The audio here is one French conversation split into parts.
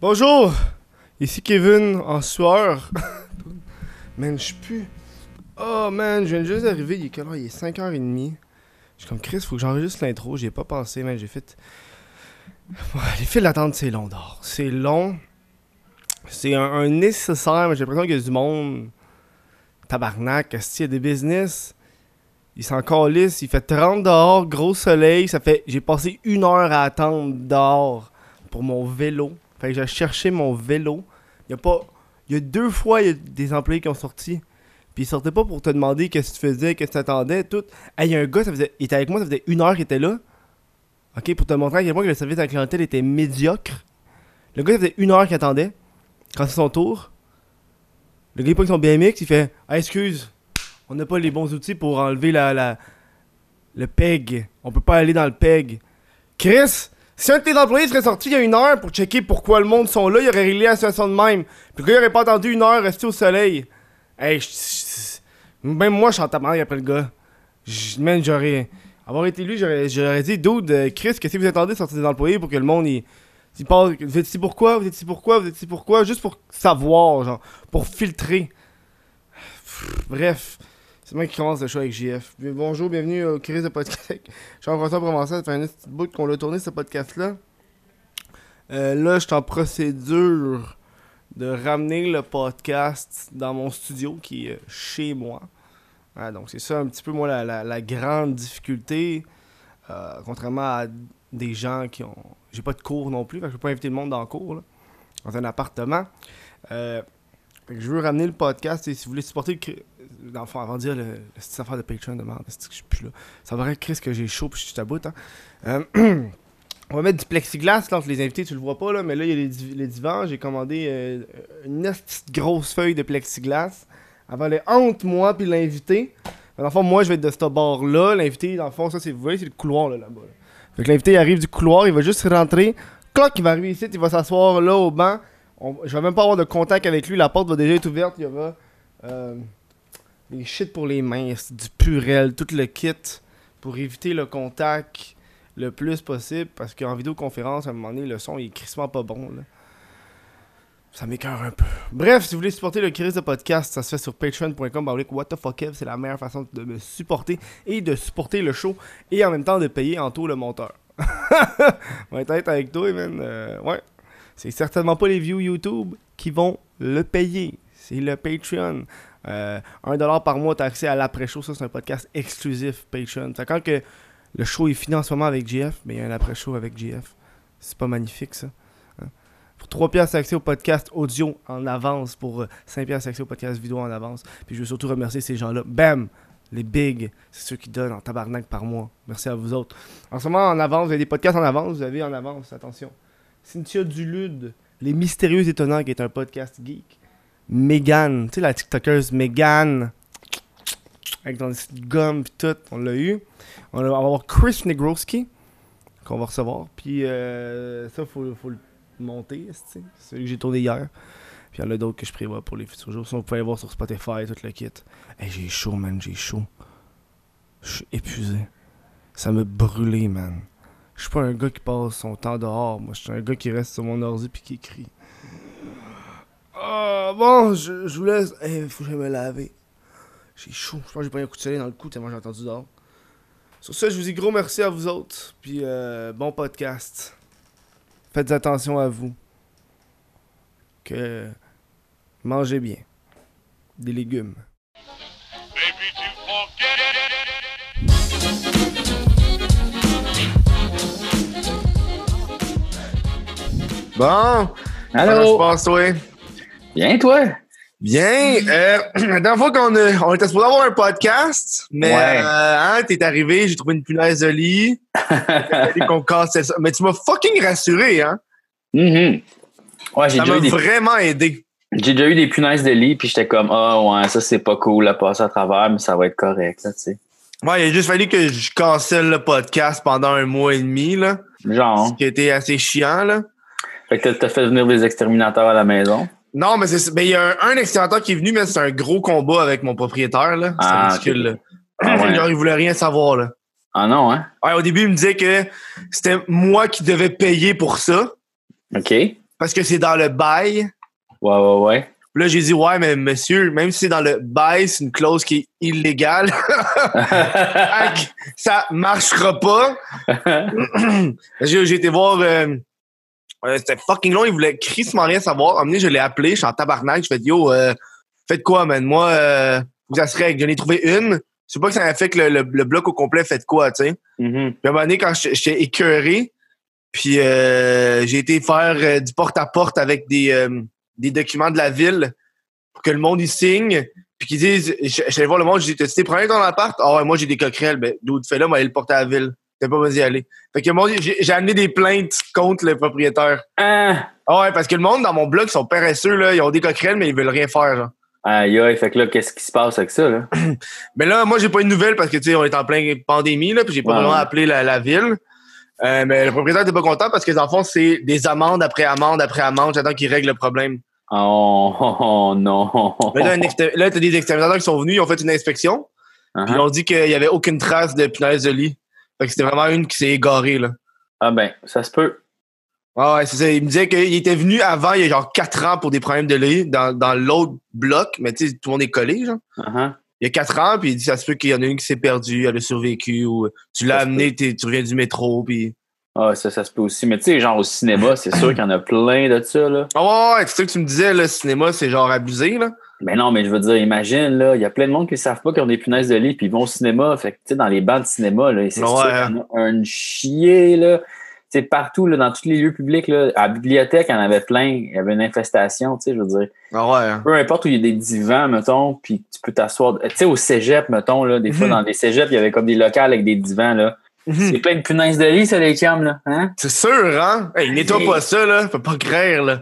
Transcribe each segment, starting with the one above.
Bonjour, ici Kevin en sueur. man, je pue. Oh man, je viens juste d'arriver, il est quelle? Il est 5h30. Je suis comme Chris, faut que j'enregistre l'intro, j'y ai pas pensé, man, j'ai fait... Les files d'attente, c'est long d'or. C'est long. C'est un, nécessaire, mais j'ai l'impression qu'il y a du monde... Tabarnak, est-ce y a des business? Il s'en calisse, il fait 30 dehors, gros soleil, ça fait... J'ai passé une heure à attendre dehors pour mon vélo. Fait que j'ai cherché mon vélo. Il y a pas. Il y a deux fois, y a des employés qui ont sorti. Puis ils sortaient pas pour te demander qu'est-ce que tu faisais, qu'est-ce que tu attendais, tout. Il y a un gars, ça faisait, il était avec moi, ça faisait une heure qu'il était là. Ok, pour te montrer à quel point que le service à la clientèle était médiocre. Le gars, ça faisait une heure qu'il attendait. Quand c'est son tour. Le gars, il prend son BMX, il fait Ah, excuse, on n'a pas les bons outils pour enlever la, la, le PEG. On peut pas aller dans le PEG. Chris, si un de tes employés serait sorti il y a une heure pour checker pourquoi le monde sont là, il aurait réglé la situation de même. Puis le gars, il aurait pas attendu une heure resté au soleil. Hey, même moi, je suis en tabarnak après le gars. Man, j'aurais. Avoir été lui, j'aurais dit, dude, euh, Chris, qu'est-ce que vous attendez de sortir des employés pour que le monde, il. vous êtes ici pourquoi, vous êtes ici pourquoi, vous êtes ici pourquoi, juste pour savoir, genre, pour filtrer. Bref, c'est moi qui commence le show avec JF. Bonjour, bienvenue au Chris de podcast. Jean-François Provençal, ça fait un petit bout qu'on l'a tourné ce podcast-là. Euh, là, je suis en procédure de ramener le podcast dans mon studio qui est euh, chez moi. Donc, c'est ça un petit peu, moi, la, grande difficulté. Euh, contrairement à des gens qui ont. J'ai pas de cours non plus, fait que je peux pas inviter le monde dans le cours, dans un appartement. Fait que je veux ramener le podcast et si vous voulez supporter le. Dans le fond, avant de dire le, cette affaire de Patreon de merde, que je suis plus là? Ça va être Chris que j'ai chaud puis je suis à bout, hein. Euh, on va mettre du plexiglas là, entre les invités, tu le vois pas là, mais là il y a les, les divans. J'ai commandé euh, une petite grosse feuille de plexiglas. Avant les entre moi puis l'invité. Dans le fond, moi je vais être de ce bord-là. L'invité, dans le fond, ça c'est, vous voyez, c'est le couloir là, là-bas. là. Fait que l'invité il arrive du couloir, il va juste rentrer. Cloc, il va arriver ici, il va s'asseoir là au banc. On- je vais même pas avoir de contact avec lui, la porte va déjà être ouverte. Il y euh, des shit pour les mains, du purel, tout le kit pour éviter le contact le plus possible parce qu'en vidéoconférence, à un moment donné, le son est crissement pas bon. Là. Ça m'écœure un peu. Bref, si vous voulez supporter le Chris de podcast, ça se fait sur patreon.com. What the fuck, c'est la meilleure façon de me supporter et de supporter le show et en même temps de payer en taux le monteur. On va être avec toi, man. Euh, ouais. C'est certainement pas les views YouTube qui vont le payer. C'est le Patreon. Euh, 1$ par mois, t'as accès à l'après-show. Ça, c'est un podcast exclusif Patreon. Quand que le show est fini en ce moment avec GF, mais il y a un après-show avec GF. C'est pas magnifique, ça. Hein? Pour 3 piastres, accès au podcast audio en avance. Pour euh, 5 piastres, accès au podcast vidéo en avance. Puis je veux surtout remercier ces gens-là. Bam! Les bigs, c'est ceux qui donnent en tabarnak par mois. Merci à vous autres. En ce moment, en avance, vous avez des podcasts en avance. Vous avez en avance, attention. Cynthia Dulude, Les Mystérieux Étonnants, qui est un podcast geek. Megan, tu sais, la TikTokeuse Megan, avec dans des gomme pis tout, on l'a eu. On va avoir Chris Negroski, qu'on va recevoir. Puis euh, ça, faut, faut le monter, c'est celui que j'ai tourné hier. Puis il y en a d'autres que je prévois pour les futurs jours. Sinon, vous pouvez aller voir sur Spotify, tout le kit. Hey, j'ai chaud, man, j'ai chaud. Je suis épuisé. Ça me brûlé, man. Je suis pas un gars qui passe son temps dehors. Moi, je suis un gars qui reste sur mon ordi puis qui écrit. Bon, je, je vous laisse. Il faut que j'aille me laver. J'ai chaud. Je pense que j'ai pris un coup de soleil dans le cou tellement j'ai entendu dehors. Sur ça, je vous dis gros merci à vous autres. Puis euh, bon podcast. Faites attention à vous. Que mangez bien. Des légumes. Bon, comment Allô? se passe, toi? Bien, toi? Bien. Euh, la dernière fois qu'on a- on était supposé avoir un podcast, mais Ouais. euh, hein, t'es arrivé, j'ai trouvé une punaise de lit. Qu'on cassait ça. Mais tu m'as fucking rassuré, hein? Mhm. Ouais, j'ai Ça déjà, m'a eu des- vraiment aidé. j'ai déjà eu des punaises de lit, puis j'étais comme, ah ouais, ça c'est pas cool à passer à travers, mais ça va être correct, là, tu sais. Ouais, il a juste fallu que je cancelle le podcast pendant un mois et demi, là. Genre, Ce qui a été assez chiant, là. fait que t'as fait venir des exterminateurs à la maison. Non, mais c'est. Ben, il y a un, un qui est venu, mais c'est un gros combat avec mon propriétaire, là. C'est Ah, ridicule, là. Ah ouais. Genre, il voulait rien savoir, là. Ah non, hein? Ouais, au début, il me disait que c'était moi qui devais payer pour ça. OK. parce que c'est dans le bail. Ouais, ouais, ouais. Puis là, j'ai dit, ouais, mais monsieur, même si c'est dans le bail, c'est une clause qui est illégale. Ça marchera pas. j'ai j'ai été voir. euh, euh, C'était fucking long. Il voulait crissement rien savoir. Je l'ai appelé. Je suis en tabarnak. Je fais yo, euh, faites quoi, man? Moi, euh, vous serait que j'en ai trouvé une. C'est pas que ça affecte le, le, le bloc au complet. Faites quoi, tu sais? Mhm. Puis à un moment donné, quand j'étais écœuré, puis euh, j'ai été faire euh, du porte-à-porte avec des, euh, des documents de la ville pour que le monde y signe. Puis qu'ils disent, je- j'allais voir le monde, j'ai dit, problèmes dans l'appart? Ah ouais, moi j'ai des coquerelles. Ben, d'où tu fais là, moi, aller le porter à la ville. T'as pas besoin d'y aller. Fait que moi, j'ai amené des plaintes contre le propriétaire. Ah! Ah ouais, parce que le monde dans mon bloc sont paresseux, là. Ils ont des coquerelles, mais ils veulent rien faire, là. Aïe, aïe, fait que là, qu'est-ce qui se passe avec ça, là? Mais là, moi, j'ai pas eu de nouvelles parce que, tu sais, on est en pleine pandémie, là, puis j'ai pas vraiment ouais. appelé la, la ville. Euh, mais le propriétaire était pas content parce que, dans le fond, c'est des amendes après amende après amende. J'attends qu'il règle le problème. Oh, oh, oh, non. Mais là, là, t'as des exterminateurs qui sont venus, ils ont fait une inspection, puis ils Uh-huh. ont dit qu'il y avait aucune trace de punaise de lit. Fait que c'était vraiment une qui s'est égarée, là. Ah ben, ça se peut. Ah ouais, c'est ça. Il me disait qu'il était venu avant, il y a genre 4 ans pour des problèmes de lit dans, dans l'autre bloc, mais tu sais, tout le monde est collé, genre. Uh-huh. Il y a 4 ans, puis il dit ça se peut qu'il y en a une qui s'est perdue, elle a survécu, ou tu l'as Ça se amené, t'es- tu reviens du métro, puis. Ah, ça, ça se peut aussi. Mais tu sais, genre au cinéma, c'est sûr qu'il y en a plein de ça, là. Ah ouais, ouais, c'est ça que tu me disais, le cinéma, c'est genre abusé, là. Mais non, mais je veux dire, imagine, là, il y a plein de monde qui ne savent pas qu'ils ont des punaises de lit, puis ils vont au cinéma. Fait que, tu sais, dans les bancs de cinéma, là, c'est Ouais, sûr qu'il y en a un chier, là. Tu sais, partout, là, dans tous les lieux publics, là. À la bibliothèque, il y en avait plein. Il y avait une infestation, tu sais, je veux dire. Ah ouais. hein. Peu importe où il y a des divans, mettons, puis tu peux t'asseoir. Tu sais, au cégep, mettons, là, des fois, Mhm. dans des cégeps, il y avait comme des locales avec des divans, là. Mhm. C'est plein de punaises de lit, ça, les cams, là. Hein? C'est sûr, hein? Hey, nettoie pas ça, là. Faut pas craindre, là.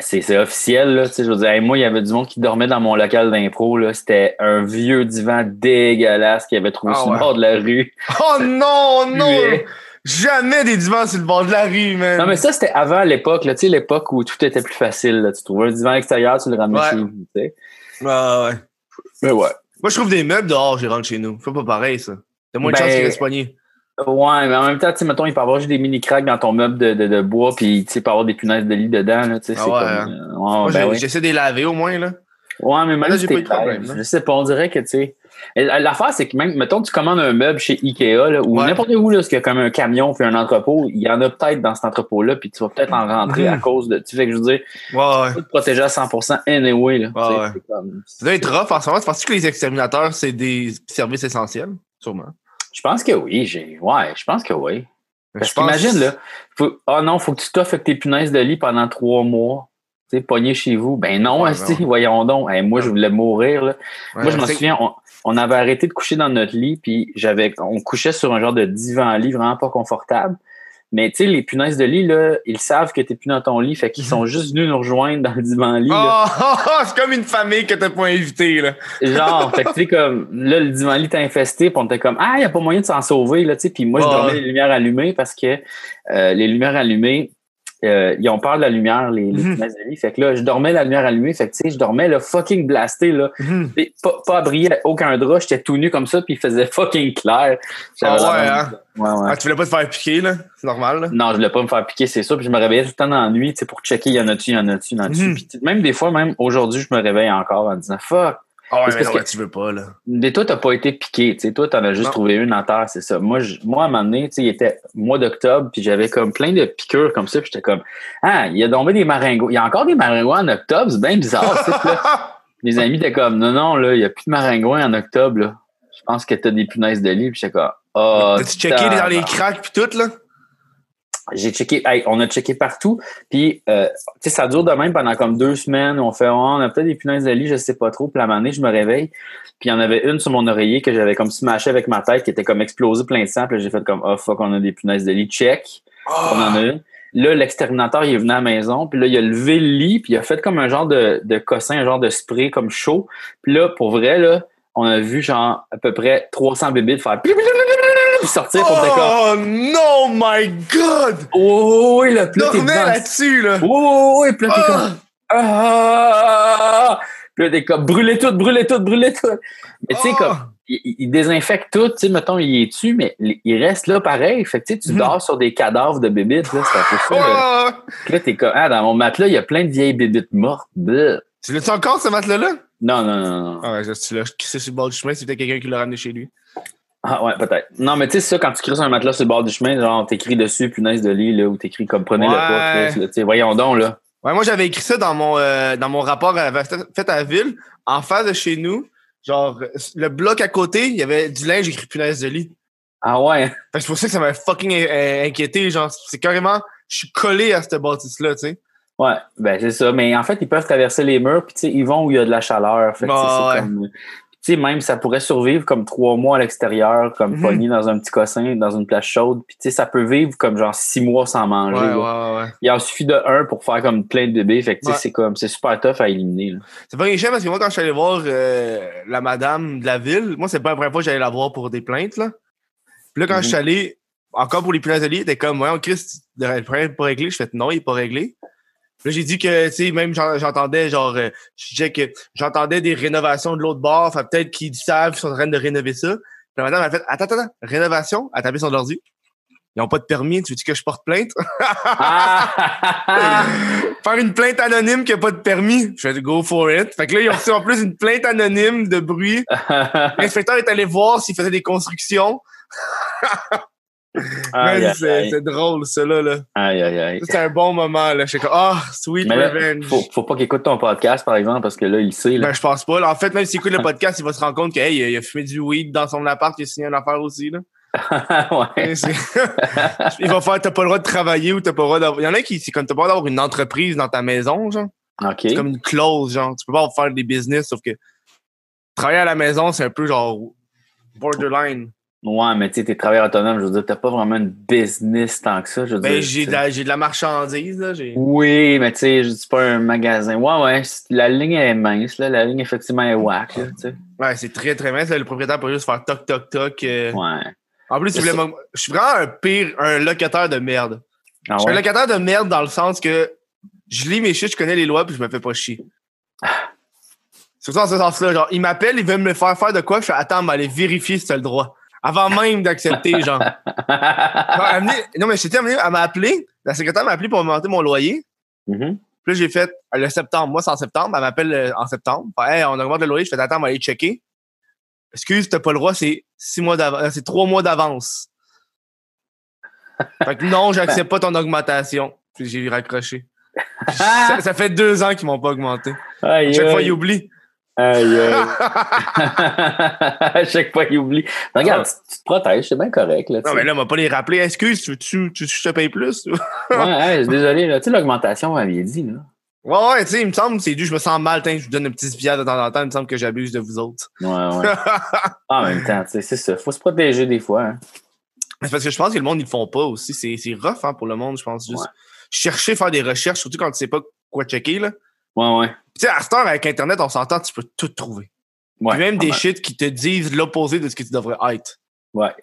C'est officiel, là. Tu sais, je veux dire, hey, moi, il y avait du monde qui dormait dans mon local d'impro. C'était un vieux divan dégueulasse qu'il avait trouvé Ah sur ouais. le bord de la rue. Oh non, non! Puait. Jamais des divans sur le bord de la rue, man. Non, mais ça, c'était avant l'époque, là. Tu sais, l'époque où tout était plus facile, là. Tu trouvais un divan à l'extérieur, tu le ramenais Ouais. chez vous, tu sais. Ouais. Mais ouais. Moi, je trouve des meubles dehors, j'y rentre chez nous. Fais pas pareil, ça. T'as moins de Ben, chance qu'ils restent poignés. Ouais, mais en même temps, tu sais, mettons, il peut avoir juste des mini cracks dans ton meuble de, de, de bois, puis tu sais, il peut avoir des punaises de lit dedans, là. Tu sais, Ah ouais, comme. hein. euh, ouais, Moi, ben oui. j'essaie de les laver au moins, là. Ouais, mais même Là, si j'ai pas t'es eu de problème, prêt, je sais pas, on dirait que, tu sais. L'affaire, c'est que même, mettons, tu commandes un meuble chez Ikea, là, ou Ouais. n'importe où, là, parce qu'il y a comme un camion puis un entrepôt, il y en a peut-être dans cet entrepôt-là, puis tu vas peut-être en rentrer à Mhm. cause de. Tu sais, que je veux dire, Ouais, ouais. tu peux te protéger à 100% anyway, là. Ouais, ouais. comme- Ça doit être rough en ce moment. Penses que les exterminateurs, c'est des services essentiels? Sûrement. Je pense que oui, j'ai. Ouais, je pense que oui. Parce Je pense- qu'imagine, là, faut... oh non, faut que tu t'offres avec tes punaises de lit pendant trois mois. Tu sais, pogné chez vous. Ben non, Ouais, voyons donc. Hey, moi, je voulais mourir, là. Ouais, Moi, je m'en souviens, on, on avait arrêté de coucher dans notre lit, puis j'avais, on couchait sur un genre de divan-lit vraiment pas confortable. Mais tu sais, les punaises de lit, là, ils savent que t'es plus dans ton lit, fait qu'ils sont juste venus nous rejoindre dans le divan-lit. Oh, c'est comme une famille que t'as pas invitée, là. Genre, fait que tu sais, comme, là, le divan-lit t'a infesté, puis on était comme, ah, y a pas moyen de s'en sauver, là, tu sais. Puis moi, je dormais les lumières allumées parce que euh, les lumières allumées, euh, ils ont peur de la lumière, les, les Mhm. de. Fait que là, je dormais la lumière allumée, fait que tu sais, je dormais, là, fucking blasté, là. Mhm. Et pas, pas abrié aucun drap, j'étais tout nu comme ça, puis il faisait fucking clair. Ah ouais, hein? Ouais, ouais. Ah, tu voulais pas te faire piquer, là? C'est normal, là? Non, je voulais pas me faire piquer, c'est ça. Puis je me réveillais tout le temps dans la nuit, tu sais, pour checker, il y en a-tu, il y en a-tu, il y en a-tu. Puis même des fois, même aujourd'hui, je me réveille encore en disant fuck. Ah ouais, mais non, que- tu veux pas, là. Mais toi, t'as pas été piqué, tu sais. Toi, t'en as juste Non. trouvé une en terre, c'est ça. Moi, je- moi, à un moment donné, tu sais, il était mois d'octobre, puis j'avais comme plein de piqûres comme ça, puis j'étais comme, ah, il y a tombé des maringouins. Il y a encore des maringouins en octobre, c'est bien bizarre. Puis là, Mes amis étaient comme, non, non, là, il n'y a plus de maringouins en octobre, là. Je pense que t'as des punaises de lit, puis j'étais comme, oh. T'as-tu checké dans les cracks pis tout, là? J'ai checké, hey, on a checké partout, puis euh, tu sais, ça dure de même pendant comme deux semaines. On fait, oh, on a peut-être des punaises de lit, je sais pas trop. Puis la année, je me réveille, puis il y en avait une sur mon oreiller que j'avais comme smashé avec ma tête, qui était comme explosée plein de sang. Puis j'ai fait comme, oh fuck, on a des punaises de lit, check. On en a une. Là, l'exterminateur, il est venu à la maison, puis là, il a levé le lit, puis il a fait comme un genre de, de cossin, un genre de spray comme chaud. Puis là, pour vrai, là, on a vu genre à peu près 300 bébés faire sortir pour comme Oh non, my God! Oh oui, le plat là-dessus, là! Oh oui, t'es comme Ah! ah! Puis là, t'es comme, brûlez tout, brûlez tout, brûlez tout. Mais tu sais, Oh! comme, il, désinfecte tout, tu sais, mettons, il est dessus, mais il reste là pareil. Fait que, tu tu Mhm. dors sur des cadavres de bébites, là, c'est un peu ça. Puis là, t'es comme, ah, dans mon matelas, il y a plein de vieilles bébites mortes. Tu l'as-tu encore, ce matelas-là? Non, non, non, non. Ah ouais, tu l'as crissé sur le bord du chemin, peut-être quelqu'un qui l'a ramené chez lui. Ah ouais, peut-être. Non, mais tu sais, ça, quand tu cries sur un matelas sur le bord du chemin, genre, t'écris dessus, punaise de lit, là, ou t'écris comme, prenez le Ouais. là, tu sais, voyons donc, là. Ouais, moi, j'avais écrit ça dans mon, euh, dans mon rapport à- fait à la ville. En face de chez nous, genre, le bloc à côté, il y avait du linge écrit punaise de lit. Ah ouais. Fait c'est pour ça que ça m'a fucking in- inquiété. Genre, c'est carrément, je suis collé à cette bâtisse-là, tu sais. Ouais, ben c'est ça. Mais en fait, ils peuvent traverser les murs, puis ils vont où il y a de la chaleur. Fait que, ouais. comme- même ça pourrait survivre comme trois mois à l'extérieur, comme Mhm. pogné dans un petit cossin, dans une place chaude. Puis ça peut vivre comme genre six mois sans manger. Ouais, ouais. Il en suffit de un pour faire comme plein de bébés. Fait que c'est comme c'est super tough à éliminer. C'est pas chiant parce que moi, quand je suis allé voir euh, la madame de la ville, moi, c'est pas la première fois que j'allais la voir pour des plaintes, là. Puis là, quand Mhm. je suis allé, encore pour les punaises de lit, elle était comme, ouais, Chris, le problème pas réglé. Je fais, non, il est pas réglé. Là, j'ai dit que, tu sais, même j'en- j'entendais, genre, euh, je disais que j'entendais des rénovations de l'autre bord. Fait peut-être qu'ils savent qu'ils sont en train de rénover ça. Puis la madame a fait, attends, attends, attends, rénovation? Elle a tapé son ordi. Ils ont pas de permis. Tu veux-tu que je porte plainte? Ah! Faire une plainte anonyme qui a pas de permis. Je fais go for it. Fait que là, ils ont reçu en plus une plainte anonyme de bruit. L'inspecteur est allé voir s'il faisait des constructions. aïe, C'est drôle, ça, là. là. Aïe, aïe, aïe. Ça, C'est un bon moment, là. Je suis comme, ah, sweet Mais là, revenge. faut, faut pas qu'il écoute ton podcast, par exemple, parce que là, il sait. Là. Ben, je pense pas. là. En fait, même s'il écoute le podcast, il va se rendre compte qu'il a, il a fumé du weed dans son appart, il a signé une affaire aussi, là. ouais. Il va faire, t'as pas le droit de travailler ou t'as pas le droit d'avoir. Il y en a qui, c'est comme t'as pas le droit d'avoir une entreprise dans ta maison, genre. C'est comme une clause, genre. Tu peux pas faire des business, sauf que travailler à la maison, c'est un peu genre borderline. Ouais, mais tu sais, t'es travailleur autonome, je veux dire, t'as pas vraiment une business tant que ça. Je veux Ben, j'ai de, de la marchandise, là. J'ai... Oui, mais tu sais, je dis pas un magasin. Ouais, ouais, c'est- la ligne est mince, là. La ligne, effectivement, est whack, là, tu sais. Ouais, c'est très, très mince. là. Le propriétaire peut juste faire toc, toc, toc. euh. Ouais. En plus, il C'est voulait je suis vraiment un pire, un locataire de merde. Ah Je suis un locataire de merde dans le sens que je lis mes shit, je connais les lois, puis je me fais pas chier. C'est ça dans ce sens-là. Genre, il m'appelle, il veut me faire faire de quoi, je fais attends, mais aller vérifier si t'as le droit. Avant même d'accepter, genre. Non, mais j'étais amené, elle m'a appelé, la secrétaire m'a appelé pour augmenter mon loyer. Mhm. Puis là, j'ai fait euh, le septembre. Moi, c'est en septembre. Elle m'appelle euh, en septembre. Fait, Hey, on augmente le loyer. Je fais attends, on va aller checker. Excuse, t'as pas le droit, c'est six mois d'avance. C'est trois mois d'avance. Fait que non, j'accepte pas ton augmentation. Puis j'ai raccroché. Ça, ça fait deux ans qu'ils m'ont pas augmenté. Aïe, Chaque fois, ils oublient. Aïe, aïe. À chaque fois, il oublie. Regarde, tu, tu te protèges, c'est bien correct, là. non, sais. mais là, on m'a pas les rappelé. Excuse, tu, tu, tu, je te paye plus? Ouais, désolé, là. Tu sais, l'augmentation, on m'avait dit, là. ouais, ouais, tu sais, il me semble, c'est dû, je me sens mal, je vous donne un petit pièce de temps en temps, il me semble que j'abuse de vous autres. Ouais, ouais. en même temps, tu sais, c'est ça. Faut se protéger des fois. Hein. C'est parce que je pense que le monde, ils le font pas aussi. C'est, c'est rough hein, pour le monde, je pense. Juste Ouais. chercher, faire des recherches, surtout quand tu sais pas quoi checker. Là. Ouais, ouais. Tu sais, à cette heure, avec Internet, on s'entend, tu peux tout trouver. Ouais. Puis même des shit qui te disent l'opposé de ce que tu devrais être. Ouais.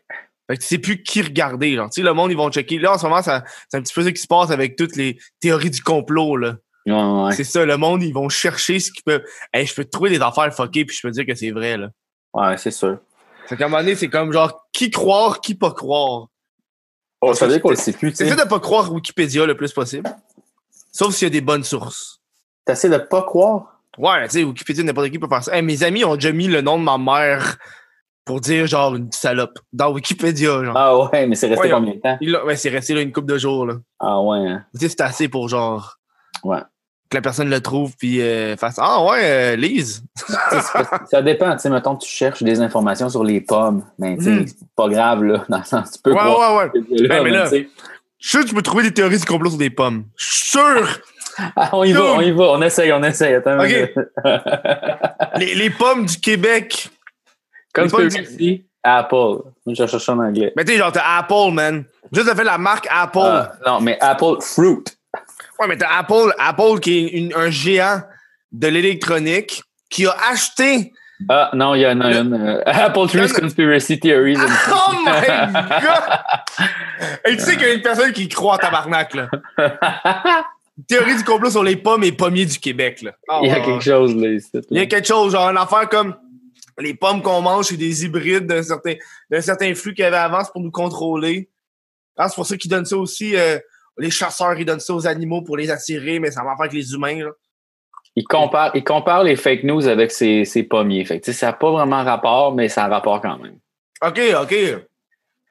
Fait que tu sais plus qui regarder. Genre. Tu sais, le monde, ils vont checker. Là, en ce moment, c'est un petit peu ça qui se passe avec toutes les théories du complot. Là. Ouais, ouais. C'est ça, le monde, ils vont chercher ce qu'ils peuvent. Hey, je peux trouver des affaires fuckées, puis je peux dire que c'est vrai. Là. Ouais, c'est sûr. Fait qu'à un moment donné, c'est comme genre qui croire, qui pas croire. Oh, ça veut dire qu'on le sait plus, tu sais. ça de pas croire Wikipédia le plus possible. Sauf s'il y a des bonnes sources. T'essaies de pas croire? Ouais, tu sais, Wikipédia, n'importe qui peut faire ça. Hey, mes amis ont déjà mis le nom de ma mère pour dire genre une salope dans Wikipédia. Genre. Ah ouais, mais c'est resté Ouais, combien de temps? Il ouais, c'est resté là une couple de jours. Là. Ah ouais, hein. Tu sais, c'est assez pour genre. Ouais. Que la personne le trouve puis euh, fasse Ah ouais, euh, lise. Ça dépend, tu sais, mettons, tu cherches des informations sur les pommes. Ben, tu sais, Mhm. c'est pas grave, là, dans le sens, tu peux Ouais, ouais, ouais. Ben, mais là-. Je suis sûr que tu peux trouver des théories du complot sur des pommes. Je suis sûr! Ah, on y va, on y va, on essaye, on essaye. Attends. Les, les pommes du Québec. Comme tu ici, Apple. Je cherche ça en anglais. Mais tu sais, genre, t'as Apple, man. Juste le fait la marque Apple. Ah, non, mais Apple Fruit. Ouais, mais t'as Apple, Apple qui est une- un géant de l'électronique qui a acheté. Ah, non, il y en a une. euh, Apple Trees Conspiracy Theories. and- Oh my god! Et tu sais qu'il y a une personne qui croit en tabarnak, là. Théorie du complot sur les pommes et pommiers du Québec, là. Ah, Il y a quelque chose là ici. Il y a quelque chose, genre une affaire comme les pommes qu'on mange, c'est des hybrides d'un certain, d'un certain flux qu'il y avait avant, c'est pour nous contrôler. Ah, c'est pour ça qu'ils donnent ça aussi. euh, les chasseurs, ils donnent ça aux animaux pour les attirer, mais ça va faire avec les humains. Là. Il compare, il compare les fake news avec ses, ses pommiers. Fait que, ça n'a pas vraiment rapport, mais ça a rapport quand même. OK, OK.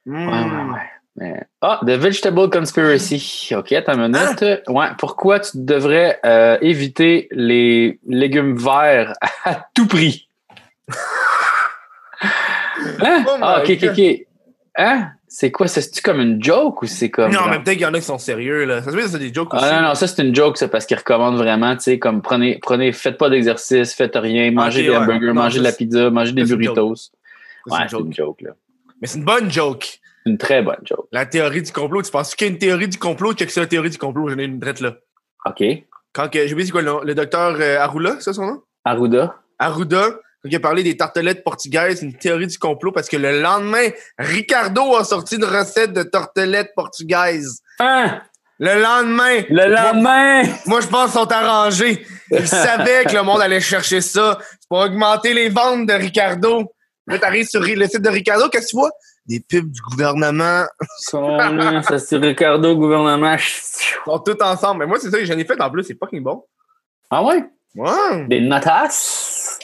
Hmm. Ouais, ouais, ouais. Mais- Ah, The Vegetable Conspiracy. OK, attends une minute. Ouais, pourquoi tu devrais euh, éviter les légumes verts à tout prix? Hein? Oh ah, OK, OK, OK. Hein? C'est quoi? C'est-tu comme une joke ou c'est comme. Non, genre- mais peut-être qu'il y en a qui sont sérieux. Là. Ça se que c'est des jokes aussi. Ah non, non, ça c'est une joke, ça, parce qu'ils recommandent vraiment, tu sais, comme prenez, prenez, faites pas d'exercice, faites rien, mangez Ok, des ouais. hamburgers, Non, mangez de la pizza, mangez des burritos. C'est Ouais, c'est une joke, là. Mais c'est une bonne joke. Une très bonne joke. La théorie du complot. Tu penses qu'il y a une théorie du complot que c'est la théorie du complot? J'en ai une drette là. OK. Quand que, j'ai oublié c'est quoi le nom? Le docteur euh, Arula, c'est ça son nom? Arruda. Arruda, quand il a parlé des tartelettes portugaises, une théorie du complot, parce que le lendemain, Ricardo a sorti une recette de tartelettes portugaises. Hein? Le lendemain, Le lendemain! moi, je pense qu'ils sont arrangés. Ils savaient que le monde allait chercher ça. Pour augmenter les ventes de Ricardo. Là, t'arrives sur le site de Ricardo, qu'est-ce que tu vois? Des pubs du gouvernement. Ça c'est Ricardo gouvernement. Ils sont tous ensemble. Mais moi, c'est ça que j'en ai fait en plus. C'est fucking bon. Ah ouais? Ouais. Des natas?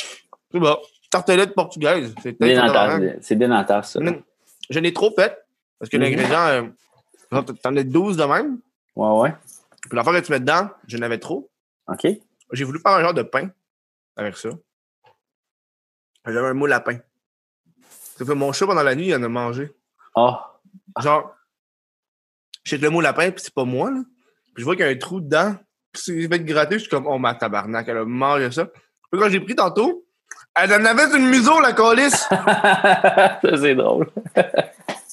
C'est bon. Tartelettes portugaises. C'est Des natas. vraiment- C'est des natas, ça. Non, Je n'ai trop fait. Parce que Mhm. l'ingrédient, euh, t'en as 12 de même. Ouais, ouais. Puis l'affaire que tu mets dedans, j'en avais trop. OK. J'ai voulu faire un genre de pain avec ça. J'avais un moule à pain. Ça fait mon chat pendant la nuit, il en a mangé. Ah. Genre, j'ai le moule à pain, puis c'est pas moi, là. Puis je vois qu'il y a un trou dedans. Puis c'est fait gratter, je suis comme, oh ma tabarnak, elle a mangé ça. Puis quand j'ai pris tantôt, elle en avait une museau, la calice. ça, c'est drôle.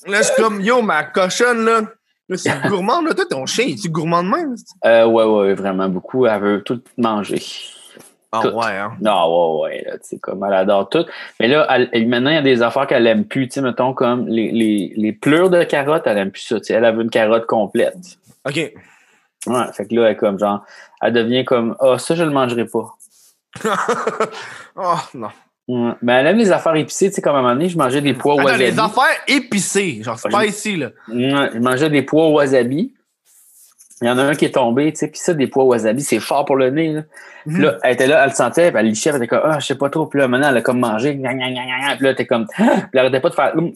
Là, je suis comme, yo, ma cochonne, là. Là, c'est gourmand, là. Toi, ton chien, es-tu gourmand de même? Euh, ouais, ouais, vraiment beaucoup. Elle veut tout manger. Ah ouais, hein. Non, ouais, ouais, là, tu sais, comme elle adore tout. Mais là, elle, maintenant, il y a des affaires qu'elle aime plus, tu sais, mettons, comme les, les, les pleurs de carottes, elle aime plus ça, tu sais, elle, veut une carotte complète. OK. Ouais, fait que là, elle est comme, genre, elle devient comme, ah, ça, je le mangerai pas. oh, non. Ouais. Mais elle aime les affaires épicées, tu sais, comme à un moment donné, je mangeais des pois Attends, wasabi. les affaires épicées. Genre, c'est Ah, pas ici, là. Ouais, je mangeais des pois wasabi. Il y en a un qui est tombé, tu sais, puis ça, des pois wasabi, c'est fort pour le nez, là. Puis là, elle était là, elle le sentait, puis elle lichait, elle était comme, ah, je sais pas trop. Puis là, maintenant, elle a comme mangé, gna, gna, gna, puis là, t'es comme, puis elle arrêtait pas de faire, hum,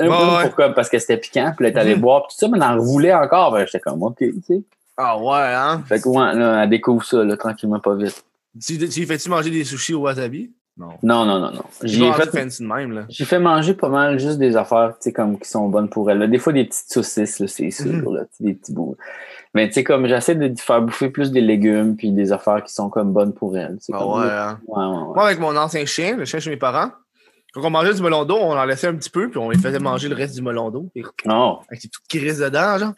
Ouais, comme, parce que c'était piquant, puis là, elle est allée Mhm. boire, puis tout ça, mais elle en roulait encore, ben, j'étais comme, ok, tu sais. Ah ouais, hein? Fait que, ouais, là, elle découvre ça, là, tranquillement, pas vite. Tu, tu fais-tu manger des sushis au wasabi? Non. Non, non, non, non. J'ai fait même, j'ai manger pas mal juste des affaires, tu sais, comme, qui sont bonnes pour elle. là. Des fois, des petites saucisses, c'est sûr, Mhm. là, des petits bouts. Mais, tu sais, comme, j'essaie de faire bouffer plus des légumes, puis des affaires qui sont comme bonnes pour elle. Ah comme, ouais, hein? Ouais, ouais, ouais. Moi, avec mon ancien chien, le chien chez mes parents, quand on mangeait du melon d'eau, on en laissait un petit peu, puis on lui faisait manger le reste du melon d'eau. Oh. Avec ses petites crises dedans, genre.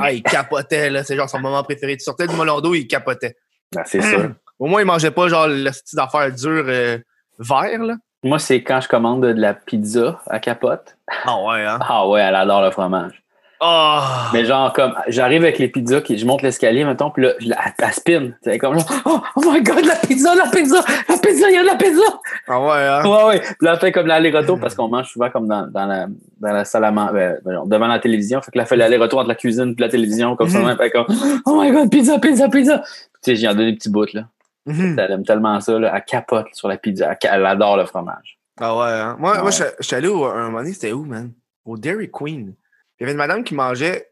Ah, il capotait, là. C'est genre son moment préféré. Tu sortais du melon d'eau, il capotait. Ben, c'est sûr. Au moins, il mangeait pas, genre, le style d'affaires dures euh, vert, là. Moi, c'est quand je commande de la pizza à capote. Ah ouais, hein? Ah ouais, elle adore le fromage. Ah! Mais genre, comme, j'arrive avec les pizzas, qui, je monte l'escalier, mettons, puis là, je elle, elle spin. C'est comme, genre, oh, oh my god, la pizza, la pizza, la pizza, il y a de la pizza! Ah ouais, hein? Ouais, ouais. Puis là, elle fait comme l'aller-retour parce qu'on mange souvent comme dans, dans, la, dans la salle à manger, devant la télévision. Fait que là, elle fait l'aller-retour entre la cuisine et la télévision, comme ça. Elle fait comme, oh my god, pizza, pizza, pizza! Tu sais, j'y en donne des petits bouts, là. Elle aime tellement ça, là. Elle capote sur la pizza. Elle, adore le fromage. Ah ouais, hein? Moi, moi je je suis allé au, un moment donné, c'était où, man? Au Dairy Queen. Il y avait une madame qui mangeait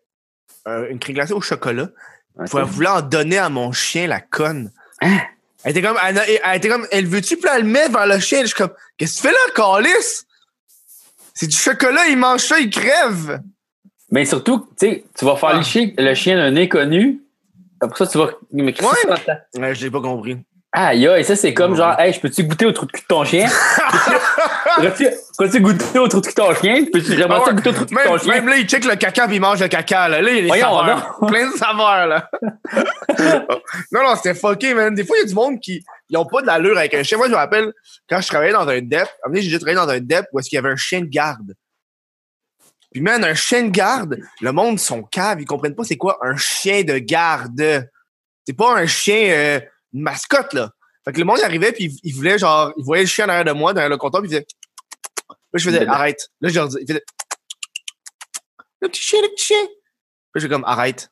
euh, une crème glacée au chocolat. Elle voulait en donner à mon chien, la conne. Hein? Elle était comme, elle, était comme, elle veut-tu, puis elle le met vers le chien. Je suis comme, qu'est-ce que tu fais là, calice? C'est du chocolat, il mange ça, il crève. Mais surtout, tu sais, tu vas faire Ah. licher le chien d'un inconnu. Après ça, tu vas. Que Ouais. ça? Ouais, je l'ai pas compris. Aïe, aïe, ça, c'est comme genre, hey, je peux-tu goûter au trou de cul de ton chien? Peux-tu goûter au trou de cul de ton chien? Peux-tu Ah ça ouais. goûter au trou de cul de ton chien? même là, il check le caca puis il mange le caca. Là, là il y a des saveurs. Plein de saveurs, là. non, non, c'était fucké, man. Des fois, il y a du monde qui ils ont pas de l'allure avec un chien. Moi, je me rappelle, quand je travaillais dans un DEP, j'ai déjà travaillé dans un DEP où est-ce qu'il y avait un chien de garde. Puis, man, un chien de garde, le monde sont cave, ils comprennent pas c'est quoi un chien de garde. C'est pas un chien, euh, une mascotte, là. Fait que le monde arrivait, puis il, voulait, genre, il voyait le chien derrière de moi, derrière le comptoir, puis il faisait. Là, je faisais, arrête. Là, je leur dis, il faisait. Le petit chien, le petit chien. Puis j'ai comme, arrête.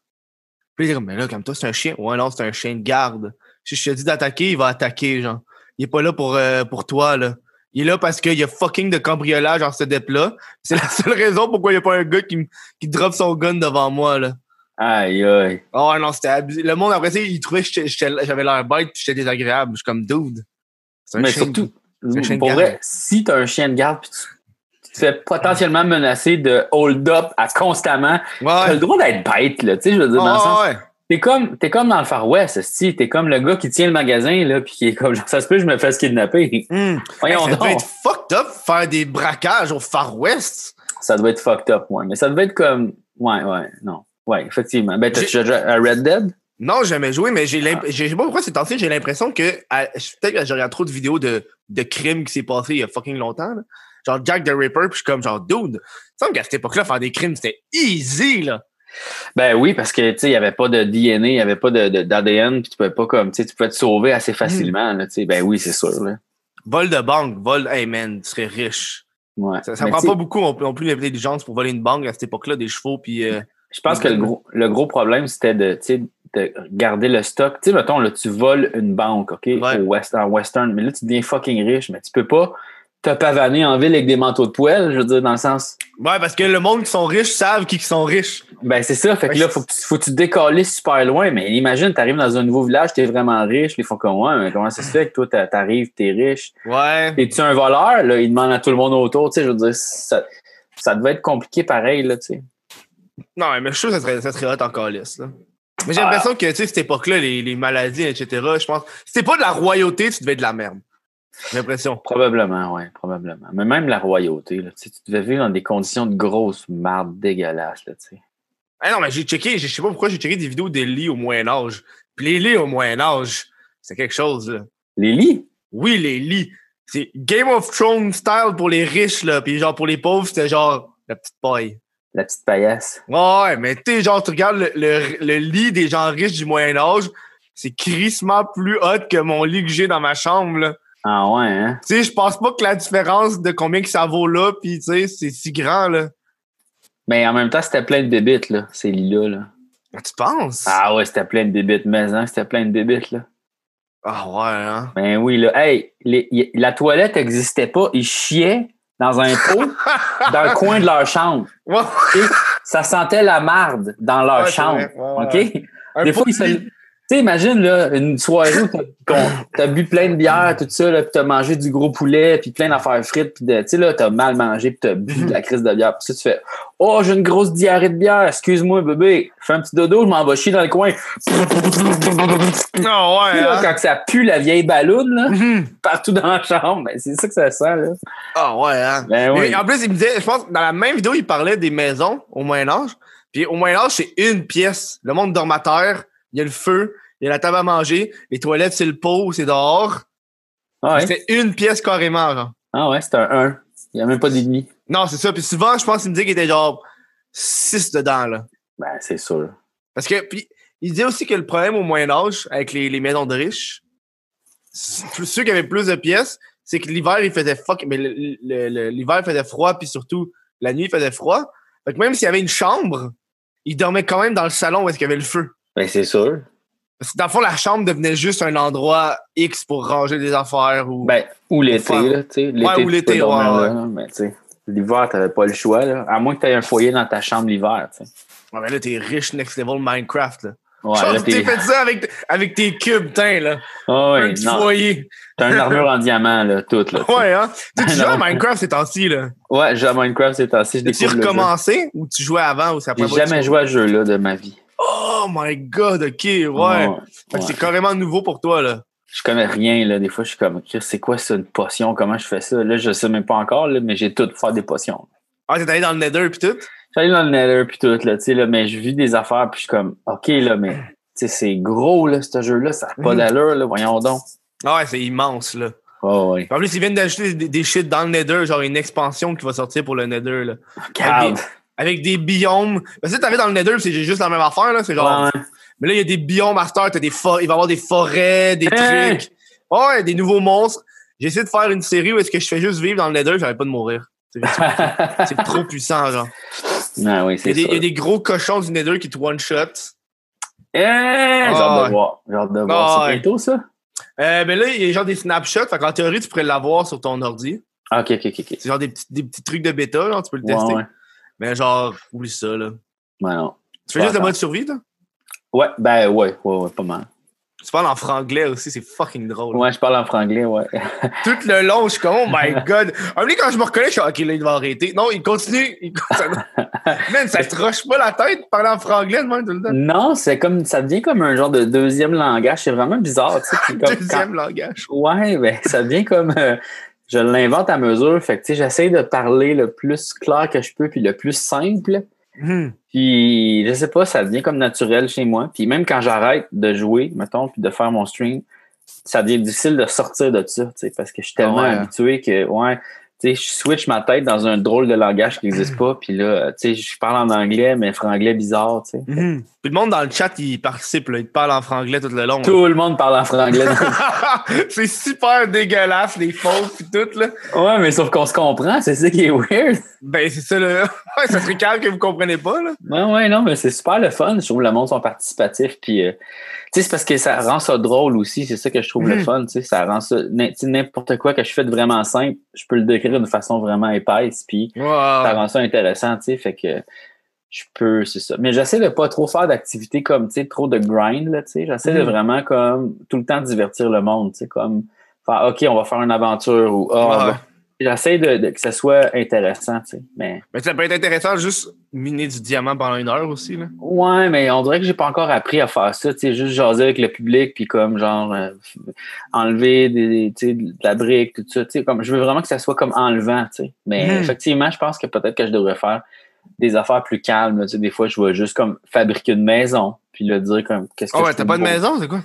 Puis il était comme, mais là, comme toi, c'est un chien. Ouais, non, c'est un chien de garde. Si je te dis d'attaquer, il va attaquer, genre. Il est pas là pour, euh, pour toi, là. Il est là parce qu'il y a fucking de cambriolage dans ce dep-là. C'est la seule raison pourquoi il n'y a pas un gars qui, qui drop son gun devant moi, là. Aïe, aïe. Oh non, c'était abusé. Le monde, après il trouvait que j'avais l'air bête puis j'étais désagréable. Je suis comme, dude. Un Mais chien- surtout, c'est un chien de pour garde. vrai, si t'as un chien de garde, puis tu, tu te fais potentiellement menacer de hold-up à constamment, t'as le droit d'être bête, là. Tu sais, je veux dire, dans le sens. Ouais. T'es comme, t'es comme dans le Far West, si T'es comme le gars qui tient le magasin, là, puis qui est comme, genre, ça se peut, je me fasse kidnapper. Hmm. Voyons Hey, ça doit être fucked up faire des braquages au Far West. Ça doit être fucked up, ouais. Mais ça devait être comme, ouais, ouais, non. Ouais, effectivement. Ben, t'as-tu joué à Red Dead? Non, j'ai jamais joué, mais j'ai Ah. je sais pas pourquoi c'est j'ai l'impression que peut-être que je regarde trop de vidéos de, de crimes qui s'est passé il y a fucking longtemps. là. Genre Jack the Ripper, puis je suis comme genre dude. Ça me qu'à cette époque-là, faire des crimes, c'était easy là. Ben oui, parce que, tu sais, il n'y avait pas de DNA, il n'y avait pas de, de- d'ADN, puis tu pouvais pas comme, tu sais, tu pouvais te sauver assez facilement, là, tu sais. Ben oui, c'est sûr, là. Vol de banque, vol, hey man, tu serais riche. Ouais. Ça, prend pas beaucoup non non plus l'intelligence pour voler une banque à cette époque-là, des chevaux, puis euh, Je pense que le gros, le gros problème, c'était de, tu de garder le stock. Tu sais, mettons, là, tu voles une banque, OK, Ouais. au West, en Western, mais là, tu deviens fucking riche, mais tu peux pas te pavaner en ville avec des manteaux de poêle, je veux dire, dans le sens. Ouais, parce que le monde qui sont riches savent qui sont riches. Ben, c'est ça. Fait que là, faut que tu, faut que tu décales super loin. Mais imagine, t'arrives dans un nouveau village, t'es vraiment riche. Les font comme, ouais, mais comment ça se fait que toi, t'a- t'arrives, t'es riche? Ouais. Es-tu un voleur? Là, ils demandent à tout le monde autour. Tu sais, je veux dire, ça, ça devait être compliqué pareil, là, tu sais. Non, mais je suis sûr que ça serait, ça serait hot encore lisse, là. Mais j'ai Ah. l'impression que, tu sais, cette époque-là, les, les maladies, etc., je pense. Si pas de la royauté, tu devais être de la merde. J'ai l'impression. Probablement, oui, probablement. Mais même la royauté, là, tu devais vivre dans des conditions de grosse marde dégueulasse, là, tu sais. Ah non, mais j'ai checké, je sais pas pourquoi j'ai checké des vidéos des lits au Moyen-Âge. Puis les lits au Moyen-Âge, c'est quelque chose, là. Les lits? Oui, les lits. C'est Game of Thrones style pour les riches, là. Puis genre pour les pauvres, c'était genre la petite paille. La petite paillasse. Ouais, mais tu sais, genre, tu regardes le, le, le lit des gens riches du Moyen-Âge, c'est crissement plus hot que mon lit que j'ai dans ma chambre, là. Ah ouais, hein? Tu sais, je pense pas que la différence de combien que ça vaut là, puis tu sais, c'est si grand, là. Mais en même temps, c'était plein de bébites, là, ces lits-là, là. Ah, Tu penses? Ah ouais, c'était plein de bébites, mais hein, c'était plein de bébites, là. Ah ouais, hein? Ben oui, là. Hey, les- y- la toilette n'existait pas. Ils chiaient dans un pot dans le coin de leur chambre. Ça sentait la marde dans leur Ouais, chambre. Ouais, OK? un Des fois, ils se. Tu sais, imagine, là, une soirée où t'as, t'as bu plein de bière, tout ça, là, puis t'as mangé du gros poulet, puis plein d'affaires frites, puis de- tu sais, là, t'as mal mangé, puis t'as bu de la crise de bière. Puis ça, tu fais « Oh, j'ai une grosse diarrhée de bière, excuse-moi, bébé. Fais un petit dodo, je m'en vais chier dans le coin. » Ah ouais, là, hein? quand ça pue la vieille balloune, là, Mhm. partout dans la chambre, ben, c'est ça que ça sent, là. Ah ouais, hein? Ben oui. En plus, il me disait, je pense, dans la même vidéo, il parlait des maisons au Moyen-Âge. Puis au Moyen-Âge, c'est une pièce. Le monde terre, il y a le feu, il y a la table à manger, les toilettes, c'est le pot, c'est dehors. Ah ouais, C'était une pièce carrément, genre. ah ouais c'est un 1. Il n'y a même pas d'ennemi. Non, c'est ça. Puis souvent, je pense qu'il me disait qu'il était genre 6 dedans, là. Ben, c'est sûr. Parce que, puis, il disait aussi que le problème au Moyen-Âge, avec les, les maisons de riches, ceux qui avaient plus de pièces, c'est que l'hiver, il faisait fuck, mais l'hiver, il faisait froid, puis surtout, la nuit, il faisait froid. Fait que même s'il y avait une chambre, il dormait quand même dans le salon où est-ce qu'il y avait le feu. Ben, c'est sûr. Parce que dans le fond, la chambre devenait juste un endroit X pour ranger des affaires ou. Ben, ou l'été, Faire- là, tu sais. Ouais, ou l'été, ouais, tu sais, l'hiver, t'avais pas le choix, là. À moins que t'aies un foyer dans ta chambre l'hiver, tu sais. Ouais, mais là, t'es riche next level Minecraft, là. Ouais, Genre, là, t'es t'es. fait ça avec, avec tes cubes, tain, là. Ah un ouais, petit non. foyer. T'as une armure en diamant, là, toute, là. Ouais, hein. Tu joues à. Minecraft ces temps-ci, là. Ouais, j'ai à Minecraft ces temps-ci, je Tu recommencé ou tu jouais avant ou c'est la J'ai jamais joué à ce jeu-là de ma vie. Oh my god, ok, ouais. C'est carrément nouveau pour toi, là. Je connais rien, là. Des fois, je suis comme, c'est quoi ça, une potion? Comment je fais ça? Là, je sais même pas encore, là, mais j'ai tout pour faire des potions. Ah, t'es allé dans le Nether pis tout? J'allais dans le Nether puis tout, là, tu sais, là, mais je vis des affaires puis je suis comme, OK, là, mais, tu sais, c'est gros, là, ce jeu-là, ça n'a pas Mhm. d'allure, là, voyons donc. Ah ouais, c'est immense, là. Oh, ouais. En plus, ils viennent d'ajouter des, des shit dans le Nether, genre une expansion qui va sortir pour le Nether, là. Calme. Avec des biomes. Parce que t'arrives dans le Nether, c'est juste la même affaire, là. C'est genre. Ouais. Mais là, il y a des biomes master, t'as des for- il va y avoir des forêts, des Hein? trucs. Ouais, des nouveaux monstres. J'ai essayé de faire une série où est-ce que je fais juste vivre dans le Nether, j'arrête pas de mourir. C'est trop puissant, genre. Ah oui, Il y, a des, il y a des gros cochons du Nether qui te one-shot. Eh, j'ai hâte Ah, de voir. J'ai hâte de voir. Ah, c'est bientôt, ça? Euh, mais là, il y a genre des snapshots. Fait qu'en théorie, tu pourrais l'avoir sur ton ordi. Ah, ok, ok, ok. ok. C'est genre des petits, des petits trucs de bêta, genre, tu peux le Ouais, tester. ouais. Mais genre, oublie ça, là. Ouais, non. Tu fais juste le mode survie, toi? Ouais, ben ouais, ouais, ouais, pas mal. Tu parles en franglais aussi, c'est fucking drôle. Ouais, je parle en franglais, ouais. Tout le long, je suis comme, oh my god. Un moment, quand je me reconnais, je suis ok, là, il va arrêter. Non, il continue. Il continue. Man, ça te roche pas la tête de parler en franglais de même tout le temps? Non, c'est comme, ça devient comme un genre de deuxième langage. C'est vraiment bizarre, tu sais. comme- Deuxième langage. Ouais, ben, ça devient comme, euh, je l'invente à mesure. Fait que, tu sais, j'essaie de parler le plus clair que je peux, puis le plus simple. Hmm. Puis, je sais pas, ça devient comme naturel chez moi. Puis même quand j'arrête de jouer, mettons, puis de faire mon stream, ça devient difficile de sortir de ça, tu sais, parce que je suis tellement Ah ouais. habitué que, ouais, je switch ma tête dans un drôle de langage qui n'existe pas. Puis là, tu sais, je parle en anglais, mais franglais bizarre, tu sais. Mhm. Puis le monde dans le chat, il participe, là. Il parle en franglais tout le long. là. Tout le monde parle en franglais. c'est super dégueulasse, les fautes pis tout, là. ouais, mais sauf qu'on se comprend, c'est ça qui est weird. Ben, c'est ça, là. Ouais, ça serait calme que vous comprenez pas, là. Ouais, ouais, non, mais c'est super le fun. Je trouve que le monde sont participatifs. Puis, euh, tu sais, c'est parce que ça rend ça drôle aussi. C'est ça que je trouve le Mhm. fun. Tu sais, ça rend ça. N'importe quoi que je fais de vraiment simple, je peux le décrire de façon vraiment épaisse. Puis, ça Wow. rend ça intéressant. Tu sais, fait que je peux, c'est ça. Mais j'essaie de pas trop faire d'activités comme, tu sais, trop de grind, là, tu sais. J'essaie de Mhm. vraiment, comme, tout le temps divertir le monde, tu sais, comme, faire, OK, on va faire une aventure ou, ah, on va- J'essaie de, de- que ça soit intéressant, tu sais. Mais. Mais ça peut être intéressant juste miner du diamant pendant une heure aussi, là. Ouais, mais on dirait que j'ai pas encore appris à faire ça, tu sais, juste jaser avec le public, puis comme genre euh, enlever des, tu sais, de la brique, tout ça, tu sais, comme je veux vraiment que ça soit comme enlevant, tu sais. Mais Mhm. effectivement, je pense que peut-être que je devrais faire des affaires plus calmes, tu sais, des fois je vais juste comme fabriquer une maison, puis le dire comme qu'est-ce que Oh, ouais, t'as pas de maison, c'est quoi?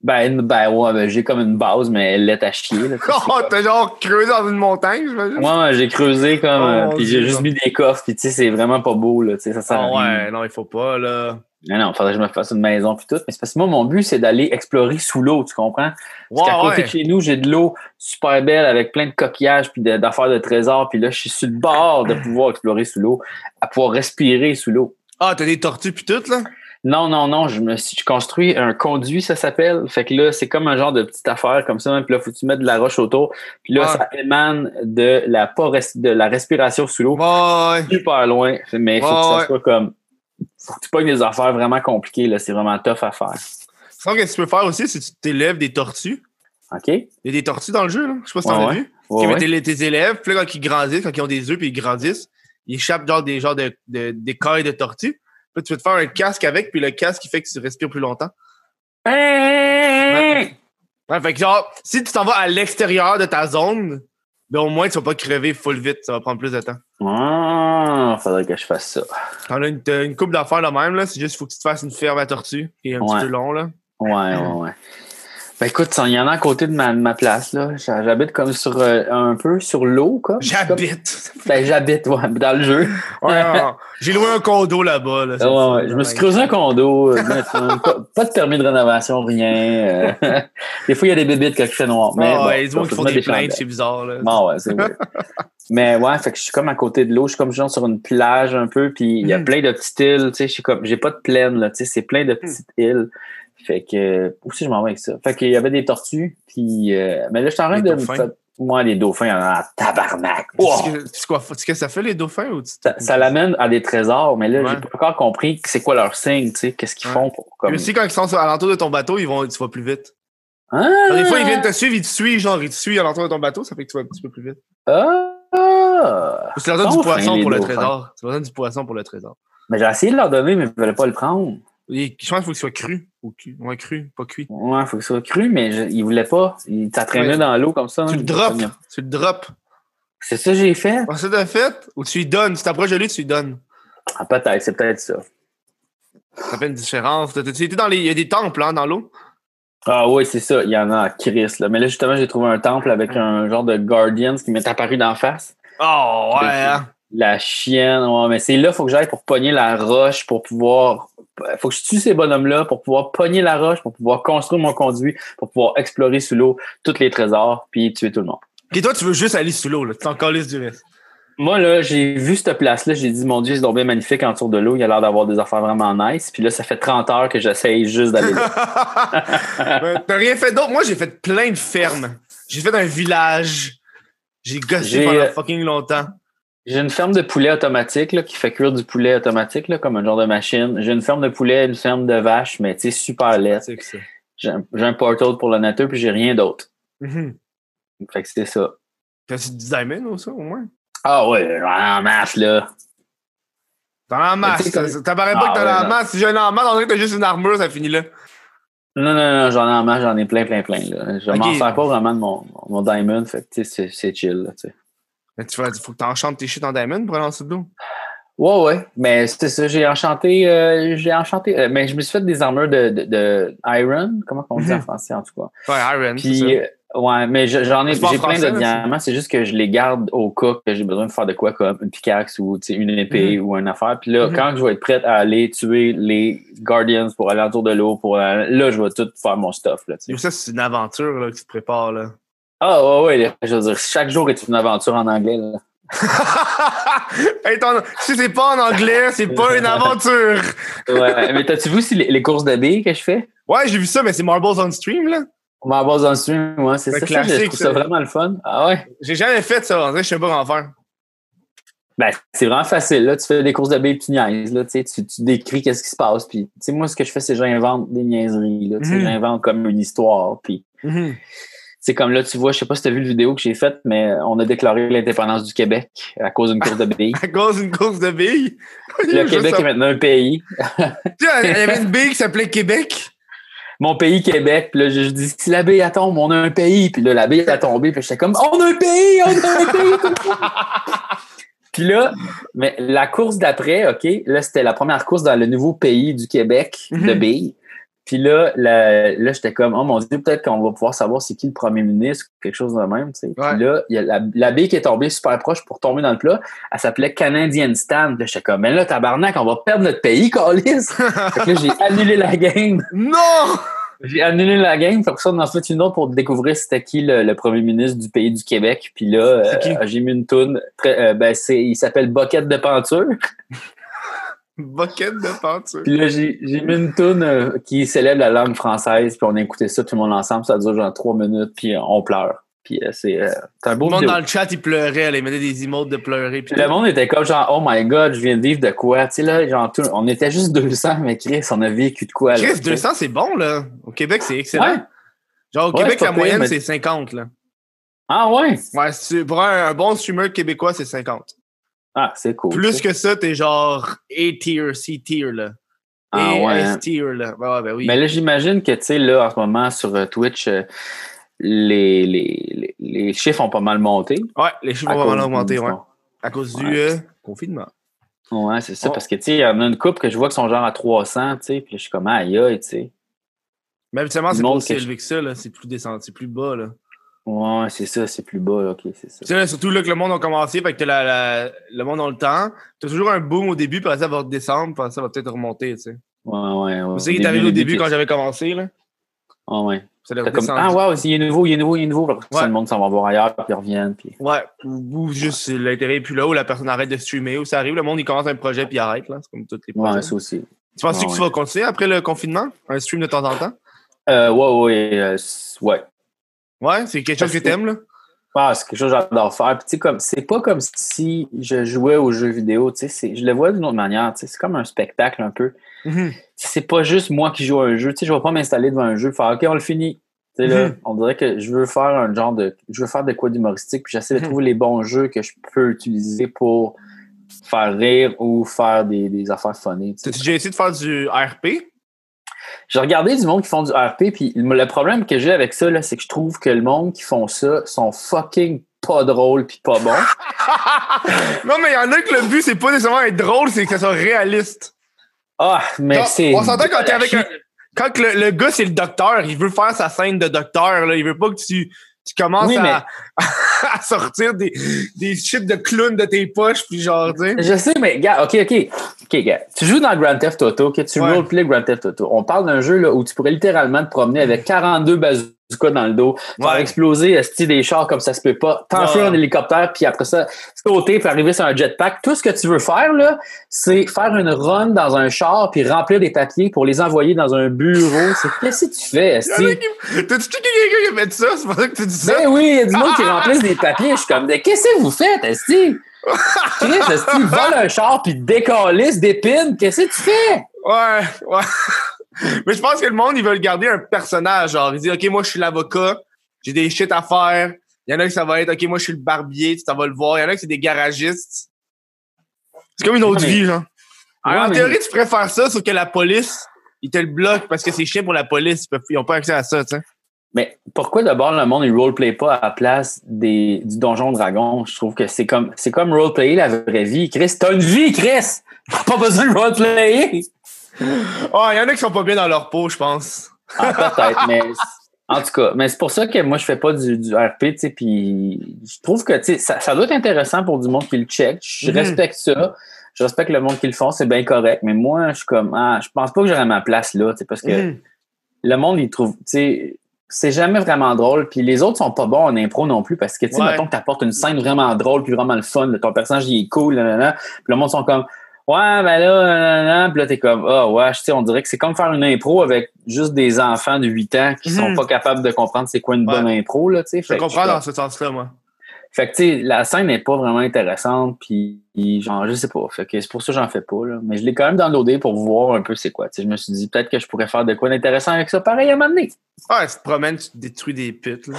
Ben, ben ouais, ben, j'ai comme une base, mais elle est à chier. Là, tu sais, c'est Oh, comme- t'as genre creusé dans une montagne, j'imagine? Ouais, ouais, j'ai creusé comme, Oh, euh, puis j'ai juste mis des coffres, puis tu sais, c'est vraiment pas beau, là, tu sais, ça sert à rien. ouais, non, il faut pas, là. Non, non, faudrait que je me fasse une maison puis tout. Mais c'est parce que moi, mon but, c'est d'aller explorer sous l'eau, tu comprends? Parce qu'à côté ouais. de chez nous, j'ai de l'eau super belle avec plein de coquillages puis de- d'affaires de trésors. Puis là, je suis sur le bord de pouvoir explorer sous l'eau, à pouvoir respirer sous l'eau. Ah, t'as des tortues pis tout, là? Non, non, non, je me suis je construis un conduit, ça s'appelle. Fait que là, c'est comme un genre de petite affaire comme ça. Puis là, faut que tu mettes de la roche autour. Puis là, ça émane de la de la respiration sous l'eau Ouais, super loin. Mais il faut Ouais, que ça soit comme. Faut que tu pognes des affaires vraiment compliquées, là. C'est vraiment tough à faire. Sinon, qu'est-ce que tu peux faire aussi, c'est que tu t'élèves des tortues. OK? Il y a des tortues dans le jeu, là. Je sais pas si t'en Ouais, as vu. Ouais. tes, élèves, puis là, quand ils grandissent, quand ils ont des œufs puis ils grandissent, ils échappent genre des genres de, de, d'écailles de tortues. Là, tu peux te faire un casque avec, puis le casque, il fait que tu respires plus longtemps. Hey! Ouais, fait que genre, si tu t'en vas à l'extérieur de ta zone, ben au moins, tu vas pas crever full vite. Ça va prendre plus de temps. Ah, faudrait que je fasse ça. T'en as une, une coupe d'affaires de même, là. C'est juste, faut que tu te fasses une ferme à tortue, qui est un Ouais. petit peu long, là. Ouais, ouais, ouais. Ben écoute, il y en a à côté de ma, de ma place, là. J'ha- J'habite comme sur euh, un peu sur l'eau, comme. J'habite. Comme- Ben j'habite, ouais, dans le jeu. Ouais. J'ai loué un condo là-bas, là. Ouais, ouais. Je me suis creusé un condo, euh, pas, pas de permis de rénovation, rien. euh. des fois, il y a des bébites qui fait noir. Mais Ah bon, ouais, qui se font des plaintes, c'est bizarre, là. Bon, ouais, c'est vrai. Mais ouais, fait que je suis comme à côté de l'eau, je suis comme genre sur une plage un peu, puis il y a Mm. plein de petites îles, tu sais, je suis comme, j'ai pas de plaine, là, tu sais, c'est plein de petites îles. Fait que, aussi, je m'en vais avec ça. Fait qu'il y avait des tortues, puis, euh, mais là, je suis en train de me dauphins. faire- Moi, les dauphins, en tabarnak. Wow! Tu sais ce que- tu sais quoi, que ça fait, les dauphins? Ou tu... Ça, ça l'amène à des trésors, mais là, Ouais. j'ai pas encore compris c'est quoi leur signe, tu sais, qu'est-ce qu'ils Ouais. font pour, comme... Aussi, quand ils sont à l'entour de ton bateau, ils vont, tu vas plus vite. Ah! Des fois, ils viennent te suivre, ils te suivent, genre, ils te suivent à l'entour de ton bateau, ça fait que tu vas un petit peu plus vite. Ah! Tu leur donnes du poisson pour le trésor. Tu leur donnes du poisson pour le trésor. Mais j'ai essayé de leur donner, mais ils veulent pas le prendre. Je pense qu'il faut qu'il soit cru. Ou cu. Ouais, cru, pas cuit. Ouais, faut que ça soit cru, mais je, ils voulaient pas. Ils t'entraînaient Ouais. dans l'eau comme ça. Tu hein, le drops. Tu le drops. C'est ça que j'ai fait? Ah, ça, t'as fait? Ou tu lui donnes? Si t'approches de lui, tu lui donnes. Ah, peut-être, c'est peut-être ça. Ça fait une différence. Été dans les... Il y a des temples, hein, dans l'eau? Ah oui, c'est ça. Il y en a à Chris. Là. Mais là, justement, j'ai trouvé un temple avec un genre de Guardians qui m'est apparu d'en face. Oh, ouais, hein. La chienne, ouais, mais c'est là, faut que j'aille pour pogner la roche pour pouvoir. Faut que je tue ces bonhommes-là pour pouvoir pogner la roche, pour pouvoir construire mon conduit, pour pouvoir explorer sous l'eau tous les trésors, puis tuer tout le monde. Et toi, tu veux juste aller sous l'eau, là. Tu t'en calisses du reste. Moi, là, j'ai vu cette place-là, j'ai dit, mon Dieu, c'est bien magnifique en dessous de l'eau, il a l'air d'avoir des affaires vraiment nice. Puis là, ça fait 30 heures que j'essaye juste d'aller là. Ben, T'as rien fait d'autre? Moi, j'ai fait plein de fermes. J'ai fait un village. J'ai gossé pendant euh, fucking longtemps. J'ai une ferme de poulet automatique là, qui fait cuire du poulet automatique, là, comme un genre de machine. J'ai une ferme de poulet, une ferme de vache, mais tu sais, super laide. J'ai un, un portal pour la nature, puis j'ai rien d'autre. Mhm. Fait que c'est ça. T'as-tu du diamond ou ça, au moins? Ah ouais, en masse, là. T'en as en masse. Ça t'apparaît pas Ah, que t'en as en masse. Si j'ai en masse, on dirait que t'as juste une armure, ça finit là. Non, non, non, j'en ai en masse, j'en ai plein, plein, plein. Là. Je m'en sers pas vraiment de mon, mon diamond, fait que c'est chill, là, tu sais. Mais tu vas, faut que t'enchantes tes shit en diamond pour aller en dessous de l'eau. Ouais, ouais. Mais c'est ça, j'ai enchanté, euh, j'ai enchanté, euh, mais je me suis fait des armures de, de, de iron, comment on dit en Mhm. français, en tout cas. Ouais, Iron. Puis, ça. euh, ouais, mais je- j'en ai, j'ai plein français, de diamants, c'est juste que je les garde au cas que j'ai besoin de faire de quoi, comme une pickaxe ou, tu une épée ou une affaire. Puis là, Mhm. quand je vais être prête à aller tuer les Guardians pour aller autour de l'eau, pour, là, je vais tout faire mon stuff, là, tu ça, c'est une aventure là, que tu te prépares. Là. Ah, ouais, ouais, je veux dire, chaque jour est une aventure en anglais, là. hey, ton- si c'est pas en anglais, c'est pas une aventure. Ouais, mais t'as-tu vu aussi les, les courses de billes que je fais? Ouais, j'ai vu ça, mais c'est Marbles on Stream, là. Ma base on stream, ouais, c'est ça. ça, je trouve ça vraiment le fun. Ah ouais? J'ai jamais fait ça, en vrai, je sais pas comment faire. Ben, c'est vraiment facile, là. Tu fais des courses de billes, tu niaises, là. Tu, tu, décris qu'est-ce qui se passe. Puis, tu sais, moi, ce que je fais, c'est que j'invente des niaiseries, là. Mhm. j'invente comme une histoire. Puis, c'est comme là, tu vois, je sais pas si t'as vu le vidéo que j'ai faite, mais on a déclaré l'indépendance du Québec à cause d'une course de billes. À cause d'une course de billes? le Québec est maintenant un pays. Tu il y avait une bille qui s'appelait Québec? Mon pays, Québec. Puis là, je, je dis, si la bille, tombe, on a un pays. Puis là, la bille, a tombé. Puis j'étais comme, on a un pays, on a un pays. Puis là, mais la course d'après, OK, là, c'était la première course dans le nouveau pays du Québec de Mhm. billes. Puis là, là, là, j'étais comme, oh mon Dieu, peut-être qu'on va pouvoir savoir c'est qui le premier ministre ou quelque chose de même. Puis là, il y a la, la bille qui est tombée super proche pour tomber dans le plat. Elle s'appelait Canadian Stand. Là, j'étais comme, mais là, tabarnak, on va perdre notre pays, Calis. fait que là, j'ai annulé la game. Non! J'ai annulé la game, faut que ça, on en fait une autre pour découvrir c'était qui le, le premier ministre du pays du Québec. Puis là, euh, j'ai mis une toune. Très, euh, ben, c'est, il s'appelle Bucket de peinture. Bucket de peinture. Puis là, j'ai, mis une toune euh, qui célèbre la langue française. Puis on a écouté ça tout le monde ensemble. Ça dure genre trois minutes. Puis euh, on pleure. Puis euh, c'est, euh, un beau Le monde vidéo. dans le chat, il pleurait, elle mettait des emotes de pleurer. Puis le monde était comme genre, oh my god, je viens de vivre de quoi? Tu sais, là, genre, tout- on était juste 200, mais Chris, on a vécu de quoi? là, Chris, tu sais. 200, c'est bon, là. Au Québec, c'est excellent. Ouais. Genre, au Ouais, Québec, la moyenne, mais- c'est 50, là. Ah ouais? Ouais, c'est- pour un, un bon streamer québécois, c'est 50. Ah, c'est cool. Plus ça. que ça, t'es genre A-tier, C-tier, là. Ah Et ouais. S-tier, là. Ben ouais, ben oui. Mais là, j'imagine que, tu sais, là, en ce moment, sur euh, Twitch, euh, les, les, les, les chiffres ont pas mal monté. ouais, les chiffres cause vraiment du augmenter, ouais. À cause du euh, confinement. Ouais, c'est ça. Oh. Parce que, tu sais, il y en a une couple que je vois qui sont genre à 300, tu sais, puis là, je suis comme, aïe, aïe, tu sais. Mais habituellement, c'est pas aussi élevé que ça, là. C'est plus descendu, c'est plus bas, là. Ouais, c'est ça, c'est plus bas, là, ok, c'est ça. Tu sais, là, surtout là que le monde a commencé, fait que t'as la, la- le monde a le temps. T'as toujours un boom au début, puis après ça va redescendre, puis après ça va peut-être remonter, tu sais. Ouais, ouais, ouais. C'est ça qui est arrivé au début quand j'avais commencé, là. Ah, ouais. Comme, ah, wow, il est nouveau, il est nouveau, il est nouveau. Après ça, Ouais. le monde s'en va voir ailleurs, puis ils reviennent, puis. Ouais, ou, juste l'intérêt est plus là, ou la personne arrête de streamer, ou ça arrive, le monde il commence un projet puis il arrête, là. C'est comme tous les projets. Ouais, ça aussi. tu penses ouais, que tu ouais. vas continuer après le confinement? Un stream de temps en temps? Euh, ouais, ouais, euh, ouais. Ouais, c'est quelque chose que t'aimes, là? Ah, c'est quelque chose que j'adore faire. Puis, comme, c'est pas comme si je jouais aux jeux vidéo, tu sais, je le vois d'une autre manière, tu sais, c'est comme un spectacle un peu. Mhm. C'est pas juste moi qui joue à un jeu, tu sais, je vais pas m'installer devant un jeu, faire, OK, on le finit. Tu sais, là, Mhm. on dirait que je veux faire un genre de, je veux faire de quoi d'humoristique, puis j'essaie de Mhm. trouver les bons jeux que je peux utiliser pour faire rire ou faire des, des affaires funny, tu sais. T'as-tu déjà essayé de faire du RP? J'ai regardé du monde qui font du RP, puis le problème que j'ai avec ça, là, c'est que je trouve que le monde qui font ça sont fucking pas drôles puis pas bons. non, mais il y en a que le but, c'est pas nécessairement être drôle, c'est que ça soit réaliste. Ah, mais c'est. on s'entend quand t'es avec un. Quand le, le gars, c'est le docteur, il veut faire sa scène de docteur, là. Il veut pas que tu, tu commences Oui, à. à sortir des, des shit de clown de tes poches, puis genre, tu sais. Je sais, mais gars, ok, ok. Ok, gars. Tu joues dans Grand Theft Auto, ok, tu Ouais. roleplay Grand Theft Auto. On parle d'un jeu là, où tu pourrais littéralement te promener avec 42 bazookas dans le dos, faire Ouais. exploser des chars comme ça se peut pas, t'enfuir Ouais. un hélicoptère, puis après ça, sauter, puis arriver sur un jetpack. Tout ce que tu veux faire, là, c'est faire une run dans un char, puis remplir des papiers pour les envoyer dans un bureau. C'est qu'est-ce que tu fais, esti? T'as-tu quelqu'un qui a fait ça? C'est pour ça que tu dis ça? Ben oui, il y a du monde qui remplisse des papiers. Je suis comme, mais qu'est-ce que vous faites, Esti? Chris, Esti, vole un char puis décalisse, dépine. Qu'est-ce que tu fais? Ouais, ouais. Mais je pense que le monde, ils veulent garder un personnage. Genre, ils disent, OK, moi, je suis l'avocat, j'ai des shit à faire. Il y en a qui ça va être, OK, moi, je suis le barbier, tu t'en vas le voir. Il y en a qui c'est des garagistes. C'est comme une autre mais- vie, genre. Alors, Ouais, en mais- théorie, tu pourrais faire ça, sauf que la police, ils te le bloquent parce que c'est chiant pour la police. Ils, peuvent, ils ont pas accès à ça, tu sais. Mais pourquoi d'abord le monde, il roleplay pas à la place des, du Donjon Dragon? Je trouve que c'est comme, c'est comme roleplayer la vraie vie. Chris, t'as une vie, Chris! T'as pas besoin de roleplayer! Oh, il y en a qui sont pas bien dans leur peau, je pense. Ah, peut-être, mais en tout cas, mais c'est pour ça que moi je fais pas du, du RP, tu sais, puis je trouve que tu sais, ça, ça doit être intéressant pour du monde qui le check. Je Mhm. respecte ça. Je respecte le monde qui le font, c'est bien correct. Mais moi, je suis comme ah, je pense pas que j'aurais ma place là, tu sais, parce que Mhm. le monde, il trouve, tu sais, c'est jamais vraiment drôle. Puis les autres sont pas bons en impro non plus parce que, tu sais, Ouais. mettons que t'apportes une scène vraiment drôle puis vraiment le fun, ton personnage, il est cool, là, là, là. Puis le monde sont comme, ouais, ben là, là, là, là. Puis là, t'es comme, ah, ouais, tu sais, on dirait que c'est comme faire une impro avec juste des enfants de 8 ans qui sont Mhm. pas capables de comprendre c'est quoi une Ouais. bonne impro, là, tu sais. Je comprends dans ce sens-là, moi. fait que, tu sais, la scène n'est pas vraiment intéressante, puis genre, je sais pas. Fait que c'est pour ça que j'en fais pas, là. Mais je l'ai quand même downloadé pour voir un peu c'est quoi. Tu sais, je me suis dit, peut-être que je pourrais faire de quoi d'intéressant avec ça, pareil à un moment donné. Ouais, tu te promènes, tu détruis des putes, là.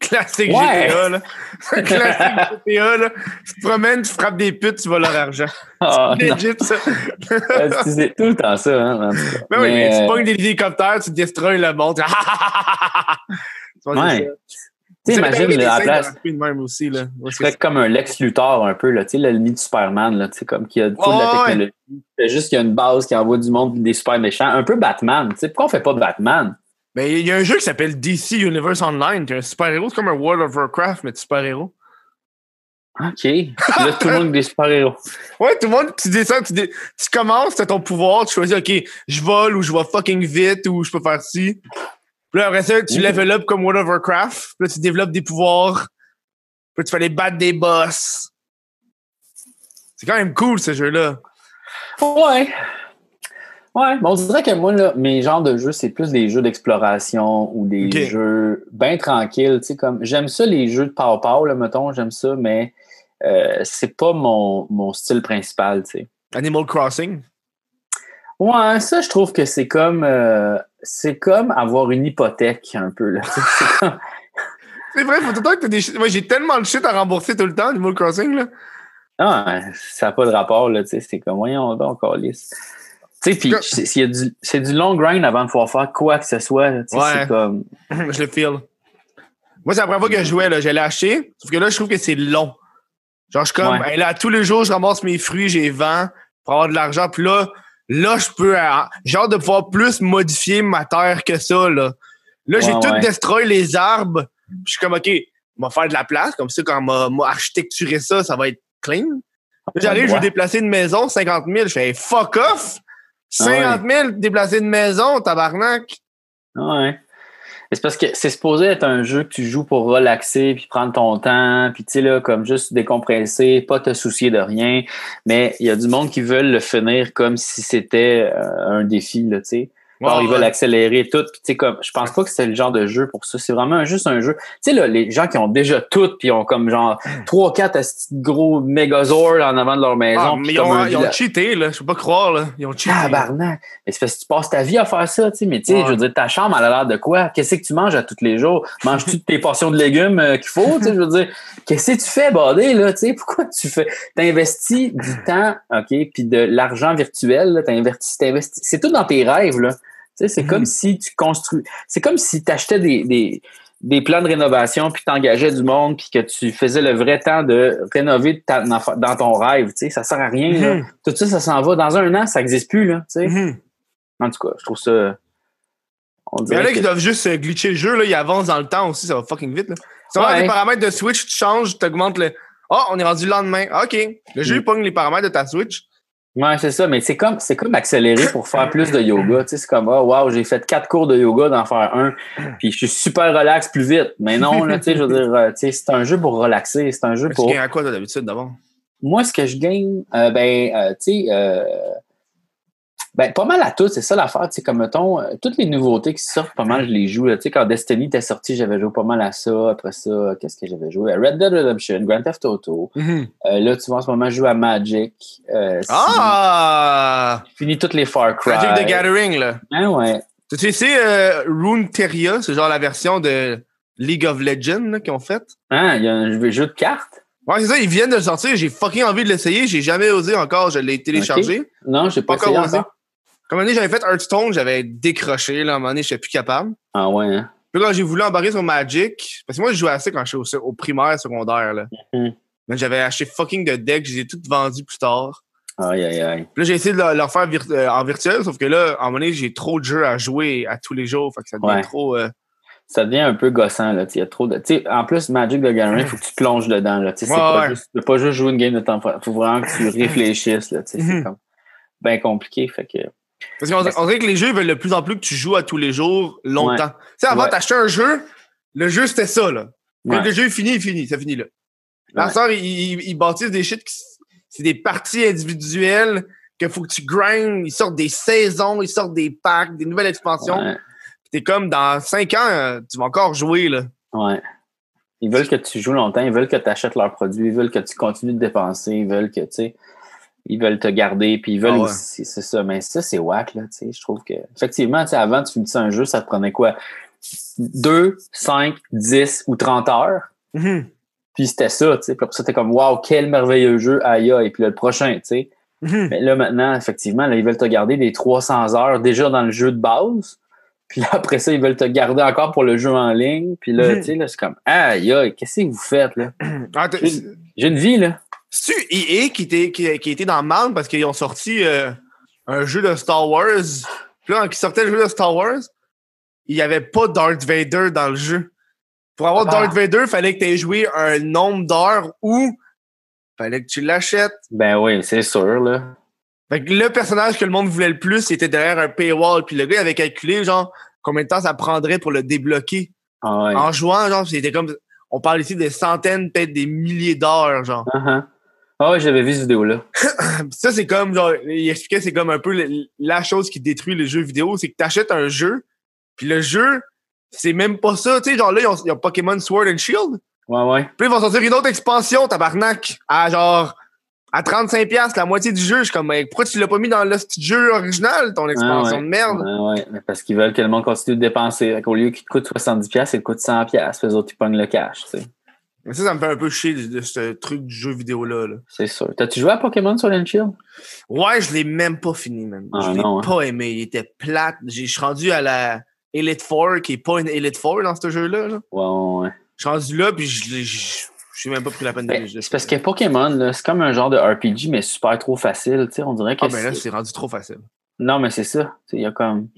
C'est classique Ouais. GTA, là. C'est classique GTA, là. Tu te promènes, tu frappes des putes, tu vas leur argent. Ah, non. Legit, ça. C'est tout le temps ça, hein, en tout cas. Mais oui, mais Mais, tu euh, pognes des hélicoptères, tu destroys le monde. tu vois, Ouais. c'est. Tu sais, C'est imagine, arrivé des là, à la place, de même aussi, là. Ouais, je c'est ferais comme un Lex Luthor un peu, là, tu sais, l'ennemi de Superman, là, tu sais, comme qui a toute la Ouais, technologie. C'est juste qu'il y a une base qui envoie du monde des super méchants. Un peu Batman, tu sais, pourquoi on fait pas Batman? Mais il y a un jeu qui s'appelle DC Universe Online, qui est un super-héros. C'est comme un World of Warcraft, mais de super-héros. OK. Là, tout le monde est des super-héros. Ouais, tout le monde, tu descends, tu, dé- tu commences, t'as ton pouvoir, tu choisis, OK, je vole ou je vais fucking vite ou je peux faire ci. Puis là, après ça, tu level up comme World of Warcraft. Puis là, tu développes des pouvoirs. Puis là, tu fais aller battre des boss. C'est quand même cool, ce jeu-là. Ouais. Ouais, mais on dirait que moi, là, mes genres de jeux, c'est plus des jeux d'exploration ou des jeux bien tranquilles. Tu sais, comme j'aime ça, les jeux de pow-pow, là, mettons, j'aime ça, mais euh, c'est pas mon, mon style principal, tu sais. Animal Crossing? Ouais, ça, je trouve que c'est comme euh, c'est comme avoir une hypothèque un peu, là. c'est comme- vrai, faut tout le temps que t'as des. Moi, j'ai tellement de shit à rembourser tout le temps, Animal Crossing, là. Ah, ça n'a pas de rapport, là, tu sais, c'est comme, voyons donc, calice. Tu sais, puis c'est du, c'est du long grind avant de pouvoir faire quoi que ce soit, là, tu sais, Ouais. c'est comme... je le feel. Moi, c'est la première fois que je jouais, là. J'allais acheter, sauf que là, je trouve que c'est long. Genre, je suis comme, Ouais. hey, là, tous les jours, je ramasse mes fruits, j'ai vent pour avoir de l'argent. Puis là, là, je peux, j'ai hâte de pouvoir plus modifier ma terre que ça, là. Là, j'ai Ouais, tout destroy les arbres. Puis je suis comme, OK, on va faire de la place. Comme ça, quand on m'a- m'a architecturé ça, ça va être clean. J'arrive, je veux déplacer une maison, 50 000. Je fais, hey, fuck off! 50 000, déplacer une maison, tabarnak! Ouais. Mais C'est parce que c'est supposé être un jeu que tu joues pour relaxer, puis prendre ton temps, puis tu sais, là, comme juste décompresser, pas te soucier de rien. Mais il y a du monde qui veulent le finir comme si c'était euh, un défi, là, tu sais. Alors, ils Ouais, veulent ouais. accélérer tout. Puis, tu sais, comme, je pense pas que c'est le genre de jeu pour ça. C'est vraiment juste un jeu. Tu sais, là, les gens qui ont déjà tout, puis ont comme genre 3 4 gros mégazords en avant de leur maison. Ah, mais ils ont, un ils ont cheaté, là. Je peux pas croire, là. Ils ont cheaté. Tabarnak! Mais c'est parce que tu passes ta vie à faire ça, tu sais. Mais tu sais, Ouais. je veux dire, ta chambre, elle a l'air de quoi? Qu'est-ce que tu manges à tous les jours? Manges-tu tes portions de légumes euh, qu'il faut? Tu sais, je veux dire, qu'est-ce que tu fais, badé, là? Tu sais, pourquoi tu fais? T'investis du temps, OK, puis de l'argent virtuel, là. T'investis, t'investis. C'est tout dans tes rêves, là. Tu sais, c'est Mhm. comme si tu construis. C'est comme si tu achetais des, des, des plans de rénovation, puis t'engageais du monde, puis que tu faisais le vrai temps de rénover ta- dans, ton rêve. Tu sais, ça sert à rien, là. Mhm. Tout ça, ça s'en va. Dans un an, ça n'existe plus, là. Tu sais. Mhm. En tout cas, je trouve ça. On il y en a qui doivent juste euh, glitcher le jeu, là. Ils avancent dans le temps aussi, ça va fucking vite, là. Tu Ouais. les paramètres de Switch, tu changes, tu augmentes le. Oh, on est rendu le lendemain. Ah, OK. Le jeu, Mm. il pogne les paramètres de ta Switch. Ouais, c'est ça, mais c'est comme, c'est comme accélérer pour faire plus de yoga. Tu sais, c'est comme, oh, wow, j'ai fait quatre cours de yoga d'en faire un, puis je suis super relax plus vite. Mais non, là, tu sais, je veux dire, euh, tu sais, c'est un jeu pour relaxer, c'est un jeu Tu pour. gagnes à quoi, d'habitude, d'abord? Moi, ce que je gagne, euh, ben, euh, tu sais, euh, ben, pas mal à tout, c'est ça l'affaire. Tu sais, comme, mettons, euh, toutes les nouveautés qui sortent, pas mal, je les joue. Tu sais, quand Destiny était sorti, j'avais joué pas mal à ça. Après ça, qu'est-ce que j'avais joué? Red Dead Redemption, Grand Theft Auto. Euh, là, tu vois, en ce moment, je joue à Magic. Euh, Ah! Fini toutes les Far Cry. Magic the Gathering, là. Ah ouais. Tu sais, c'est euh, Runeterra, c'est genre la version de League of Legends qu'ils ont faite. Ah, il y a un jeu de cartes? Ouais, c'est ça, ils viennent de le sortir. J'ai fucking envie de l'essayer. J'ai jamais osé encore. Je l'ai téléchargé. Non, j'ai pas, Pas essayé encore osé. encore. Comme un moment j'avais fait Hearthstone, j'avais décroché. Là, à un moment donné, je plus capable. Ah ouais, hein? Puis quand j'ai voulu embarquer sur Magic, parce que moi, je jouais assez quand je suis au, au primaire, secondaire. Là. Mais j'avais acheté fucking de decks, je les ai toutes vendus plus tard. Aïe, aïe, aïe. Puis là, j'ai essayé de le- leur faire vir- euh, en virtuel, sauf que là, à un moment donné, j'ai trop de jeux à jouer à tous les jours. Fait que ça devient Ouais. trop. euh, Ça devient un peu gossant, là. Il y a trop de. En plus, Magic the Gathering, il faut que tu plonges dedans, là. Tu Ouais, juste, peux pas juste jouer une game de temps. Il faut vraiment que tu réfléchisses, là. C'est Mhm. comme bien compliqué. Fait que. Parce qu'on on dirait que les jeux veulent de plus en plus que tu joues à tous les jours longtemps. Tu sais, avant, Ouais. t'achetais un jeu, le jeu, c'était ça, là. Quand Ouais. le jeu est fini, il finit, ça finit là. La Ouais. sœur, ils, bâtissent des shit qui c'est des parties individuelles que faut que tu grindes, ils sortent des saisons, ils sortent des packs, des nouvelles expansions. T'es comme dans 5 ans, euh, tu vas encore jouer là. Ouais. Ils veulent que tu joues longtemps, ils veulent que tu achètes leurs produits, ils veulent que tu continues de dépenser, ils veulent que, tu sais, ils veulent te garder, puis ils veulent Ah ouais. aussi, c'est ça. Mais ça, c'est whack, là, tu sais. Je trouve que, effectivement, tu sais, avant, tu finissais un jeu, ça te prenait quoi? 2, 5, 10 ou 30 heures. Mhm. Puis c'était ça, tu sais. Puis après ça, t'es comme, waouh, quel merveilleux jeu, aïe, aïe. Puis là, le prochain, tu sais. Mhm. Mais là, maintenant, effectivement, là, ils veulent te garder des 300 heures déjà dans le jeu de base. Puis là, après ça, ils veulent te garder encore pour le jeu en ligne. Puis là, Mhm. tu sais, là, c'est comme, aïe, aïe, qu'est-ce que vous faites, là? Ah, j'ai une vie, là. C'est-tu EA qui était, qui, qui était dans le mal parce qu'ils ont sorti euh, un jeu de Star Wars? Puis là, quand ils sortaient le jeu de Star Wars, il n'y avait pas Darth Vader dans le jeu. Pour avoir Ah. Darth Vader, il fallait que tu aies joué un nombre d'heures ou fallait que tu l'achètes. Ben oui, c'est sûr, là. Fait que le personnage que le monde voulait le plus, il était derrière un paywall. Puis le gars il avait calculé, genre, combien de temps ça prendrait pour le débloquer. Ah ouais. En jouant, genre, c'était comme. On parle ici des centaines, peut-être des milliers d'heures, genre. Uh-huh. Ah ouais, j'avais vu cette vidéo-là. Ça, c'est comme, genre, il expliquait, c'est comme un peu le- la chose qui détruit les jeux vidéo, c'est que t'achètes un jeu, puis le jeu, c'est même pas ça. Tu sais, genre là, ils ont, ils ont Pokémon Sword and Shield, Ouais, ouais. puis ils vont sortir une autre expansion, tabarnak, à genre, à 35$, la moitié du jeu. Je suis comme, mais pourquoi tu l'as pas mis dans le jeu original, ton expansion ouais. de merde? Ouais, ouais. Mais Parce qu'ils veulent que le monde continue de dépenser. Qu'au lieu qu'il te coûte 70$, il te coûte 100$. Puis eux autres, ils pognent le cash, tu sais. Mais ça, ça me fait un peu chier de, de ce truc du jeu vidéo-là. là. C'est sûr. T'as-tu joué à Pokémon sur Shield? Ouais, je l'ai même pas fini, man. Ah, je l'ai hein. pas aimé. Il était plate. Je suis rendu à la Elite Four, qui est pas une Elite Four dans ce jeu-là. là. Ouais, ouais, ouais. Je suis rendu là, puis je l'ai- je suis même pas pris la peine de Ben, le c'est parce que Pokémon, c'est comme un genre de RPG, mais super trop facile. On dirait que Ah, ben là, c'est- rendu trop facile. Non, mais c'est ça. Il y a comme.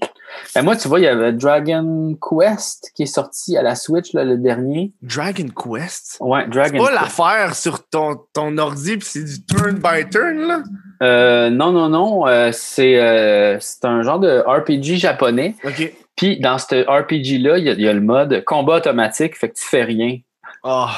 Ben, moi, tu vois, il y avait Dragon Quest qui est sorti à la Switch, là, le dernier. Dragon Quest? Ouais, C'est Dragon pas Quest. l'affaire sur ton, ton ordi, puis c'est du turn by turn, là? Euh, non, non, non. euh, c'est euh, c'est un genre de RPG japonais. OK. Puis dans ce RPG-là, il y, y a le mode combat automatique, fait que tu fais rien. Ah.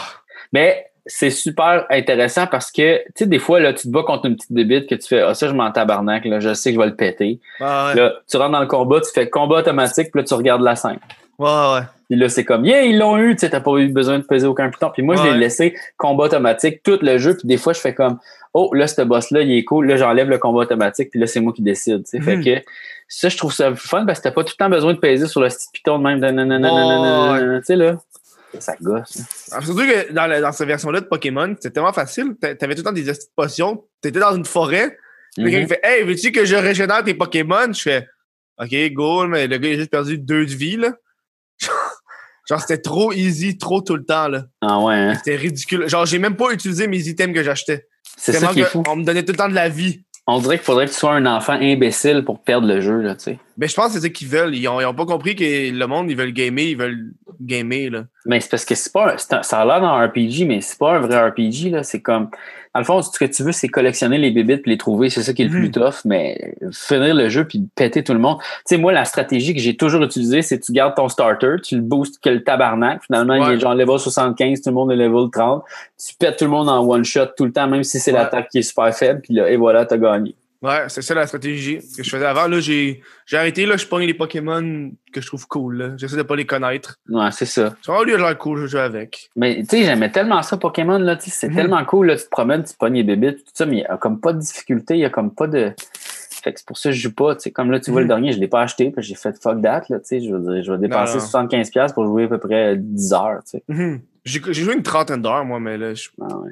Mais c'est super intéressant parce que, tu sais, des fois, là, tu te bats contre une petite débite que tu fais, ah, ça, je m'en tabarnak, là, je sais que je vais le péter. Ah, ouais. Là, tu rentres dans le combat, tu fais combat automatique, puis là, tu regardes la scène. Ouais, ouais. Puis là, c'est comme, yeah, ils l'ont eu, tu sais, t'as pas eu besoin de peser aucun piton. Puis moi, je l'ai laissé combat automatique tout le jeu. Puis des fois, je fais comme, oh, là, ce boss-là, il est cool. Là, j'enlève le combat automatique. Puis là, c'est moi qui décide, tu sais. Fait que ça, je trouve ça fun parce que t'as pas tout le temps besoin de peser sur le petit piton de même. de nananana, Tu sais, là. Ça gosse. là. Alors, surtout que dans, la- dans cette version-là de Pokémon, c'était tellement facile. T'a- T'avais tout le temps des potions. T'étais dans une forêt. Le gars Mhm. il fait Hey, veux-tu que je régénère tes Pokémon? Je fais OK, go, mais le gars il a juste perdu deux de vie, là. Genre, c'était trop easy, trop tout le temps, là. Ah ouais, hein. C'était ridicule. Genre, j'ai même pas utilisé mes items que j'achetais. C'est ça qui est fou. On me donnait tout le temps de la vie. On dirait qu'il faudrait que tu sois un enfant imbécile pour perdre le jeu, là, tu sais. Mais je pense que c'est ça qu'ils veulent. Ils ont, ils ont pas compris que le monde, ils veulent gamer, ils veulent gamer, là. Mais c'est parce que c'est pas un- ça a l'air dans un RPG, mais c'est pas un vrai RPG. Là. C'est comme. Dans le fond, ce que tu veux, c'est collectionner les bébites puis les trouver. C'est ça qui est le Mhm. plus tough, mais finir le jeu puis péter tout le monde. Tu sais, moi, la stratégie que j'ai toujours utilisée, c'est tu gardes ton starter, tu le boostes que le tabarnak. Finalement, il Ouais. est genre level 75, tout le monde est level 30. Tu pètes tout le monde en one shot tout le temps, même si c'est Ouais. l'attaque qui est super faible, puis là, et voilà, t'as gagné. Ouais, c'est ça la stratégie que je faisais avant. Là, j'ai j'ai arrêté, là, je pogne les Pokémon que je trouve cool. J'essaie de pas les connaître. Ouais, c'est ça. Ça va, lui, a l'air cool, je joue avec. Mais tu sais, j'aimais tellement ça, Pokémon, là, c'est Mhm. tellement cool, là, tu te promènes, tu pognes les bébites, tout ça, mais il y a comme pas de difficulté, il y a comme pas de. Fait que c'est pour ça que je joue pas, comme là, tu vois, Mhm. le dernier, je l'ai pas acheté, puis j'ai fait fuck that, là, tu sais, je veux dire, je vais dépenser non. 75$ pour jouer à peu près 10 heures, tu sais. Mhm. J'ai j'ai joué une trentaine d'heures, moi, mais là, je- Ah ouais.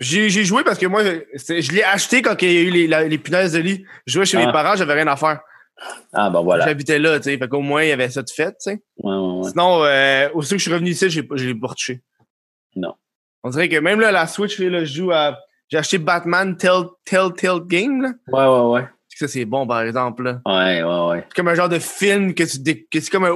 J'ai j'ai joué parce que moi, je l'ai acheté quand il y a eu les, la- les punaises de lit. Je jouais chez Ah. mes parents, j'avais rien à faire. Ah, ben voilà. J'habitais là, tu sais. Fait qu'au moins, il y avait ça de fait, tu sais. Ouais, ouais, ouais. Sinon, euh, aussitôt que je suis revenu ici, je l'ai pas retouché. Non. On dirait que même là, la Switch, là, je joue à. J'ai acheté Batman Tell- Telltale Game, là. Ouais, ouais, ouais. Ça, c'est bon, par exemple, là. Ouais, ouais, ouais. C'est comme un genre de film que tu dé- que c'est comme un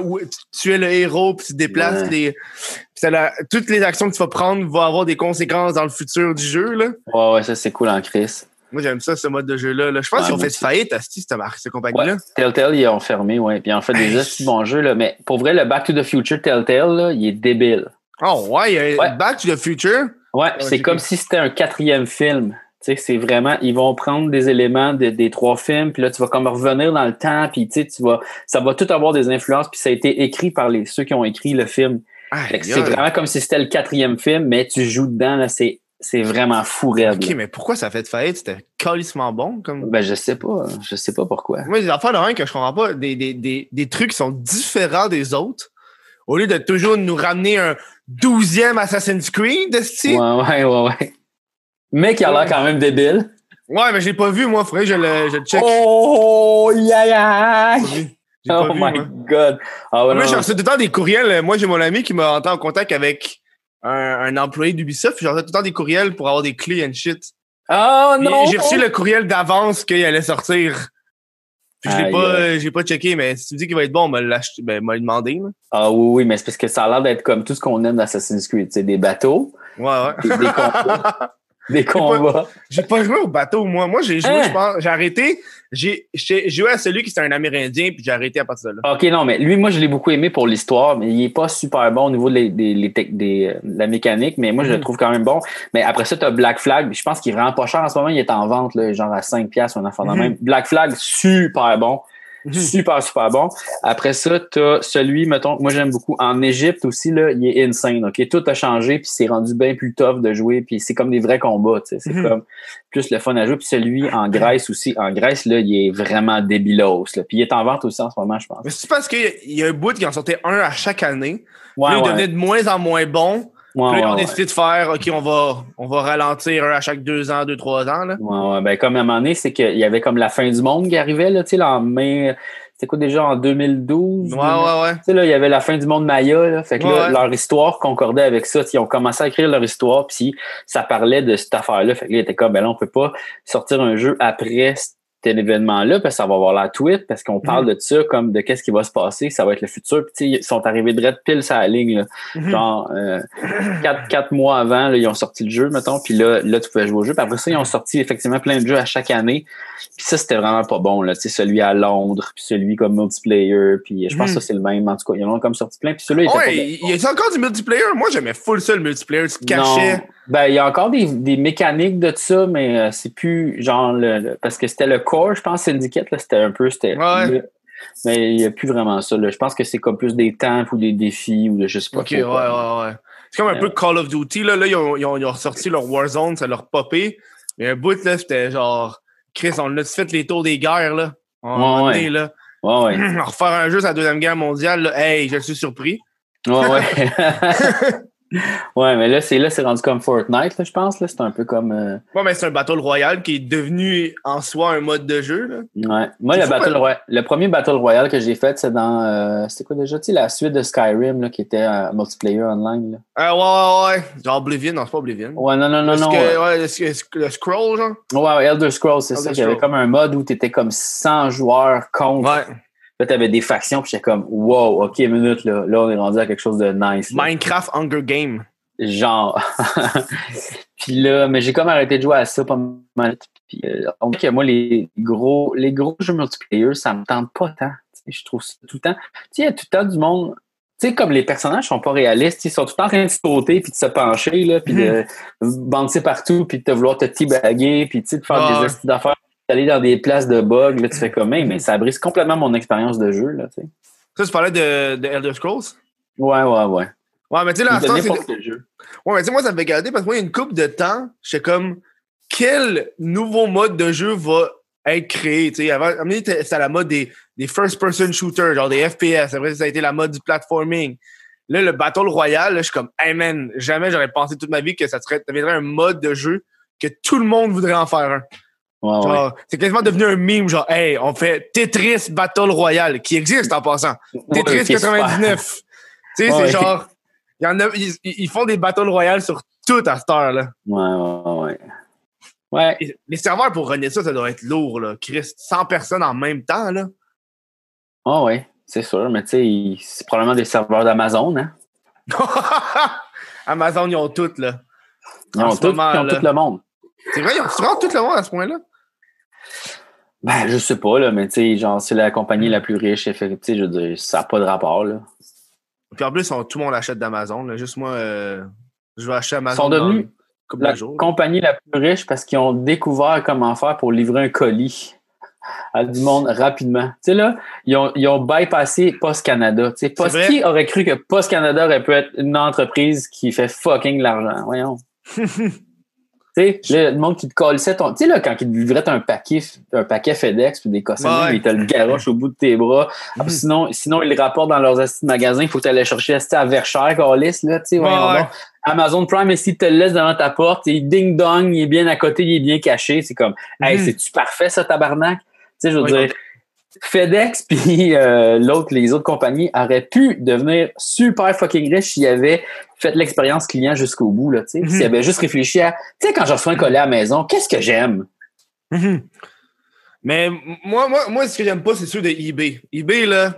tu es le héros puis tu déplaces Ouais. les puis t'as la- toutes les actions que tu vas prendre vont avoir des conséquences dans le futur du jeu là. Ouais, ouais, ça, c'est cool en crise. Moi j'aime ça ce mode de jeu là. Je pense Ouais, qu'ils ont fait aussi. faillite à cette marque cette compagnie là. Ouais. Telltale, ils ont fermé, ouais. Puis ils ont fait des assez bons jeux, là. Mais pour vrai, le Back to the Future Telltale, là, il est débile. Oh ouais, il y a. Back to the Future? Ouais, Ouais, c'est comme si c'était un quatrième film. Tu sais, c'est vraiment, ils vont prendre des éléments de- des trois films, puis là, tu vas comme revenir dans le temps, puis tu sais, tu vas, ça va tout avoir des influences, puis ça a été écrit par les, ceux qui ont écrit le film. C'est vraiment comme si c'était le quatrième film, mais tu joues dedans, là, c'est, c'est vraiment fou raide. Ok, là. mais pourquoi ça fait faillite? C'était calissement bon comme. Ben, je sais pas, je sais pas pourquoi. Moi, des affaires de rien que je comprends pas, des, des, des, des trucs qui sont différents des autres. Au lieu de toujours nous ramener un douzième Assassin's Creed, esti. Ouais, ouais, ouais, ouais. Mais qui a l'air quand même débile. Ouais, mais je l'ai pas vu, moi. Faudrait que je le, je le check. Oh, yeah, yeah. Oh vu, my moi. god. Ah ouais, Moi, non. reçu tout le temps des courriels. Moi, j'ai mon ami qui m'a entré en contact avec un, un employé d'Ubisoft. puis J'ai reçu tout le temps des courriels pour avoir des clés and shit. Oh non! J'ai reçu le courriel d'avance qu'il allait sortir. Puis je l'ai pas, euh, j'ai pas checké, mais si tu me dis qu'il va être bon, l'acheter, ben, m'a demandé, là. Ah oui, oui, mais c'est parce que ça a l'air d'être comme tout ce qu'on aime d'Assassin's Creed. C'est des bateaux, Ouais, ouais. des, des combats. Des combats. J'ai pas joué au bateau, moi. Moi, j'ai joué, Hein? je pense, j'ai arrêté. J'ai j'ai joué à celui qui était un Amérindien, puis j'ai arrêté à partir de là. OK, non, mais lui, moi, je l'ai beaucoup aimé pour l'histoire, mais il est pas super bon au niveau de, les- des, les des, euh, de la mécanique, mais moi, je le Mhm. trouve quand même bon. Mais après ça, tu as Black Flag. Je pense qu'il est vraiment pas cher en ce moment. Il est en vente, là, genre à 5$ piastres ou un enfant de Mhm. même. Black Flag, super bon. Mhm. Super, super bon. Après ça, tu as celui, mettons, moi j'aime beaucoup. En Égypte aussi, là, il est insane. OK? Tout a changé, puis c'est rendu bien plus tough de jouer, puis c'est comme des vrais combats. tu sais. C'est Mhm. comme plus le fun à jouer. Puis celui en Grèce aussi. En Grèce, là, il est vraiment débilos. Là. Puis il est en vente aussi en ce moment, je pense. Mais c'est parce qu'il y a un bout qui en sortait un à chaque année. Ouais, là, il ouais. devenait de moins en moins bon. Ouais, Puis là, ouais, on a ouais. décidé de faire, OK, on va, on va ralentir un à chaque deux ans, deux, trois ans, là. Ouais, ouais. Ben, comme à un moment donné, c'est qu'il y avait comme la fin du monde qui arrivait, là, tu sais, en mai, c'était quoi déjà, en 2012? Ouais, ouais, ouais. Tu sais, là, il y avait la fin du monde Maya, là. Fait que là, leur histoire concordait avec ça. Ils ont commencé à écrire leur histoire, puis ça parlait de cette affaire-là. Fait que là, ils étaient comme, ben là, on peut pas sortir un jeu après cet événement-là, parce que ça va avoir la tweet, parce qu'on parle Mhm. de ça comme de qu'est-ce qui va se passer, ça va être le futur. Puis, ils sont arrivés de pile sur la ligne, là. Mhm. Genre, euh, quatre, quatre mois avant, là, ils ont sorti le jeu, mettons, puis là, là, tu pouvais jouer au jeu. Puis après ça, ils ont sorti effectivement plein de jeux à chaque année. Puis ça, c'était vraiment pas bon, là. Celui à Londres, puis celui comme multiplayer, puis je pense Mhm. que ça, c'est le même. En tout cas, ils en ont comme sorti plein. Puis celui-là, il était pas Ouais, il y a encore du multiplayer? Moi, j'aimais full ça, le multiplayer. Tu te cachais. non. Ben, il y a encore des, des mécaniques de ça, mais euh, c'est plus genre le, le- parce que c'était le core, je pense, Syndicate, là, c'était un peu, c'était. Ouais. le- mais il n'y a plus vraiment ça. Là. Je pense que c'est comme plus des temps ou des défis ou de je sais pas. Ok, trop ouais, quoi. ouais, ouais. C'est comme un Ouais. peu Call of Duty, là. Là, ils ont, ils ont, ils ont ressorti leur Warzone, ça leur popé. Mais un bout, là, c'était genre, Chris, on a fait les tours des guerres, là? On Ouais, là. Ouais, ouais. Refaire un jeu sur la Deuxième Guerre mondiale, là, hey, je suis surpris. Ouais, ouais. ouais, mais là, c'est là, c'est rendu comme Fortnite, là, je pense. Là. C'est un peu comme. euh, Ouais, mais c'est un Battle Royale qui est devenu en soi un mode de jeu, là. Ouais. Moi, C'est le, fou, Battle ouais. Royale- le premier Battle Royale que j'ai fait, c'est dans. euh, c'était quoi déjà? Tu sais, la suite de Skyrim, là, qui était euh, multiplayer online. Là. Euh, ouais, ouais, ouais. Genre Oblivion, non, c'est pas Oblivion. Ouais, non, non, non, Parce non. que, ouais. ouais, le, le scroll, genre. Ouais, ouais, Elder Scrolls, c'est ça. Il y avait comme un mode où tu étais comme 100 joueurs contre. Ouais. Là, t'avais des factions, puis j'étais comme, wow, ok, minute, là, là, on est rendu à quelque chose de nice. là. Minecraft Hunger Game. Genre. puis là, mais j'ai comme arrêté de jouer à ça pas mal. Puis, euh, on dit que moi, les gros, les gros jeux multiplayer, ça me tente pas tant. Je trouve ça tout le temps. Tu sais, il y a tout le temps du monde. Tu sais, comme les personnages sont pas réalistes, ils sont tout le temps en train de sauter, puis de se pencher, là, puis de bouncer partout, puis de te vouloir te teabaguer, puis de faire Ah des ouais. D'aller dans des places de bugs, là, tu fais comme, mais ça brise complètement mon expérience de jeu, là, tu sais. Ça, tu parlais de, de Elder Scrolls? Ouais, ouais, ouais. Ouais, mais tu sais, là, ce temps, c'est- jeu. Ouais, mais tu sais, moi, ça me fait garder parce que moi, il y a une couple de temps, j'étais comme, quel nouveau mode de jeu va être créé? Tu sais, avant, c'était la mode des, des first-person shooters, genre des FPS. Après, ça a été la mode du platforming. Là, le Battle Royale, là, je suis comme, hey man, jamais j'aurais pensé toute ma vie que ça serait, ça deviendrait un mode de jeu que tout le monde voudrait en faire un. Ouais, ouais. Genre, c'est quasiment devenu un meme, genre, hey, on fait Tetris Battle Royale, qui existe en passant. Tetris Ouais, qui est super. 99. Tu sais, c'est genre, il y en a, ils, ils font des Battle Royale sur tout à cette heure, là. Ouais, ouais, ouais. Ouais, Et Les serveurs pour runner ça, ça doit être lourd, là. Chris, 100 personnes en même temps, là. Ah ouais, c'est sûr, mais tu sais, c'est probablement des serveurs d'Amazon, hein? Amazon, ils ont tout, là. Ils ont, tout, moment, ils ont là. tout le monde. C'est vrai, ils ont vraiment tout le monde à ce point-là. Ben, je sais pas, là, mais tu sais, genre, c'est la compagnie la plus riche, je veux dire, ça n'a pas de rapport, là. Puis en plus, on- tout le monde achète d'Amazon, là. Juste moi, euh, je vais acheter Amazon. Ils sont devenus La compagnie la plus riche parce qu'ils ont découvert comment faire pour livrer un colis à du monde rapidement. Tu sais, là, ils ont, ils ont bypassé Post Canada. Tu sais, Post, qui aurait cru que Post Canada aurait pu être une entreprise qui fait fucking de l'argent? Voyons. Tu sais, le monde qui te colissait ton. Tu sais, là, quand ils te livraient un paquet, un paquet FedEx puis des cossins, Ouais. ils te le garochent au bout de tes bras. Puis sinon, sinon, ils le rapportent dans leurs astis de magasin. Il faut que tu ailles chercher à Verchères, Calis, là, tu sais, Ouais. Amazon Prime, ici, te le laisse devant ta porte. Il ding dong, il est bien à côté, il est bien caché. C'est comme, hey, Mhm. c'est-tu parfait, ça, tabarnak? Tu sais, je veux dire, FedEx puis euh, l'autre, les autres compagnies auraient pu devenir super fucking riches s'ils avaient fait l'expérience client jusqu'au bout, là, tu sais. Mhm. S'ils avaient juste réfléchi à, tu sais, quand je reçois un colis à la maison, qu'est-ce que j'aime? Mhm. Mais moi, moi, moi, ce que j'aime pas, c'est ceux de eBay. eBay, là,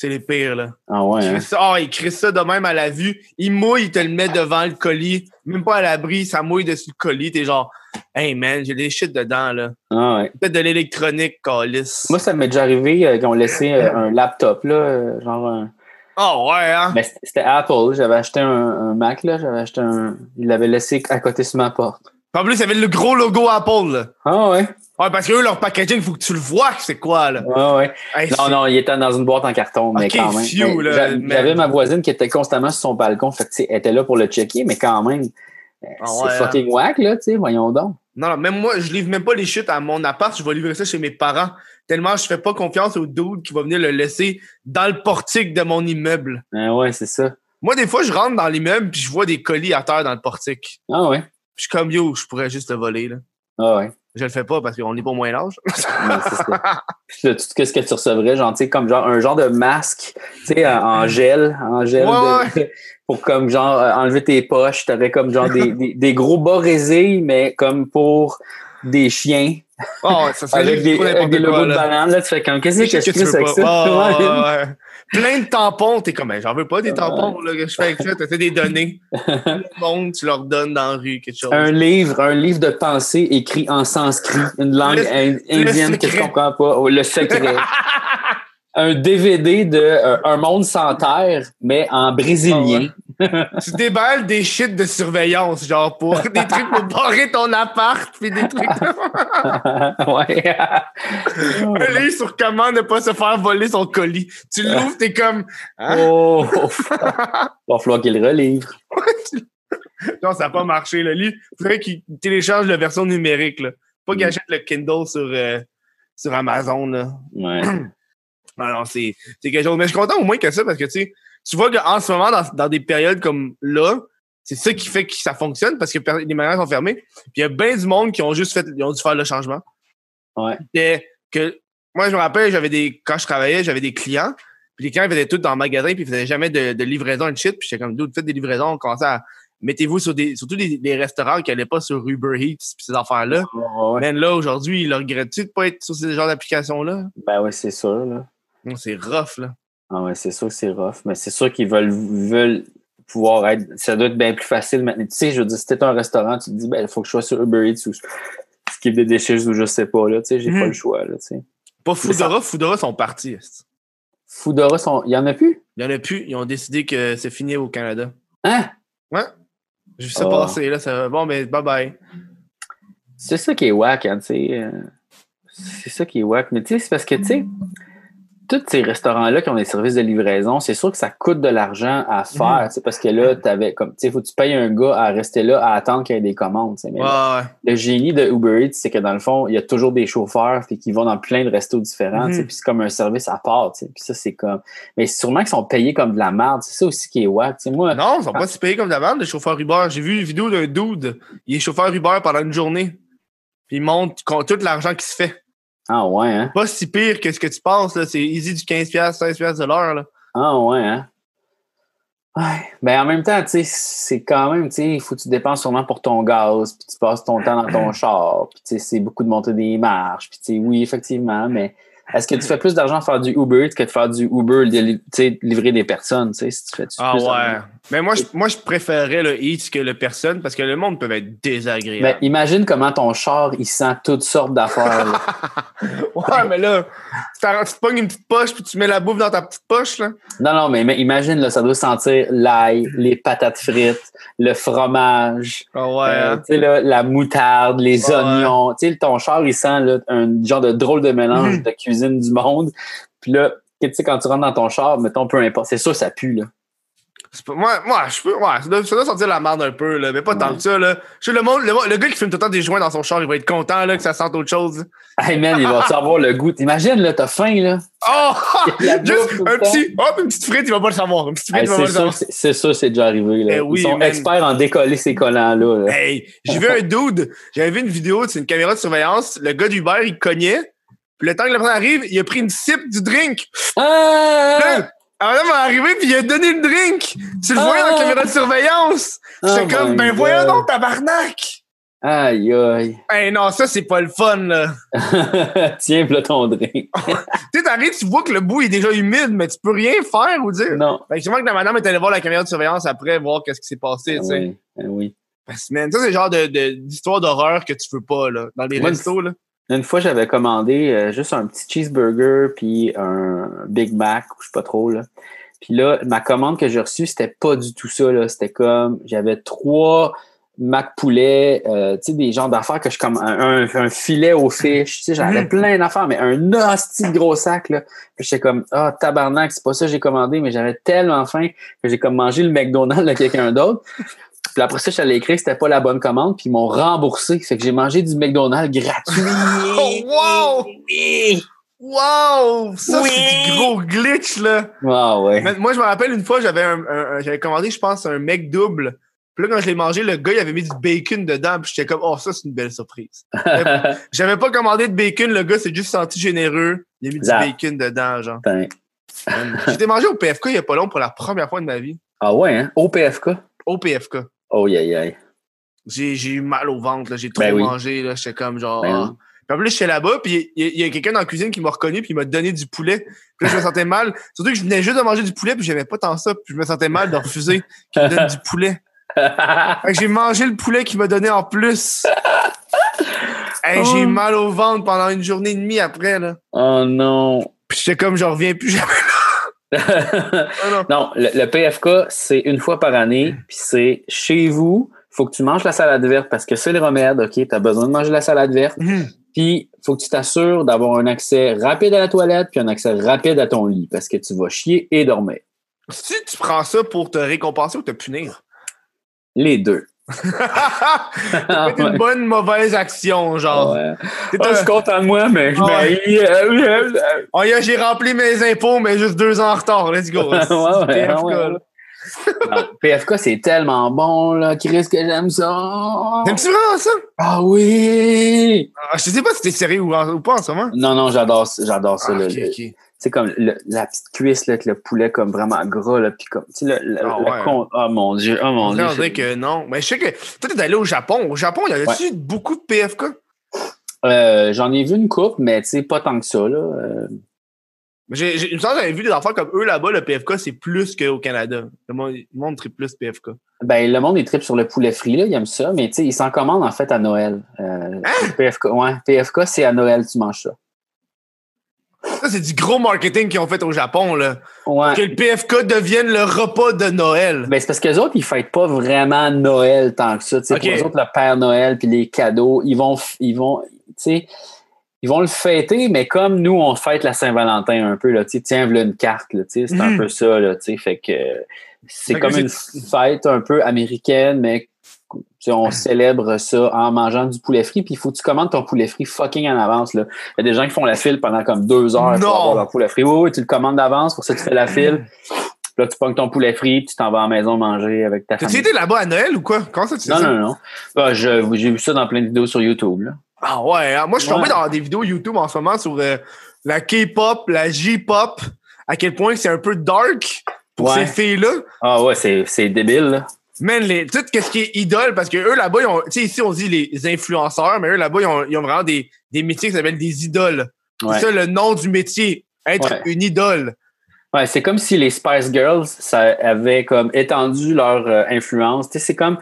c'est les pires, là. Ah ouais, hein? Chris, Ah, il crée ça de même à la vue. Il mouille, il te le met devant le colis. Même pas à l'abri, ça mouille dessus le colis. T'es genre, hey man, j'ai des shit dedans, là. Ah ouais. Peut-être de l'électronique, calice. Moi, ça m'est déjà arrivé euh, qu'ils ont laissé euh, un laptop, là, euh, genre un- Oh, ouais, hein? Mais c'était- c'était Apple. J'avais acheté un, un Mac, là. J'avais acheté un. Il l'avait laissé à côté sur ma porte. En plus, il y avait le gros logo Apple, là. Ah ouais. Ouais, parce que eux, leur packaging, faut que tu le vois c'est quoi, là. Ah ouais. Hey, Non, non, il était dans une boîte en carton, mais quand même. Mais. J'avais ma voisine qui était constamment sur son balcon. Fait que, elle était là pour le checker, mais quand même. euh, Ah c'est ouais, fucking whack, là, tu sais, voyons donc. Non, non, même moi, je livre même pas les shit à mon appart, je vais livrer ça chez mes parents. Tellement je fais pas confiance au dude qui va venir le laisser dans le portique de mon immeuble. Ah ouais, c'est ça. Moi, des fois, je rentre dans l'immeuble puis je vois des colis à terre dans le portique. Ah ouais. Puis je suis comme yo, je pourrais juste le voler, là. Ah ouais. Je le fais pas parce qu'on n'est pas au moyen âge. Ouais, c'est ça. Puis là, tout ce que tu recevrais, genre, tu sais, comme genre un genre de masque, tu sais, en, gel, en gel, Ouais, de- pour comme genre euh, enlever tes poches. T'avais comme genre des, des, des gros bas résés, mais comme pour des chiens, Oh, ça avec des, avec des logos quoi, de banane. Là, tu fais comme, qu'est-ce que Qu'est-ce je fais avec ça? Plein de tampons, t'es comme, ben, j'en veux pas des tampons, là, que je fais avec ça, t'as des données. Tout le monde, tu leur donnes dans la rue, quelque chose. Un livre, un livre de pensée écrit en sanskrit, une langue Le- indienne que je comprends pas. Oh, le secret. un DVD de euh, Un monde sans terre, mais en brésilien. Tu déballes des shit de surveillance, genre pour des trucs pour barrer ton appart, puis des trucs. ouais. Un livre sur comment ne pas se faire voler son colis. Tu l'ouvres, t'es comme. Hein? Oh! Va falloir qu'il relivre. Non, ça n'a pas marché. Le livre, il faudrait qu'il télécharge la version numérique. Là. Pas qu'il Mm. achète le Kindle sur, euh, sur Amazon. Là. Ouais. Non, c'est c'est quelque chose. Mais je suis content au moins que ça parce que tu sais, tu vois qu'en ce moment, dans, dans des périodes comme là, c'est ça qui fait que ça fonctionne parce que les magasins sont fermés. Puis il y a bien du monde qui ont juste fait, ils ont dû faire le changement. Ouais. Que moi, je me rappelle, j'avais des quand je travaillais, j'avais des clients. Puis les clients ils faisaient tout dans le magasin, puis ils faisaient jamais de, de livraison et de shit. Puis j'étais comme, d'où faites des livraisons, on commençait à mettez-vous sur des, surtout des, des restaurants qui n'allaient pas sur Uber Eats puis ces affaires-là. Ouais, ouais. Mais là, aujourd'hui, ils le regrettent-tu de pas être sur ces genres d'applications-là? Ben oui, c'est sûr. Là. C'est rough, là. Ah ouais, c'est sûr que c'est rough, mais c'est sûr qu'ils veulent, veulent pouvoir être. Ça doit être bien plus facile maintenant. Tu sais, je veux dire, si t'es un restaurant, tu te dis, ben, il faut que je sois sur Uber Eats ou skip des déchets ou je sais pas, là. Tu sais, j'ai Mhm. pas le choix, là, tu sais. Pas Mais ça- Foodora, Foodora sont partis. Foodora, sont... il y en a plus? Il y en a plus. Ils ont décidé que c'est fini au Canada. Hein? Ouais. Vu ça Oh. passer, là. Ça... Bon, mais bye bye. C'est ça qui est whack, hein, tu sais. euh, C'est ça qui est whack. Mais tu sais, c'est parce que, tu sais, tous ces restaurants-là qui ont des services de livraison, c'est sûr que ça coûte de l'argent à faire, Mhm. tu sais, parce que là, t'avais comme, tu sais, faut que tu payes un gars à rester là, à attendre qu'il y ait des commandes, tu sais. Mais Ouais, ouais. le génie de Uber Eats, c'est que dans le fond, il y a toujours des chauffeurs puis qui vont dans plein de restos différents, Mhm. puis c'est comme un service à part. Puis ça, c'est comme... Mais sûrement qu'ils sont payés comme de la merde. C'est ça aussi qui est sais. Moi, Non, ils sont pas si payés comme d'avant, les chauffeurs Uber. J'ai vu une vidéo d'un dude. Il est chauffeur Uber pendant une journée. Puis il montre tout l'argent qui se fait. Ah ouais, hein? Pas si pire que ce que tu penses, là. C'est easy du 15$, 16$ de l'heure, là. Ah ouais, hein? Ouais. Ben en même temps, tu sais, c'est quand même, tu sais, il faut que tu dépenses sûrement pour ton gaz, puis tu passes ton temps dans ton char, puis tu sais, c'est beaucoup de monter des marches, puis tu sais, oui, effectivement, mais est-ce que tu fais plus d'argent à faire du Uber que de faire du Uber, de tu sais, livrer des personnes, tu sais, si tu fais Ah plus ouais. Mais moi, je, moi, je préférerais le Eats que le personne parce que le monde peut être désagréable. Ben, imagine comment ton char, il sent toutes sortes d'affaires. Ouais, mais là, tu tu pognes une petite poche puis tu mets la bouffe dans ta petite poche, là. non, non, mais, mais imagine, là, ça doit sentir l'ail, les patates frites, le fromage, Ah ouais. Euh, hein. là, la moutarde, les Ouais. oignons. Tu sais, ton char, il sent là, un genre de drôle de mélange Mhm. de cuisine du monde. Puis là, tu sais, quand tu rentres dans ton char, mettons, peu importe, c'est sûr, ça pue, là. Moi, moi, je peux. Ouais, ça doit, ça doit sentir la merde un peu, là, mais pas tant que ça, là. Je sais, le, monde, le, le gars qui fume tout le temps des joints dans son char, il va être content, là, que ça sente autre chose. Hey man, il va savoir le goût. T'imagines, là, t'as faim, là. Oh! Juste le un petit. Hop, une petite frite, il va pas le savoir. Une petite frite, Hey, il va pas c'est le savoir. c'est c'est sûr, c'est déjà arrivé, là. Eh oui, Ils sont man. experts en décoller ces collants-là. là. Hey, j'ai vu un dude, j'avais vu une vidéo, c'est une caméra de surveillance, le gars d'Uber, il cognait, puis le temps que la personne arrive, il a pris une sip du drink. Ah! Là, la madame est arrivée, puis il a donné le drink. Tu le voyais dans la Ah! caméra de surveillance. J'étais comme, my ben voyons donc, tabarnak! Aïe, aïe. Hey, non, ça, c'est pas le fun, là. Tiens, là, ton drink. Tu sais, t'arrives, tu vois que le bout est déjà humide, mais tu peux rien faire ou dire? non. Fait que sûrement que la madame est allée voir la caméra de surveillance après, voir qu'est-ce qui s'est passé, Ah tu sais. oui, ah oui. Que, man, ça, c'est le genre d'histoire d'horreur que tu veux pas, là, dans les restos, là. Une fois, j'avais commandé euh, juste un petit cheeseburger puis un Big Mac, ou je sais pas trop, là. Puis là, ma commande que j'ai reçue, c'était pas du tout ça, là. C'était comme, j'avais trois Mac poulet, euh, tu sais, des genres d'affaires que je comme un, un- filet aux fiches, tu sais, j'avais Mhm. plein d'affaires, mais un hostie de gros sac, là. Puis j'étais comme, ah, tabarnak, c'est pas ça que j'ai commandé, mais j'avais tellement faim que j'ai comme mangé le McDonald's de quelqu'un d'autre. Puis après ça, j'allais écrire que c'était pas la bonne commande, puis ils m'ont remboursé. Fait que j'ai mangé du McDonald's gratuit. Oh, wow! Oui! Wow! Ça, Oui! c'est du gros glitch, là. Ah ouais. Moi, je me rappelle une fois, j'avais un, un- un- j'avais commandé, je pense, un mec double. Puis là, quand je l'ai mangé, le gars, il avait mis du bacon dedans. Puis j'étais comme, oh, ça, c'est une belle surprise. J'avais pas commandé de bacon, le gars s'est juste senti généreux. Il a mis du bacon dedans, genre. J'étais mangé au PFK il y a pas long pour la première fois de ma vie. ah ouais, hein? Au PFK? Au PFK. Oh, aïe, aïe. J'ai eu mal au ventre, là. J'ai trop Ben oui. mangé, là. J'étais comme genre. Ben ah. oui. Puis en plus, j'étais là-bas, puis il y, a- il y a quelqu'un dans la cuisine qui m'a reconnu, puis il m'a donné du poulet. Puis là, je me sentais mal. Surtout que je venais juste de manger du poulet, puis j'aimais pas tant ça. Puis je me sentais mal de refuser qu'il me donne du poulet. Fait que j'ai mangé le poulet qu'il m'a donné en plus. Hey, J'ai eu Oh. mal au ventre pendant une journée et demie après, là. oh non. Puis j'étais comme, je reviens plus jamais. Non. non, le, le PFK, c'est une fois par année, puis c'est chez vous, faut que tu manges la salade verte parce que c'est le remède, OK? Tu as besoin de manger la salade verte. Mhm. Puis, faut que tu t'assures d'avoir un accès rapide à la toilette puis un accès rapide à ton lit parce que tu vas chier et dormir. Si tu prends ça pour te récompenser ou te punir? Les deux. Une bonne mauvaise action, genre. Ouais. T'es Ah, un- content de moi, mais je Ouais. m'haïs. Euh, euh, euh. Oh, yeah, j'ai rempli mes impôts, mais juste deux ans en retard. Let's go. PFK. Non, c'est tellement bon, là. Chris, que j'aime ça. T'aimes-tu vraiment ça? Ah oui! Ah, je sais pas si t'es sérieux ou, ou pas en ce moment. Non, non, j'adore j'adore ça. Ah, Le-. C'est comme le- la petite cuisse, là, avec le poulet comme vraiment gras, là, puis comme, tu sais, le, le, le ouais. con- Oh mon Dieu, oh mon On Dieu. dirait que non. Mais je sais que toi, t'es allé au Japon. Au Japon, il y avait-tu beaucoup de PFK? Euh, J'en ai vu une coupe, mais tu sais, pas tant que ça, là. Euh, j'ai, que j'avais vu des enfants comme eux là-bas, le PFK, c'est plus qu'au Canada. Le monde, le monde tripe plus PFK. Ben, le monde, il tripe sur le poulet frit, là, il aime ça, mais tu sais, il s'en commande en fait à Noël. Euh, PFK, ouais, PFK, c'est à Noël, tu manges ça. Ça, c'est du gros marketing qu'ils ont fait au Japon, là. Ouais. Que le PFK devienne le repas de Noël. Ben, c'est parce que les autres, ils fêtent pas vraiment Noël tant que ça. Pour eux autres, le Père Noël puis les cadeaux, ils vont, ils vont, ils vont le fêter, mais comme nous, on fête la Saint-Valentin un peu, là, tiens, voilà une carte, c'est un Mhm. peu ça, là, fait que euh, c'est que comme une fête un peu américaine, mais on célèbre ça en mangeant du poulet frit, puis il faut que tu commandes ton poulet frit fucking en avance. Il y a des gens qui font la file pendant comme deux heures Non. pour avoir leur poulet frit. Oui, oui, tu le commandes d'avance, pour ça tu fais la file. Puis Là, tu pognes ton poulet frit, puis tu t'en vas à la maison manger avec ta famille. été là-bas à Noël ou quoi? Comment ça, tu sais Non, ça? non, non. Bah, j'ai vu ça dans plein de vidéos sur YouTube. Là. Ah ouais, hein. moi je suis tombé Ouais. dans des vidéos YouTube en ce moment sur euh, la K-pop, la J-pop, à quel point c'est un peu dark pour Ouais. ces filles-là. Ah ouais, c'est, c'est débile. Là. Man, les, tout ce qui est idole, parce que eux là-bas, ils ont, tu sais, ici on dit les influenceurs, mais eux là-bas, ils ont, ils ont vraiment des, des métiers qui s'appellent des idoles. Ouais. C'est ça le nom du métier, être Ouais. une idole. Ouais, c'est comme si les Spice Girls, ça avait comme étendu leur euh, influence. Tu sais, c'est comme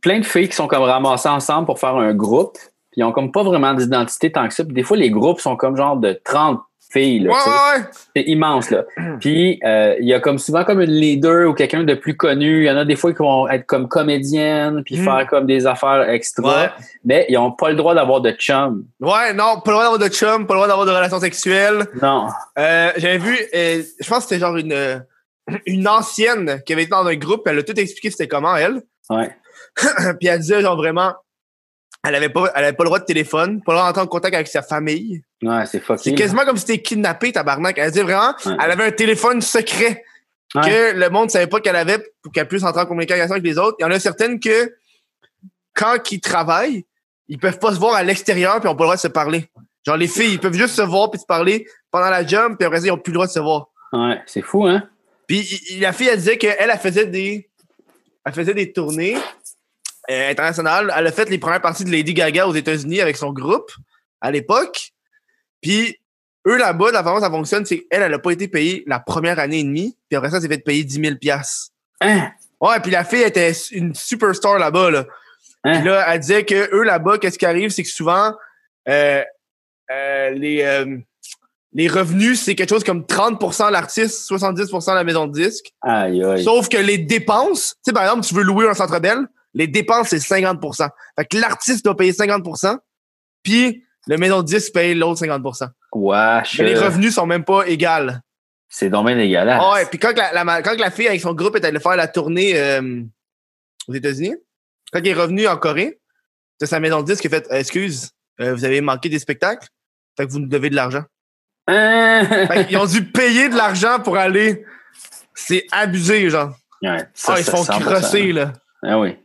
plein de filles qui sont comme ramassées ensemble pour faire un groupe. Puis ils ont comme pas vraiment d'identité tant que ça. Puis des fois, les groupes sont comme genre de 30 filles. Là, Ouais, ouais, ouais. C'est immense, là. Puis, euh, il y a comme souvent comme une leader ou quelqu'un de plus connu. Il y en a des fois qui vont être comme comédienne, puis Mm. faire comme des affaires extra. Ouais. Mais ils n'ont pas le droit d'avoir de chum. Ouais, non, pas le droit d'avoir de chum, pas le droit d'avoir de relations sexuelles. Non. Euh, J'avais vu, euh, je pense que c'était genre une, une ancienne qui avait été dans un groupe, elle a tout expliqué c'était comment, elle. Ouais. Puis elle disait, genre vraiment, elle avait pas, elle avait pas le droit de téléphone, pas le droit d'entrer en contact avec sa famille. Ouais, c'est fucké. C'est quasiment comme si t'étais kidnappé, tabarnak. Elle disait vraiment, Ouais. elle avait un téléphone secret Ouais. que le monde savait pas qu'elle avait pour qu'elle puisse entrer en communication avec les autres. Il y en a certaines que, quand ils travaillent, ils peuvent pas se voir à l'extérieur puis ils ont pas le droit de se parler. Genre, les filles, ils peuvent juste se voir puis se parler pendant la job puis après ça, ils ont plus le droit de se voir. Ouais, c'est fou, hein? Puis la fille, elle disait qu'elle, elle faisait des, elle faisait des tournées euh, internationales. Elle a fait les premières parties de Lady Gaga aux États-Unis avec son groupe à l'époque. Puis eux là-bas, la façon dont ça fonctionne, c'est qu'elle, elle a pas été payée la première année et demie. Puis après ça, elle s'est fait payer 10 000 piastres. Hein? Ouais, puis la fille était une superstar là-bas. Là. Hein? Puis là, elle disait que eux là-bas, qu'est-ce qui arrive, c'est que souvent, euh, euh, les, euh, les revenus, c'est quelque chose comme 30% l'artiste, 70% la maison de disques. Aïe, aïe. Sauf que les dépenses, tu sais, par exemple, tu veux louer un centre belle, les dépenses, c'est 50% Fait que l'artiste doit payer 50% puis le maison de disques paye l'autre 50 Wesh. Mais les revenus sont même pas égales. C'est dommage dégueulasse. Ah ouais, puis quand la, la- quand la fille avec son groupe est allée faire la tournée euh, aux États-Unis, quand il est revenu en Corée, c'est sa maison de disques qui a fait Excuse, euh, vous avez manqué des spectacles, fait que vous nous devez de l'argent. Hein? Fait qu'ils ont dû payer de l'argent pour aller. C'est abusé, genre. Ouais, ça, ah, ils se font 100%. crosser, là. Ah oui.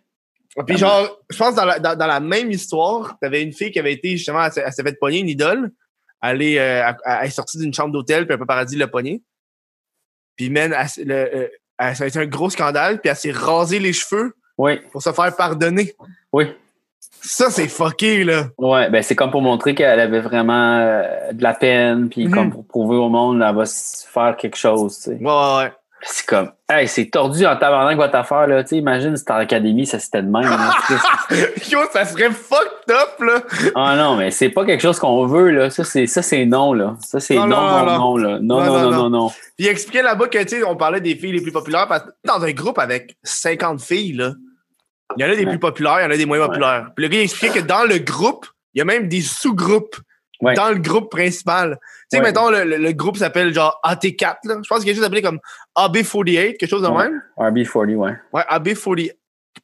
Puis genre, je pense dans la, dans, dans la même histoire, t'avais une fille qui avait été justement, elle, s'est- elle s'est fait pogner une idole. Elle est, euh, elle- est sortie d'une chambre d'hôtel, puis un paparazzi l'a pognée. Puis man, elle le, euh, elle- ça a été un gros scandale, puis elle s'est rasé les cheveux Oui, pour se faire pardonner. oui. Ça, c'est fucké, là. Ouais, ben c'est comme pour montrer qu'elle avait vraiment euh, de la peine, puis Mhm. comme pour prouver au monde, elle va se faire quelque chose, tu sais. Ouais, ouais, ouais. C'est comme, hey, c'est tordu en tabarnak votre affaire, là. Tu imagine si en académie, ça c'était de même. là. Yo, ça serait fucked up, là. ah non, mais c'est pas quelque chose qu'on veut, là. Ça, c'est, ça, c'est non, là. Ça, c'est Non, non, non, non, non, non, là. Non, Non, non, non. Puis il expliquait là-bas que, tu sais, on parlait des filles les plus populaires, parce que dans un groupe avec 50 filles, là, il y en a des Ouais. plus populaires, il y en a des moins Ouais. populaires. Puis le gars, il expliquait que dans le groupe, il y a même des sous-groupes Ouais. dans le groupe principal. Tu sais, Ouais. mettons, le, le- le groupe s'appelle genre AT4, là. Je pense qu'il y a quelque chose appelé comme AB48, quelque chose de Ouais. même. RB40, ouais. Ouais, AB40.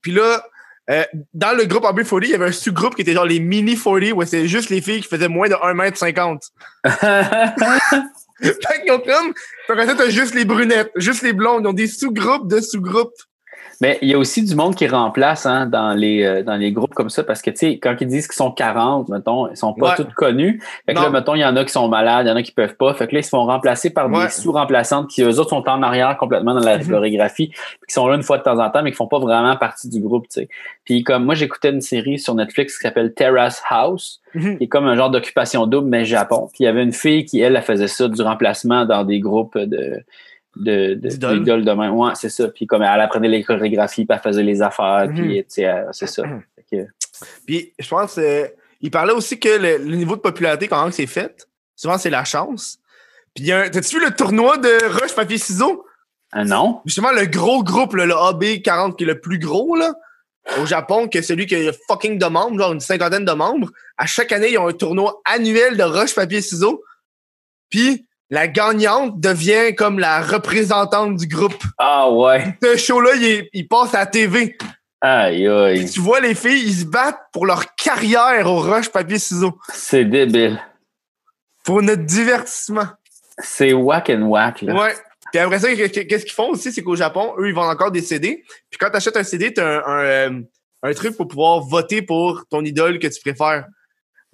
Puis là, euh, dans le groupe AB40, il y avait un sous-groupe qui était genre les Mini 40, où c'était juste les filles qui faisaient moins de 1m50. Fait qu'ils ont comme. T'as juste les brunettes, juste les blondes. Ils ont des sous-groupes de sous-groupes. Mais il y a aussi du monde qui remplace hein, dans, les, euh, dans les groupes comme ça parce que, tu sais, quand ils disent qu'ils sont 40, mettons, ils sont pas Ouais. tous connus. Fait que Non. là, mettons, il y en a qui sont malades, il y en a qui peuvent pas. Fait que là, ils se font remplacer par Ouais. des sous-remplaçantes qui, eux autres, sont en arrière complètement dans la Mhm. chorégraphie, puis qui sont là une fois de temps en temps, mais qui font pas vraiment partie du groupe, tu sais. Puis comme moi, j'écoutais une série sur Netflix qui s'appelle Terrace House, Mhm. qui est comme un genre d'occupation double, mais Japon. Puis il y avait une fille qui, elle, elle faisait ça, du remplacement dans des groupes de de, de, D'idoles. de même. Ouais, c'est ça. Puis comme elle apprenait les chorégraphies, puis elle faisait les affaires, Mhm. puis tu sais, c'est ça. Que- Puis je pense euh, il parlait aussi que le, le niveau de popularité, quand c'est fait, souvent c'est la chance. Puis un- t'as-tu vu le tournoi de Rush Papier Ciseaux? Ah non? Justement, le gros groupe, le AB40, qui est le plus gros, là, au Japon, que celui qui a fucking de membres, genre une cinquantaine de membres. À chaque année, ils ont un tournoi annuel de roche, papier, ciseaux. Puis, la gagnante devient comme la représentante du groupe. Ah ouais. Ce show-là, il, il passe à la TV. Aïe aïe. Puis tu vois les filles, ils se battent pour leur carrière au roche, papier, ciseaux. C'est débile. Pour notre divertissement. C'est whack and whack, là. Ouais. Puis après ça, qu'est- qu'est-ce qu'ils font aussi, c'est qu'au Japon, eux, ils vendent encore des CD. Puis quand tu achètes un CD, tu as un, un, euh, un truc pour pouvoir voter pour ton idole que tu préfères.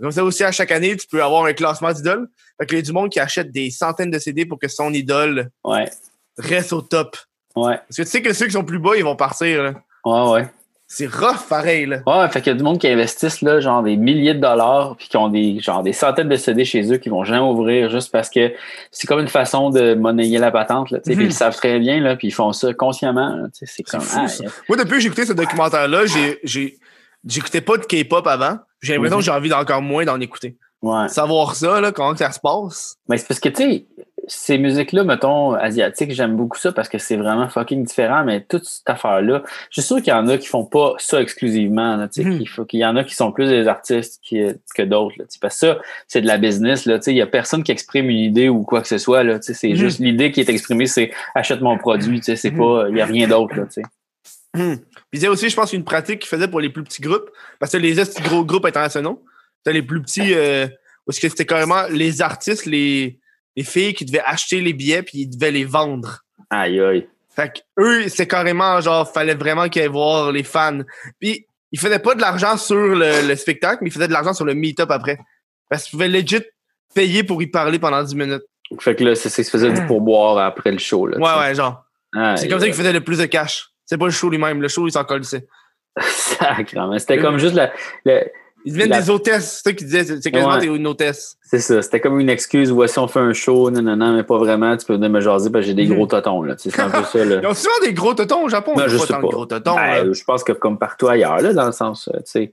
Comme ça aussi, à chaque année, tu peux avoir un classement d'idoles. Fait qu'il y a du monde qui achète des centaines de CD pour que son idole Ouais. reste au top. Ouais. Parce que tu sais que ceux qui sont plus bas, ils vont partir. là. Ouais, ouais. C'est rough, pareil. Là. Ouais, fait qu'il y a du monde qui investissent là, genre des milliers de dollars, puis qui ont des genre des centaines de CD chez eux qui vont jamais ouvrir juste parce que c'est comme une façon de monnayer la patente. Là, tu sais, Mhm. Puis ils le savent très bien, là, puis ils font ça consciemment. C'est comme fou, ah, ça. Moi, depuis que j'ai écouté ce documentaire-là, j'ai, j'ai, j'écoutais pas de K-pop avant. J'ai l'impression Mhm. que j'ai envie d'encore moins d'en écouter. ouais. Savoir ça, là, comment ça se passe. Mais c'est parce que, tu sais, ces musiques-là, mettons, asiatiques, j'aime beaucoup ça parce que c'est vraiment fucking différent, mais toute cette affaire-là, je suis sûr qu'il y en a qui font pas ça exclusivement, là, tu sais, Mhm. qu'il faut- qu'il y en a qui sont plus des artistes qui- que d'autres, là, tu sais, parce que ça, c'est de la business, là, tu sais, il y a personne qui exprime une idée ou quoi que ce soit, là, tu sais, c'est Mhm. juste l'idée qui est exprimée, c'est achète mon produit, tu sais, c'est Mhm. pas, il y a rien d'autre, là, tu Hmm. Puis il y a aussi, je pense, une pratique qu'ils faisaient pour les plus petits groupes. Parce que les petits gros groupes internationaux, c'était les plus petits, euh, parce que c'était carrément les artistes, les, les filles qui devaient acheter les billets puis ils devaient les vendre. Aïe, aïe. Fait que eux, c'est carrément genre, fallait vraiment qu'ils aillent voir les fans. Puis ils faisaient pas de l'argent sur le, le spectacle, mais ils faisaient de l'argent sur le meet-up après. Parce qu'ils pouvaient legit payer pour y parler pendant 10 minutes. Fait que là, c'est ça qui se faisait du pourboire après le show, là. Ouais, ouais, genre. C'est comme ça qu'ils faisaient le plus de cash. C'est pas le show lui-même. Le show, il s'en colissait. Sacrément. C'était comme juste la, la- Ils deviennent La- des hôtesses. C'est ça qu'ils disaient. C'est quasiment Ouais. une hôtesse. C'est ça, c'était comme une excuse. Voici, on fait un show, non, non, non, mais pas vraiment. Tu peux venir me jaser parce que j'ai des gros totons. Là. Tu sais, un peu ça. Là. Ils ont souvent des gros totons au Japon. Ils je pas sais pas. gros totons. Ben, je pense que comme partout ailleurs, là, dans le sens, euh, tu sais,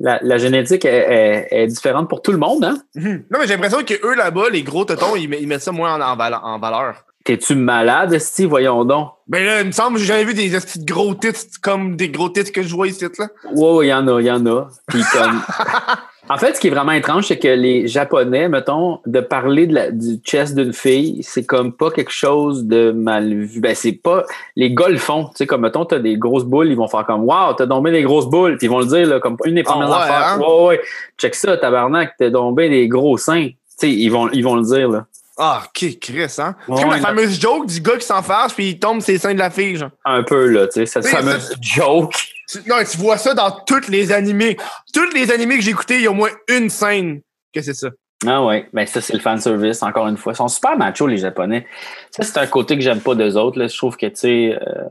la, la génétique est, est- est différente pour tout le monde. Hein? Mhm. Non, mais j'ai l'impression que eux là-bas, les gros totons, ils, met- ils mettent ça moins en, en valeur. T'es-tu malade, Steve? Voyons donc. Ben là, il me semble que j'ai jamais vu des gros titres comme des gros titres que je vois ici, là. Ouais, ouais, il y en a, il y en a. Puis comme... en fait, ce qui est vraiment étrange, c'est que les Japonais, mettons, de parler de la, du chest d'une fille, c'est comme pas quelque chose de mal vu. Ben, c'est pas. Les gars le font. Tu sais, comme mettons, t'as des grosses boules, ils vont faire comme Waouh, t'as tombé des grosses boules. Puis ils vont le dire, là, comme une des premières ouais, affaires. hein? Ouais, ouais, check ça, tabarnak, t'as tombé des gros seins. Tu sais, ils vont, ils vont le dire, là. Ah, ok, Chris, hein. Ouais, c'est comme la fameuse joke du gars qui s'en fâche puis il tombe ses seins de la fille, genre. Un peu, là, tu sais, cette ça- fameuse joke. Tu- non, tu vois ça dans tous les animés. Tous les animés que j'ai écoutés, il y a au moins une scène que c'est ça. Ah ouais, ben ça c'est le fan service encore une fois. Ils sont super machos les japonais. Ça c'est un côté que j'aime pas d'eux autres là. Je trouve que tu sais euh,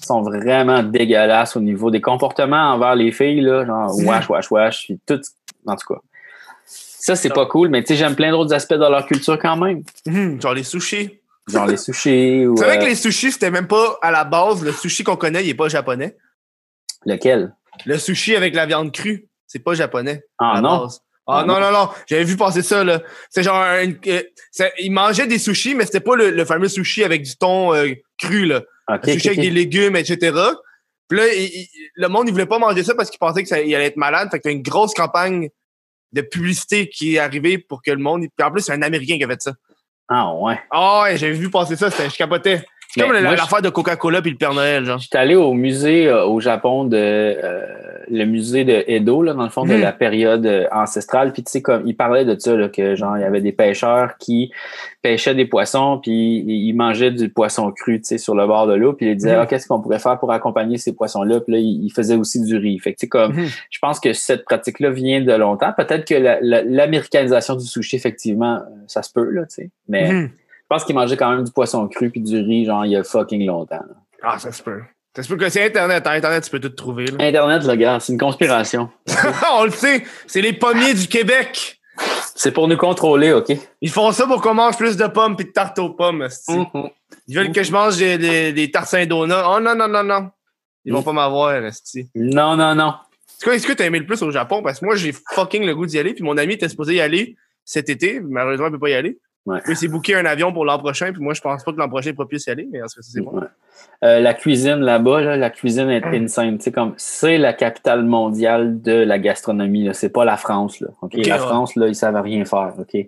ils sont vraiment dégueulasses au niveau des comportements envers les filles là, genre wash wash wash puis tout en tout cas. Ça c'est pas cool, mais tu sais j'aime plein d'autres aspects de leur culture quand même, Mhm, genre les sushis. genre les sushis ou C'est vrai euh, que les sushis, c'était même pas à la base, le sushi qu'on connaît, il est pas japonais. lequel? Le sushi avec la viande crue, c'est pas japonais. Ah non? base. Ah Ah non, non, non. J'avais vu passer ça, là. C'est genre une- euh, c'est- ils mangeaient des sushis, mais c'était pas le, le fameux sushi avec du thon euh, cru, là. Sushi avec des légumes, etc. Puis là, il- il- le monde, il voulait pas manger ça parce qu'il pensait que ça, il allait être malade. Fait que t'as une grosse campagne de publicité qui est arrivée pour que le monde. Puis en plus, c'est un Américain qui a fait ça. Ah ouais. Ah ouais, j'avais vu passer ça, c'était- je capotais. Comme l'affaire de Coca-Cola puis le Père Noël, genre. J'étais allé au musée euh, au Japon de euh, le musée de Edo, là, dans le fond, de Mhm. la période euh, ancestrale. Puis tu sais, comme il parlait de ça, là, que genre il y avait des pêcheurs qui pêchaient des poissons, puis ils mangeaient du poisson cru, tu sais, sur le bord de l'eau, puis ils disaient Mhm. ah, qu'est-ce qu'on pourrait faire pour accompagner ces poissons-là? Puis là, ils faisaient aussi du riz. Fait que tu sais, comme Mhm. je pense que cette pratique-là vient de longtemps. Peut-être que la- la- l'américanisation du sushi, effectivement, euh, ça se peut, là, tu sais. Mais je pense qu'ils mangeaient quand même du poisson cru puis du riz, genre il y a fucking longtemps. là. Ah, ça se peut. Ça se peut que c'est Internet. hein. Internet, tu peux tout trouver. là. Internet, le gars, c'est une conspiration. On le sait, c'est les pommiers du Québec. C'est pour nous contrôler, OK? Ils font ça pour qu'on mange plus de pommes puis de tartes aux pommes. Mhm. Ils veulent que je mange des, des, des tartes Saint-Donat. Oh non, non, non, non. Ils vont Mm. pas m'avoir, esti. Non, non, non. Est-ce que t'as aimé le plus au Japon? Parce que moi, j'ai fucking le goût d'y aller. Puis mon ami était supposé y aller cet été. Malheureusement, il peut pas y aller. Ouais. Il s'est booké un avion pour l'an prochain. Puis moi, je pense pas que l'an prochain, il pourra plus y aller. Mais en tout cas, c'est bon. Ouais. Euh, la cuisine là-bas, là, la cuisine est insane. Comme c'est la capitale mondiale de la gastronomie. Là. C'est pas la France. Là, la ouais. France, là, ils savent rien faire. OK?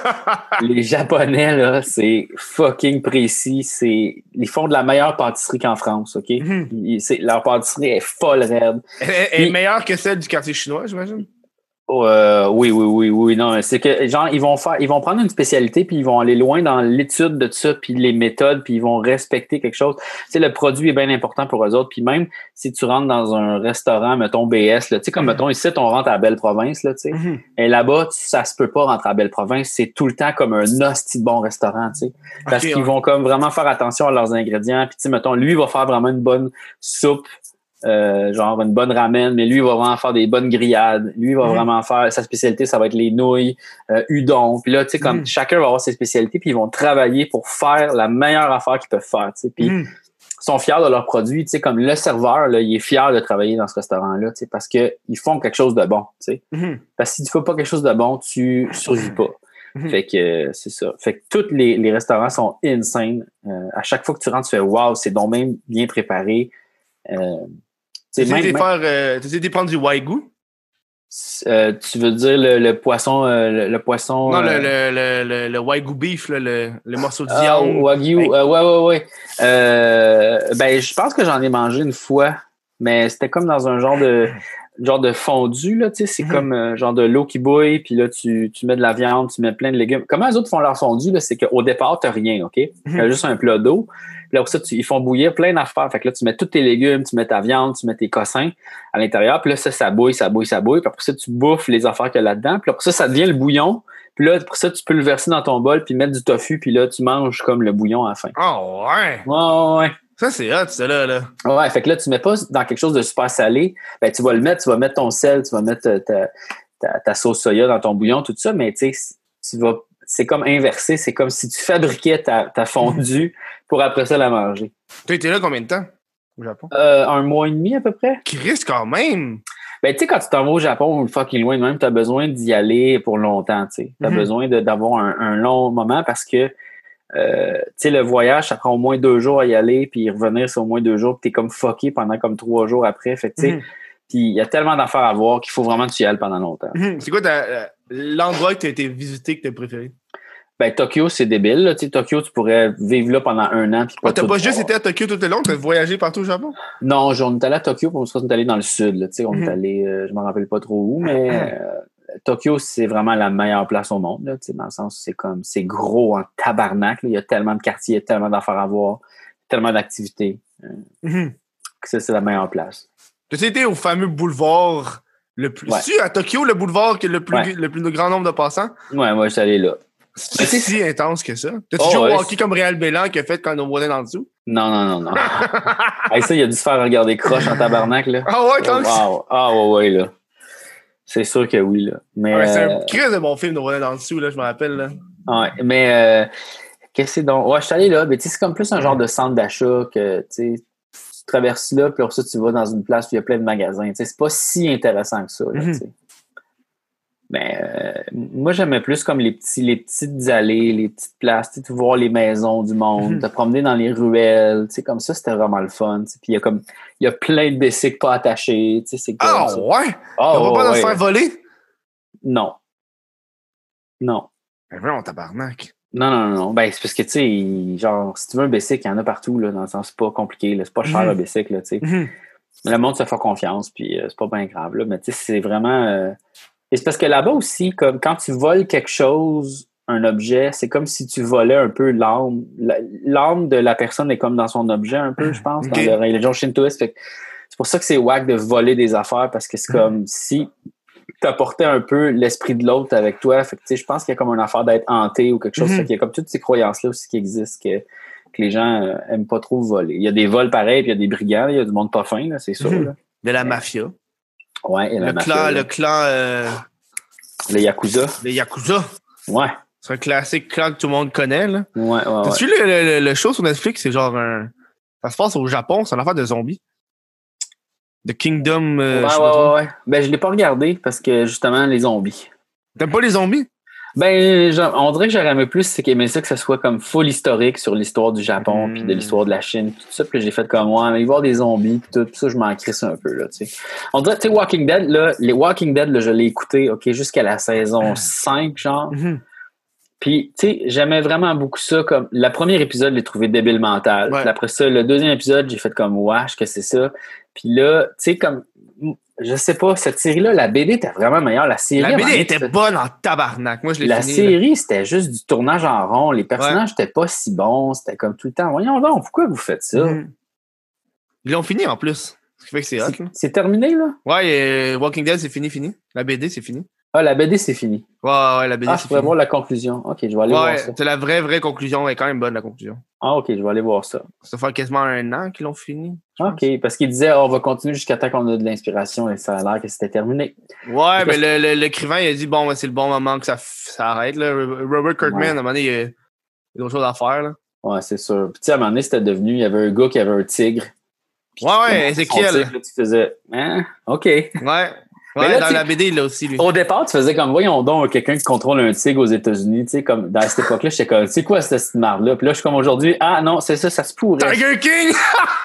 Les Japonais, là, c'est fucking précis. C'est... Ils font de la meilleure pâtisserie qu'en France. OK? Mhm. Ils- c'est- Leur pâtisserie est folle raide. Elle, est Puis- meilleure que celle du quartier chinois, j'imagine? Euh, oui, oui, oui, oui. Non, c'est que genre ils vont faire, ils vont prendre une spécialité puis ils vont aller loin dans l'étude de ça puis les méthodes puis ils vont respecter quelque chose. Tu sais, le produit est bien important pour eux autres. Puis même si tu rentres dans un restaurant, mettons BS, là, tu sais comme Mhm. mettons ici on rentre à Belle Province là, tu sais. Et là-bas, ça se peut pas rentrer à Belle Province. C'est tout le temps comme un hostie de bon restaurant, tu sais. Parce qu'ils ouais. vont comme vraiment faire attention à leurs ingrédients. Puis tu sais, mettons, lui il va faire vraiment une bonne soupe, euh, genre une bonne ramen, mais lui il va vraiment faire des bonnes grillades. Lui il va vraiment faire sa spécialité, ça va être les nouilles, euh, udon. Puis là, tu sais, comme Mhm. chacun va avoir ses spécialités, puis ils vont travailler pour faire la meilleure affaire qu'ils peuvent faire. Tu sais. Puis ils sont fiers de leurs produits. Tu sais, comme le serveur, là, il est fier de travailler dans ce restaurant-là, tu sais, parce que ils font quelque chose de bon. Tu sais. Mhm. Parce que si tu fais pas quelque chose de bon, tu survis pas. Mhm. Fait que euh, c'est ça. Fait que tous les, les restaurants sont insane. Euh, à chaque fois que tu rentres, tu fais Wow, c'est donc même bien préparé. Euh, Tu essayé de faire, euh, de prendre du wagyu? euh, tu veux dire le, le poisson, euh, le, le poisson. Non, le, le, le, wagyu beef, là, le, le morceau de ah, viande. Wagyu, Hey. euh, ouais, ouais, ouais. Ben, je pense que j'en ai mangé une fois, mais c'était comme dans un genre de genre de fondu, là, tu sais, c'est Mhm. comme euh, genre de l'eau qui bouille, puis là, tu, tu mets de la viande, tu mets plein de légumes. Comment les autres font leur fondu, là, c'est qu'au départ, t'as rien, OK? Mhm. T'as juste un plat d'eau. Puis là, pour ça, tu- ils font bouillir plein d'affaires. Fait que là, tu mets tous tes légumes, tu mets ta viande, tu mets tes cossins à l'intérieur. Puis là, ça, ça bouille, ça bouille, ça bouille. Puis après ça, tu bouffes les affaires qu'il y a là-dedans. Puis après ça, ça devient le bouillon. Puis là, pour ça, tu peux le verser dans ton bol, puis mettre du tofu, puis là, tu manges comme le bouillon à la fin. Ah ouais! Ouais, ouais, Ça, c'est hot, ça, là. là. ouais. Fait que là, tu mets pas dans quelque chose de super salé. Ben, tu vas le mettre, tu vas mettre ton sel, tu vas mettre euh, ta, ta, ta sauce soya dans ton bouillon, tout ça, mais tu sais, tu vas. C'est comme inversé, c'est comme si tu fabriquais ta, ta fondue pour après ça la manger. T'as été là combien de temps? Au Japon? Euh, un mois et demi à peu près. Chris, quand même! Ben, tu sais, quand tu t'en vas au Japon, fucking loin de même, tu as besoin d'y aller pour longtemps, tu sais. Tu as Mhm. besoin d'avoir un, un long moment parce que, euh, tu sais, le voyage, ça prend au moins deux jours à y aller, puis revenir, c'est au moins deux jours, puis t'es comme fucké pendant comme trois jours après. Fait tu sais, Mhm. puis il y a tellement d'affaires à voir qu'il faut vraiment que tu y ailles pendant longtemps. Mhm. C'est quoi ta- l'endroit que t'as été visité que t'as préféré? Ben, Tokyo, c'est débile, là. Tu Tokyo, tu pourrais vivre là pendant un an. Ah, t'as tout pas juste voir. été à Tokyo tout le long, t'as voyagé partout au Japon? Non, on est allé à Tokyo, puis on est allé dans le sud. Là, tu on Mhm. est allé, euh, je me rappelle pas trop où, mais euh, Tokyo, c'est vraiment la meilleure place au monde. Là, tu dans le sens, c'est comme, c'est gros en tabarnak. Il y a tellement de quartiers, il y a tellement d'affaires à voir, tellement d'activités. Mhm. que ça, c'est la meilleure place. T'as été au fameux boulevard le plus. Ouais. À Tokyo le boulevard qui a le plus, Ouais. le plus grand nombre de passants? Ouais, moi, je suis allé là. C'est si intense que ça. T'as-tu Oh, ouais, au hockey comme Réal Bélan qui a fait quand on votait dans le dessous? Non, non, non, non. hey, ça, il a dû se faire regarder croche en tabarnak, là. Ah ouais, tant ça. Wow. Ah, ouais, ouais, là. C'est sûr que oui, là. Mais, Ouais, c'est euh, un crise de bon film voter dans le dessous, là, je me rappelle. Là. Ouais, mais euh, qu'est-ce que c'est donc? Ouais, je suis allé là, mais tu sais, c'est comme plus un genre de centre d'achat que tu sais, tu traverses là, puis ça, tu vas dans une place où il y a plein de magasins. Tu sais, c'est pas si intéressant que ça. Là, Mhm. tu sais. Mais euh, moi, j'aimais plus comme les petits, les petites allées, les petites places, tu sais, voir les maisons du monde, Mhm. te promener dans les ruelles, tu sais, comme ça, c'était vraiment le fun. tu sais. Puis il y a comme il y a plein de bicycles pas attachés, tu sais, Ah ça. ouais? Ah, on va pas ouais, ouais. faire voler? Non. Non. Ben vraiment, tabarnak. Non, non, non. Ben, c'est parce que, tu sais, genre, si tu veux un bicycle, il y en a partout, là, dans le sens, c'est pas compliqué, là. C'est pas cher, Mhm. un bicycle, là, tu sais. Mhm. Le monde se fait confiance, puis euh, c'est pas bien grave, là. Mais, tu sais, c'est vraiment. euh, Et c'est parce que là-bas aussi, comme quand tu voles quelque chose, un objet, c'est comme si tu volais un peu l'âme. L'âme de la personne est comme dans son objet, un peu, je pense, Ok. dans la religion shintoïste. C'est pour ça que c'est wack de voler des affaires, parce que c'est comme si t'apportais un peu l'esprit de l'autre avec toi. Fait que, je pense qu'il y a comme une affaire d'être hanté ou quelque chose. Mhm. Fait qu'il y a comme toutes ces croyances-là aussi qui existent que, que les gens euh, aiment pas trop voler. Il y a des vols pareils, puis il y a des brigands, il y a du monde pas fin, c'est sûr. Mhm. là. De la mafia. Ouais, et la Le mafia, clan, là. le clan, euh, le Yakuza. les Yakuza. Ouais. C'est un classique clan que tout le monde connaît, là. Ouais. T'as-tu vu le, le, le show sur Netflix? C'est genre un. Ça se passe au Japon, c'est une affaire de zombies. The Kingdom. euh, Ouais, je ouais, ouais. Ben, je l'ai pas regardé parce que justement, les zombies. T'aimes pas les zombies? Ben, genre, on dirait que j'aurais aimé plus, c'est qu'aimer ça que ça soit comme full historique sur l'histoire du Japon, Mm. puis de l'histoire de la Chine, tout ça. Là, j'ai fait comme moi, mais voir des zombies, puis tout, ça, je m'en crisse un peu, là, tu sais. On dirait, tu sais, Walking Dead, là, les Walking Dead, là, je l'ai écouté, OK, jusqu'à la saison 5, genre. Mhm. Puis, tu sais, j'aimais vraiment beaucoup ça. Comme, le premier épisode, je l'ai trouvé débile mental. Ouais. Puis après ça, le deuxième épisode, j'ai fait comme, wesh, que c'est ça. Puis là, tu sais, comme, je sais pas, cette série-là, la BD était vraiment meilleure. La série, La BD était bonne en tabarnak. Moi, je l'ai la fini. série, c'était juste du tournage en rond. Les personnages n'étaient pas si bons. C'était comme tout le temps. Voyons donc, pourquoi vous faites ça? Mhm. Ils l'ont fini en plus. Ce qui fait que c'est. C'est terminé, là? Ouais, euh, Walking Dead, c'est fini, fini. La BD, c'est fini. Ah, la BD, c'est fini. Ouais, ouais, la BD, Ah, je c'est fini. voir la conclusion. OK, je vais aller voir ça. c'est la vraie, vraie conclusion. Elle est quand même bonne, la conclusion. Ah, OK, je vais aller voir ça. Ça fait quasiment un an qu'ils l'ont fini. pense. OK, parce qu'il disait, Ah, on va continuer jusqu'à temps qu'on a de l'inspiration et ça a l'air que c'était terminé. Ouais, mais l'écrivain, il a dit, bon, c'est le bon moment que ça, ça arrête. Là. Robert Kirkman, Ouais. à un moment donné, il y a, d'autres choses à faire. Là. Ouais, c'est sûr. Puis, tu sais, à un moment donné, c'était devenu, il y avait un gars qui avait un tigre. Puis, Ouais, ouais, Ézéchiel. tigre, là, tu faisais, hein? OK. Ouais. Mais Ouais, là, dans la BD, il l'a aussi, lui. Au départ, tu faisais comme, voyons donc, quelqu'un qui contrôle un tigre aux États-Unis, tu sais, comme, dans cette époque-là, j'étais comme, c'est quoi cette marde-là? Puis là, je suis comme aujourd'hui, ah non, c'est ça, ça se pourrait. Tiger King!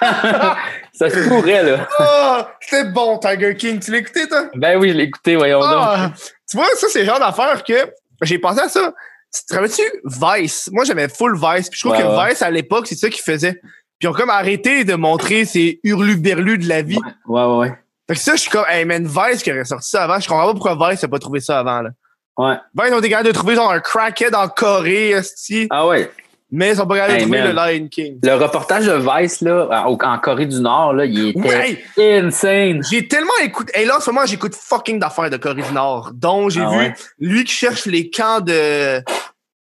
ça se pourrait, là. Oh, c'était bon, Tiger King. Tu l'as écouté, toi? Ben oui, je l'ai écouté, voyons Ah, donc. tu vois, ça, c'est le genre d'affaire que j'ai pensé à ça. Tu te rappelles-tu Vice? Moi, j'aimais full Vice. Puis je trouve Ouais, que ouais. Vice, à l'époque, c'est ça qu'ils faisaient. Puis ils ont comme arrêté de montrer ces hurluberlus de la vie. Ouais, ouais, ouais. Fait que ça, je suis comme, hey man, Vice qui aurait sorti ça avant. Je comprends pas pourquoi Vice n'a pas trouvé ça avant, là. Ouais. Vice ont été capables de trouver genre un crackhead en Corée, esti, Ah ouais. mais ils sont pas capables Hey, de trouver man. le Lion King. Le reportage de Vice, là, en, Corée du Nord, là, il était Ouais, insane. j'ai tellement écouté. Et là, en ce moment, j'écoute fucking d'affaires de Corée du Nord. dont j'ai Ah vu ouais? lui qui cherche les camps de.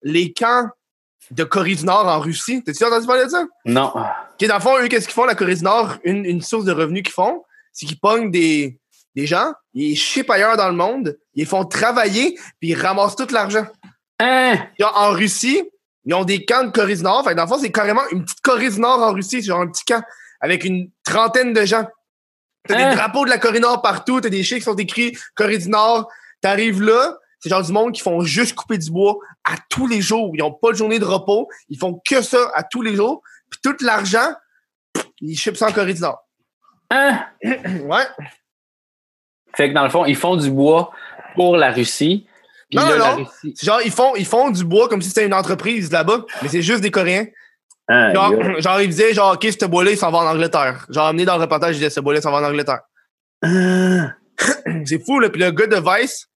Les camps de Corée du Nord en Russie. T'as-tu entendu parler de ça? Non. Qui dans le fond, eux, qu'est-ce qu'ils font, la Corée du Nord? Une, une source de revenus qu'ils font, c'est qu'ils pognent des, des gens, ils ship ailleurs dans le monde, ils font travailler, puis ils ramassent tout l'argent. Hein? En- Russie, ils ont des camps de Corée du Nord. Fait que dans le fond, c'est carrément une petite Corée du Nord en Russie. C'est genre un petit camp avec une trentaine de gens. T'as Hein? des drapeaux de la Corée du Nord partout. T'as des chiens qui sont écrits Corée du Nord. T'arrives là, c'est genre du monde qui font juste couper du bois à tous les jours. Ils ont pas de journée de repos. Ils font que ça à tous les jours. Puis tout l'argent, ils chipent ça en Corée du Nord. Hein? ouais. Fait que dans le fond, ils font du bois pour la Russie. Non, là, non, la. Russie. Genre, ils font, ils font du bois comme si c'était une entreprise là-bas, mais c'est juste des Coréens. Hein, Genre, yo. genre, il disait, genre, OK, ce bois-là, il s'en va en Angleterre. Genre, amené dans le reportage, il disait, ce bois-là, il s'en va en Angleterre. Hein? C'est fou, là. Puis le gars de Vice,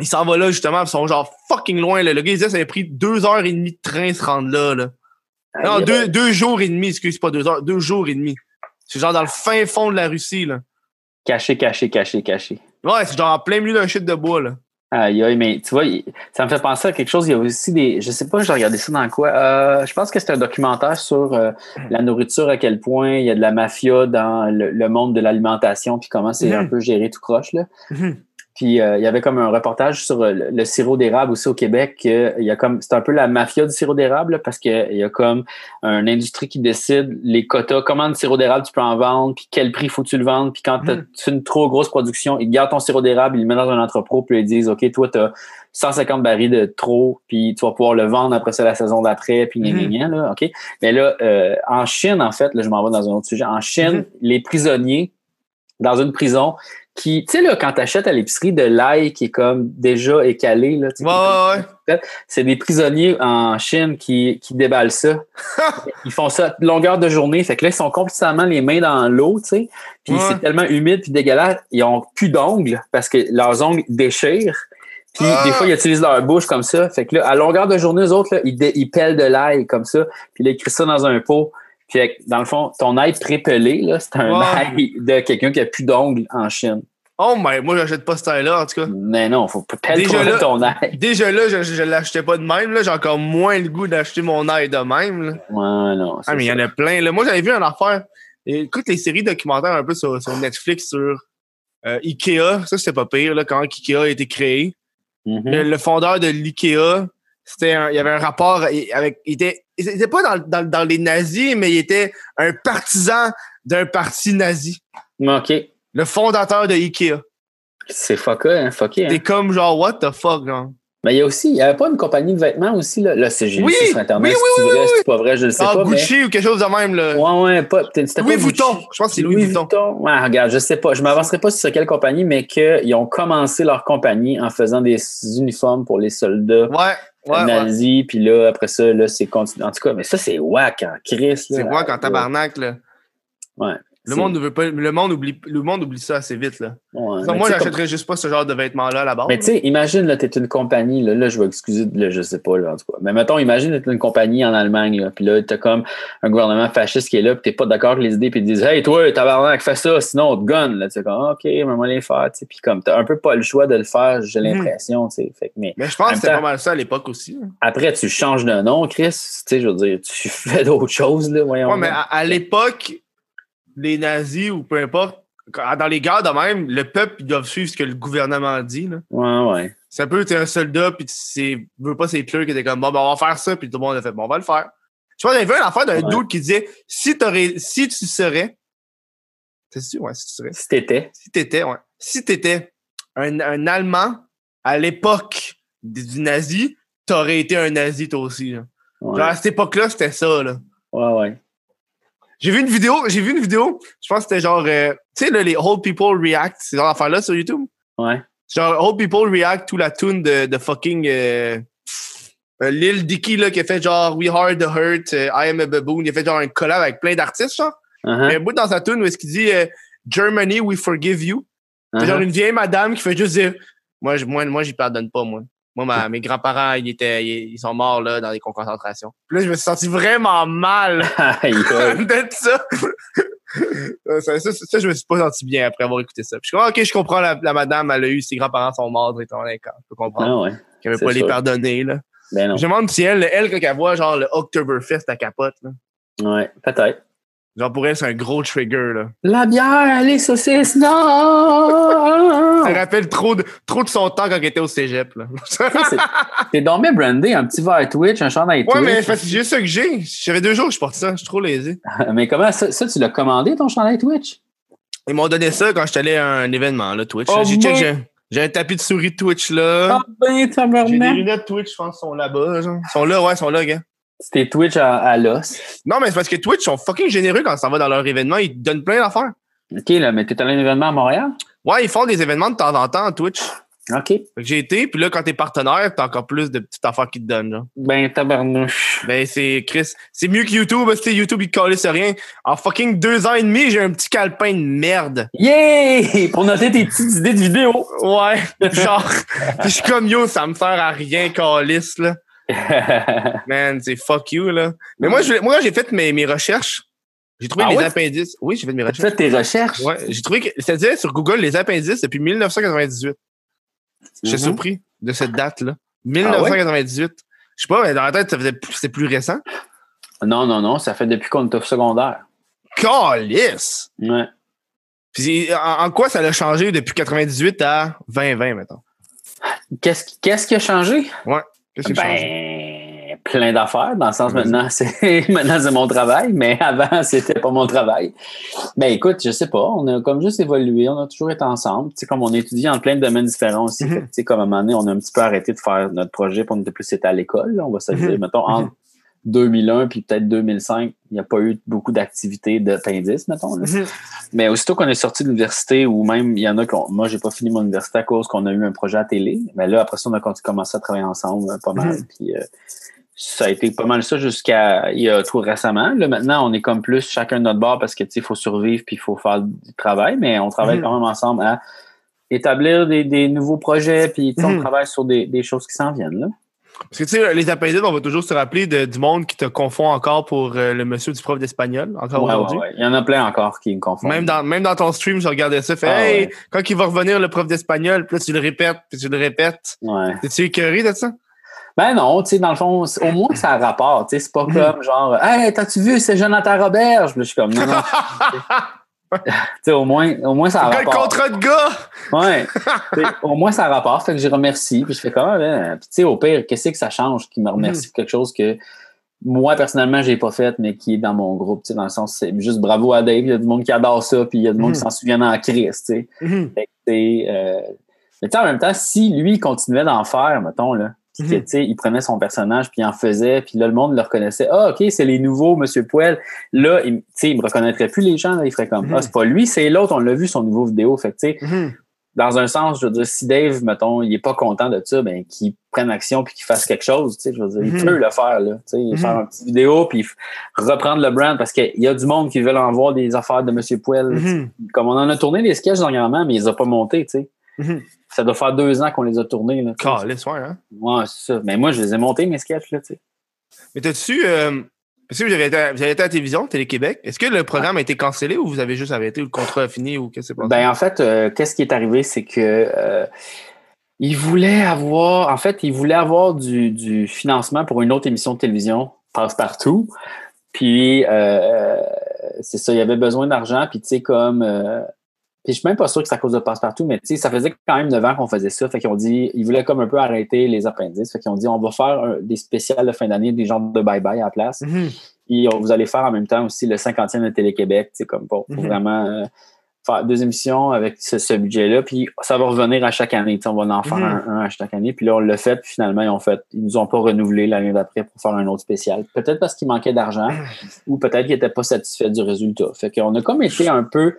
il s'en va là, justement. Ils sont genre fucking loin, là. Le gars, il disait, ça avait pris deux heures et demie de train se rendre là, là. Non, deux, deux jours et demi, excuse, pas deux heures, deux jours et demi. C'est genre dans le fin fond de la Russie, là. Caché, caché, caché, caché. Ouais, c'est genre en plein milieu d'un shit de bois, là. Aïe, aïe, mais tu vois, ça me fait penser à quelque chose. Il y a aussi des. Je sais pas, j'ai regardé ça dans quoi. Euh, je pense que c'est un documentaire sur euh, la nourriture, à quel point il y a de la mafia dans le, le monde de l'alimentation, puis comment c'est Mhm. un peu géré tout croche, là. Mhm. Puis euh, il y avait comme un reportage sur euh, le, le sirop d'érable aussi au Québec. euh, il y a comme c'est un peu la mafia du sirop d'érable parce que il y a comme une industrie qui décide les quotas, comment de sirop d'érable tu peux en vendre, puis quel prix faut que tu le vendes, puis quand Mhm. tu as une trop grosse production, ils gardent ton sirop d'érable, ils le mettent dans un entrepôt, puis ils disent OK, toi tu as 150 barils de trop, puis tu vas pouvoir le vendre après ça la saison d'après, puis gna, gna, gna, là, OK? Mais là euh, en Chine en fait, là je m'en vais dans un autre sujet. En Chine, Mhm. les prisonniers dans une prison qui, tu sais, là, quand t'achètes à l'épicerie de l'ail qui est comme déjà écalé, là, tu sais, Ouais, ouais, ouais. c'est des prisonniers en Chine qui, qui déballent ça. ils font ça longueur de journée. Fait que là, ils sont constamment les mains dans l'eau, tu sais. Puis Ouais. c'est tellement humide puis dégueulasse. Ils ont plus d'ongles parce que leurs ongles déchirent. Puis Ah! des fois, ils utilisent leur bouche comme ça. Fait que là, à longueur de journée, eux autres, là, ils, ils pèlent de l'ail comme ça. Puis là, ils crient ça dans un pot. Puis fait que, dans le fond, ton ail prépelé, là, c'est un Ouais. ail de quelqu'un qui a plus d'ongles en Chine. Oh, mais moi, j'achète pas ce taille-là, en tout cas. Mais non, faut pas Déjà là- ton ail. Déjà là, je, je l'achetais pas de même. Là, j'ai encore moins le goût d'acheter mon ail de même. Là. Ouais, non. Ah, mais il y en a plein. Là. Moi, j'avais vu une affaire. Écoute les séries documentaires un peu sur, sur Netflix sur euh, Ikea. Ça, c'était pas pire, là, quand Ikea a été créé. Mhm. Le, le fondeur de l'Ikea, c'était un- il y avait un rapport avec. Il était, il était pas dans, dans, dans les nazis, mais il était un partisan d'un parti nazi. OK. Le fondateur de Ikea. C'est fucké, hein, fucké, hein. T'es comme genre, what the fuck, genre. Mais il y a aussi, il n'y avait pas une compagnie de vêtements aussi, là? Là, c'est Oui, sur Internet. oui, oui, oui, oui. c'est pas vrai, je ne sais Ah, pas. Gucci ou quelque chose de même, là. Ouais, ouais, pas. c'était Louis pas Vuitton. Je pense que c'est Louis, Vuitton. Ouais, regarde, je sais pas. Je m'avancerai pas sur quelle compagnie, mais qu'ils ont commencé leur compagnie en faisant des uniformes pour les soldats Ouais, ouais, nazis. Puis là, après ça, là, c'est continu. En tout cas, mais ça, c'est whack en Chris. C'est moi quand tabarnak, là. Ouais. Le monde ne veut pas. Le monde oublie, le monde oublie ça assez vite, là. Ouais, Non, moi, j'achèterais juste pas ce genre de vêtements-là à la base. Mais tu sais, imagine, là, t'es une compagnie, là, là, je vais excuser, là, je sais pas, là, en tout cas. Mais mettons, imagine, t'es une compagnie en Allemagne, là, puis là, t'as comme un gouvernement fasciste qui est là, puis t'es pas d'accord avec les idées, puis ils disent, hey, toi, tabarnak, fais ça, sinon on te gonne, là, tu sais, comme, OK, mais moi, les faire, tu sais, puis comme, t'as un peu pas le choix de le faire, j'ai Mhm. l'impression, tu sais. Mais Mais je pense En que c'était pas mal ça à l'époque aussi. là. après, tu changes de nom, Chris, tu sais, je veux dire, tu fais d'autres choses, là, voyons. Ouais, mais à, à l'époque, les nazis ou peu importe, dans les guerres de même, le peuple, ils doivent suivre ce que le gouvernement dit. Là. Ouais, ouais. C'est un peu, t'es un soldat, puis tu veux pas, c'est clair que t'es comme, bon, ben, on va faire ça, puis tout le monde a fait, bon, on va le faire. Tu vois, j'avais vu une affaire d'un Ouais. doute qui disait, si t'aurais, si tu serais, c'est sûr, ouais, si tu serais, Si t'étais, si t'étais, ouais, si t'étais un, un Allemand à l'époque du du nazi, t'aurais été un nazi toi aussi. Là. ouais, Genre, à cette époque-là, c'était ça, là. ouais, ouais. J'ai vu une vidéo, j'ai vu une vidéo, je pense que c'était genre, euh, tu sais, là, les Old People React, ces genre d'affaires-là sur YouTube? Ouais. Genre, Old People React to la tune de, de fucking euh, euh, Lil Dicky, là, qui a fait genre We Are the Hurt, I Am a Baboon. Il a fait genre un collab avec plein d'artistes, genre. Y a un bout dans sa tune où est-ce qu'il dit Germany, we forgive you. C'est uh-huh. genre une vieille madame qui fait juste dire Moi, je- moi, moi j'y pardonne pas, moi. Moi, ma- mes grands-parents, ils, étaient, ils, ils sont morts là, dans des camps de concentration. Puis là, je me suis senti vraiment mal d'être ça. Ça, ça, ça, je me suis pas senti bien après avoir écouté ça. Puis je suis comme, ok, je comprends, la, la madame, elle a eu, ses grands-parents sont morts, et tout, d'accord. Je peux comprendre Ah, ouais. qu'elle veut pas les pardonner, là. Ben non. Je me demande si elle, elle, quand elle voit, genre, le Oktoberfest, à capote, là. Ouais, peut-être. Genre, pour elle, c'est un gros trigger, là. La bière, les saucisses, non! Ça rappelle trop de, trop de son temps quand elle était au cégep, là. C'est- T'es bien brandé, un petit verre Twitch, un chandail ouais, mais Twitch. que j'ai ça que j'ai. J'avais deux jours que je porte ça. Je suis trop lazy. Mais comment ça, ça, tu l'as commandé, ton chandail Twitch? Ils m'ont donné ça quand j'étais allé à un événement, là, Twitch. Oh, j'ai j'ai, un tapis de souris Twitch, là. Ah ben, J'ai des lunettes Twitch, je pense, sont là-bas. Ils sont là, ouais, ils sont là, gars. C'était Twitch à, à l'os. Non, mais c'est parce que Twitch sont fucking généreux quand ça va dans leur événement. Ils te donnent plein d'affaires. OK, là, mais t'es allé à un événement à Montréal? Ouais, ils font des événements de temps en temps, Twitch. OK. Fait que j'ai été, puis là, quand t'es partenaire, t'as encore plus de petites affaires qu'ils te donnent, genre. Ben, tabarnouche. Ben, c'est Chris. C'est mieux que YouTube, parce que YouTube, ils te rien. En fucking deux ans et demi, j'ai un petit calepin de merde. Yeah! Pour noter tes petites idées de vidéo. Ouais, genre. Je suis comme yo, ça me sert à rien, calice, là. Man, c'est fuck you, là. Mais moi, je, moi, j'ai fait mes, mes recherches. J'ai trouvé Ah les ouais? appendices. Oui, j'ai fait mes Tu recherches. fais tes recherches? Ouais, j'ai trouvé que. C'est-à-dire sur Google les appendices depuis 1998. J'étais Mhm. surpris de cette date-là. Ah 1998. Je sais pas, mais dans la tête, ça faisait plus- c'était plus récent. Non, non, non, ça fait depuis qu'on est au secondaire. Calice! Ouais. Puis en, en quoi ça l'a changé depuis 98 à 2020, mettons? Qu'est-ce qui, qu'est-ce qui a changé? Qu'est-ce changé? Ben, plein d'affaires, dans le sens maintenant, c'est maintenant c'est mon travail, mais avant, c'était pas mon travail. Ben écoute, je sais pas, on a comme juste évolué, on a toujours été ensemble. Tu sais, comme on étudie en plein de domaines différents aussi. Mhm. Fait tu sais, comme à un moment donné, on a un petit peu arrêté de faire notre projet pour nous plus c'était à l'école, là, on va se Mhm. dire, mettons, entre 2001 puis peut-être 2005, il n'y a pas eu beaucoup d'activités d'appendice, mettons. là. Mhm. Mais aussitôt qu'on est sorti de l'université, ou même, il y en a qui ont- moi, j'ai pas fini mon université à cause qu'on a eu un projet à télé. Mais là, après ça, on a commencé à travailler ensemble euh, pas mal. Mhm. Puis, euh, ça a été pas mal ça jusqu'à il y a tout récemment. Là, maintenant, on est comme plus chacun de notre bord parce que tu sais, il faut survivre puis il faut faire du travail, mais on travaille Mhm. quand même ensemble à établir des, des nouveaux projets, puis on travaille sur des, des choses qui s'en viennent. Là. Parce que tu sais, les appendices, on va toujours se rappeler de- du monde qui te confond encore pour euh, le monsieur du prof d'espagnol, encore Ouais, aujourd'hui. ouais. Il y en a plein encore qui me confondent. Même dans, même dans ton stream, je regardais ça. Fait, Ah, hey, quand il va revenir le prof d'espagnol, puis là, tu le répètes, puis tu le répètes. Ouais. T'es-tu écœuré de ça? Ben non, tu sais, dans le fond, au moins ça a rapport. Tu sais, c'est pas Mhm. comme genre, hey, t'as-tu vu, c'est Jonathan là, je suis comme, non, non. tu sais, au moins, au moins ça a rapport. contrat de gars! Ouais. Au moins ça a rapport. Fait que je remercie. Puis je fais comment, ben, puis tu sais, au pire, qu'est-ce que ça change qui me remercie pour quelque chose que moi, personnellement, j'ai pas fait, mais qui est dans mon groupe, tu sais, dans le sens, c'est juste bravo à Dave. Il y a du monde qui adore ça, puis il y a du monde qui s'en souvient en crise. Fait que, sais, euh, mais tu sais, en même temps, si lui continuait d'en faire, mettons, là, puis que, Mhm. tu sais, il prenait son personnage, puis il en faisait, puis là, le monde le reconnaissait. Ah, OK, c'est les nouveaux, Monsieur Poel. Là, il, tu sais, il me reconnaîtrait plus les gens, là, il ferait comme, Mhm. ah, c'est pas lui, c'est l'autre, on l'a vu, son nouveau vidéo. Fait que, tu sais, Mhm. dans un sens, je veux dire, si Dave, mettons, il est pas content de ça, ben, qu'il prenne action puis qu'il fasse quelque chose, tu sais, je veux dire, il Mhm. peut le faire, là, tu sais, Mhm. faire une petite vidéo puis reprendre le brand parce qu'il y a du monde qui veut en voir des affaires de Monsieur Poel. Mhm. Comme on en a tourné des sketchs dernièrement, mais ils ont pas monté, tu sais. Ça doit faire deux ans qu'on les a tournés, là. Calisse, ouais, hein? Ouais, c'est ça. Mais moi, je les ai montés, mes sketchs, là, tu sais. Mais t'as-tu. Euh, parce que vous avez, été, à- vous avez été à la télévision, Télé-Québec. Est-ce que le programme a été cancellé ou vous avez juste arrêté ou le contrat a fini ou qu'est-ce qui s'est passé? Ben, en fait, euh, qu'est-ce qui est arrivé, c'est que euh, il voulait avoir, en fait, il voulait avoir du, du financement pour une autre émission de télévision, Passe-Partout. Puis, euh, c'est ça, il y avait besoin d'argent. Puis, tu sais, comme. euh, puis, je suis même pas sûr que c'est à cause de Passe-Partout, mais tu sais, ça faisait quand même 9 ans qu'on faisait ça. Fait qu'ils ont dit, ils voulaient comme un peu arrêter les appendices. Fait qu'ils ont dit, on va faire un- des spéciales de fin d'année, des genres de bye-bye à la place. Mhm. Puis on- vous allez faire en même temps aussi le 50e de Télé-Québec, comme pour, pour Mhm. vraiment euh, faire deux émissions avec ce, ce budget-là. Puis ça va revenir à chaque année. tu sais, On va en faire Mhm. un, un à chaque année. Puis là, on l'a fait. Puis finalement, ils ont fait. Ils nous ont pas renouvelé l'année d'après pour faire un autre spécial. Peut-être parce qu'il manquait d'argent ou peut-être qu'ils n'étaient pas satisfaits du résultat. Fait qu'on a comme été un peu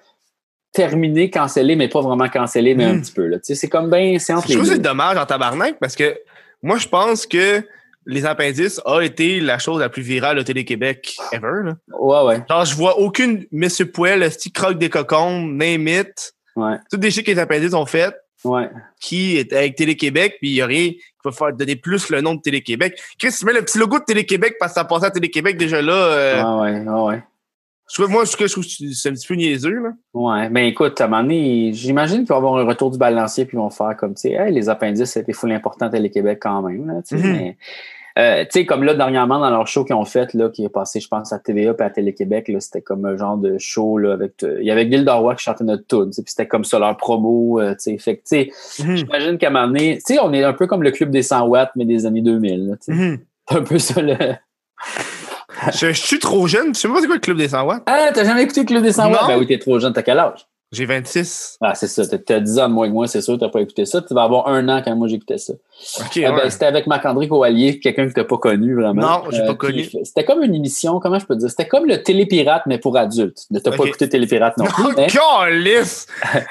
terminé, cancellé, mais pas vraiment cancellé, mais un Mhm. petit peu. Là. Tu sais, C'est comme bien, c'est entre Je les trouve que c'est dommage en tabarnak parce que moi, je pense que les appendices a été la chose la plus virale de Télé-Québec ever. Là. Ouais, ouais, Genre, je vois aucune Monsieur Poel, le style croque des cocons, name it. ouais, Toutes des shit que les appendices ont fait ouais. qui est avec Télé-Québec, puis il n'y a rien qui va faire donner plus le nom de Télé-Québec. Chris, tu mets le petit logo de Télé-Québec parce que ça passait à Télé-Québec déjà là. euh, Ouais, ouais, ouais, ouais. Moi, ce que je trouve que c'est un petit peu niaiseux. Là. Ouais, ben écoute, à un moment donné, j'imagine qu'il va y avoir un retour du balancier, puis ils vont faire comme, tu sais, hey, les appendices, c'était full important à Télé-Québec quand même, là, tu sais, Mhm. mais, euh, tu sais, comme là, dernièrement, dans leur show qu'ils ont fait, là, qui est passé, je pense, à TVA et à Télé-Québec, là, c'était comme un genre de show, là, avec, euh, il y avait Gilda Roy qui chantait notre tune, puis c'était comme ça, leur promo, euh, tu sais, fait que, tu sais, Mhm. j'imagine qu'à un moment donné, tu sais, on est un peu comme le club des 100 watts, mais des années 2000, là, tu sais. Mhm. C'est un peu ça, le... je, je suis trop jeune. Tu sais pas c'est quoi le club des 100 watts? Ah, t'as jamais écouté le club des 100 watts? Non. Ben oui, t'es trop jeune, t'as quel âge? J'ai 26. Ah, c'est ça. T'as- T'as 10 ans de moins que moi, c'est sûr, t'as pas écouté ça. Tu vas avoir un an quand moi j'écoutais ça. OK, Ah, ben, c'était avec Marc-André Coallier, quelqu'un que t'as pas connu vraiment. Non, j'ai pas qui connu. C'était comme une émission, comment je peux dire? C'était comme le Télépirate, mais pour adultes. Ne t'as pas écouté Télépirate non plus. Non, mais!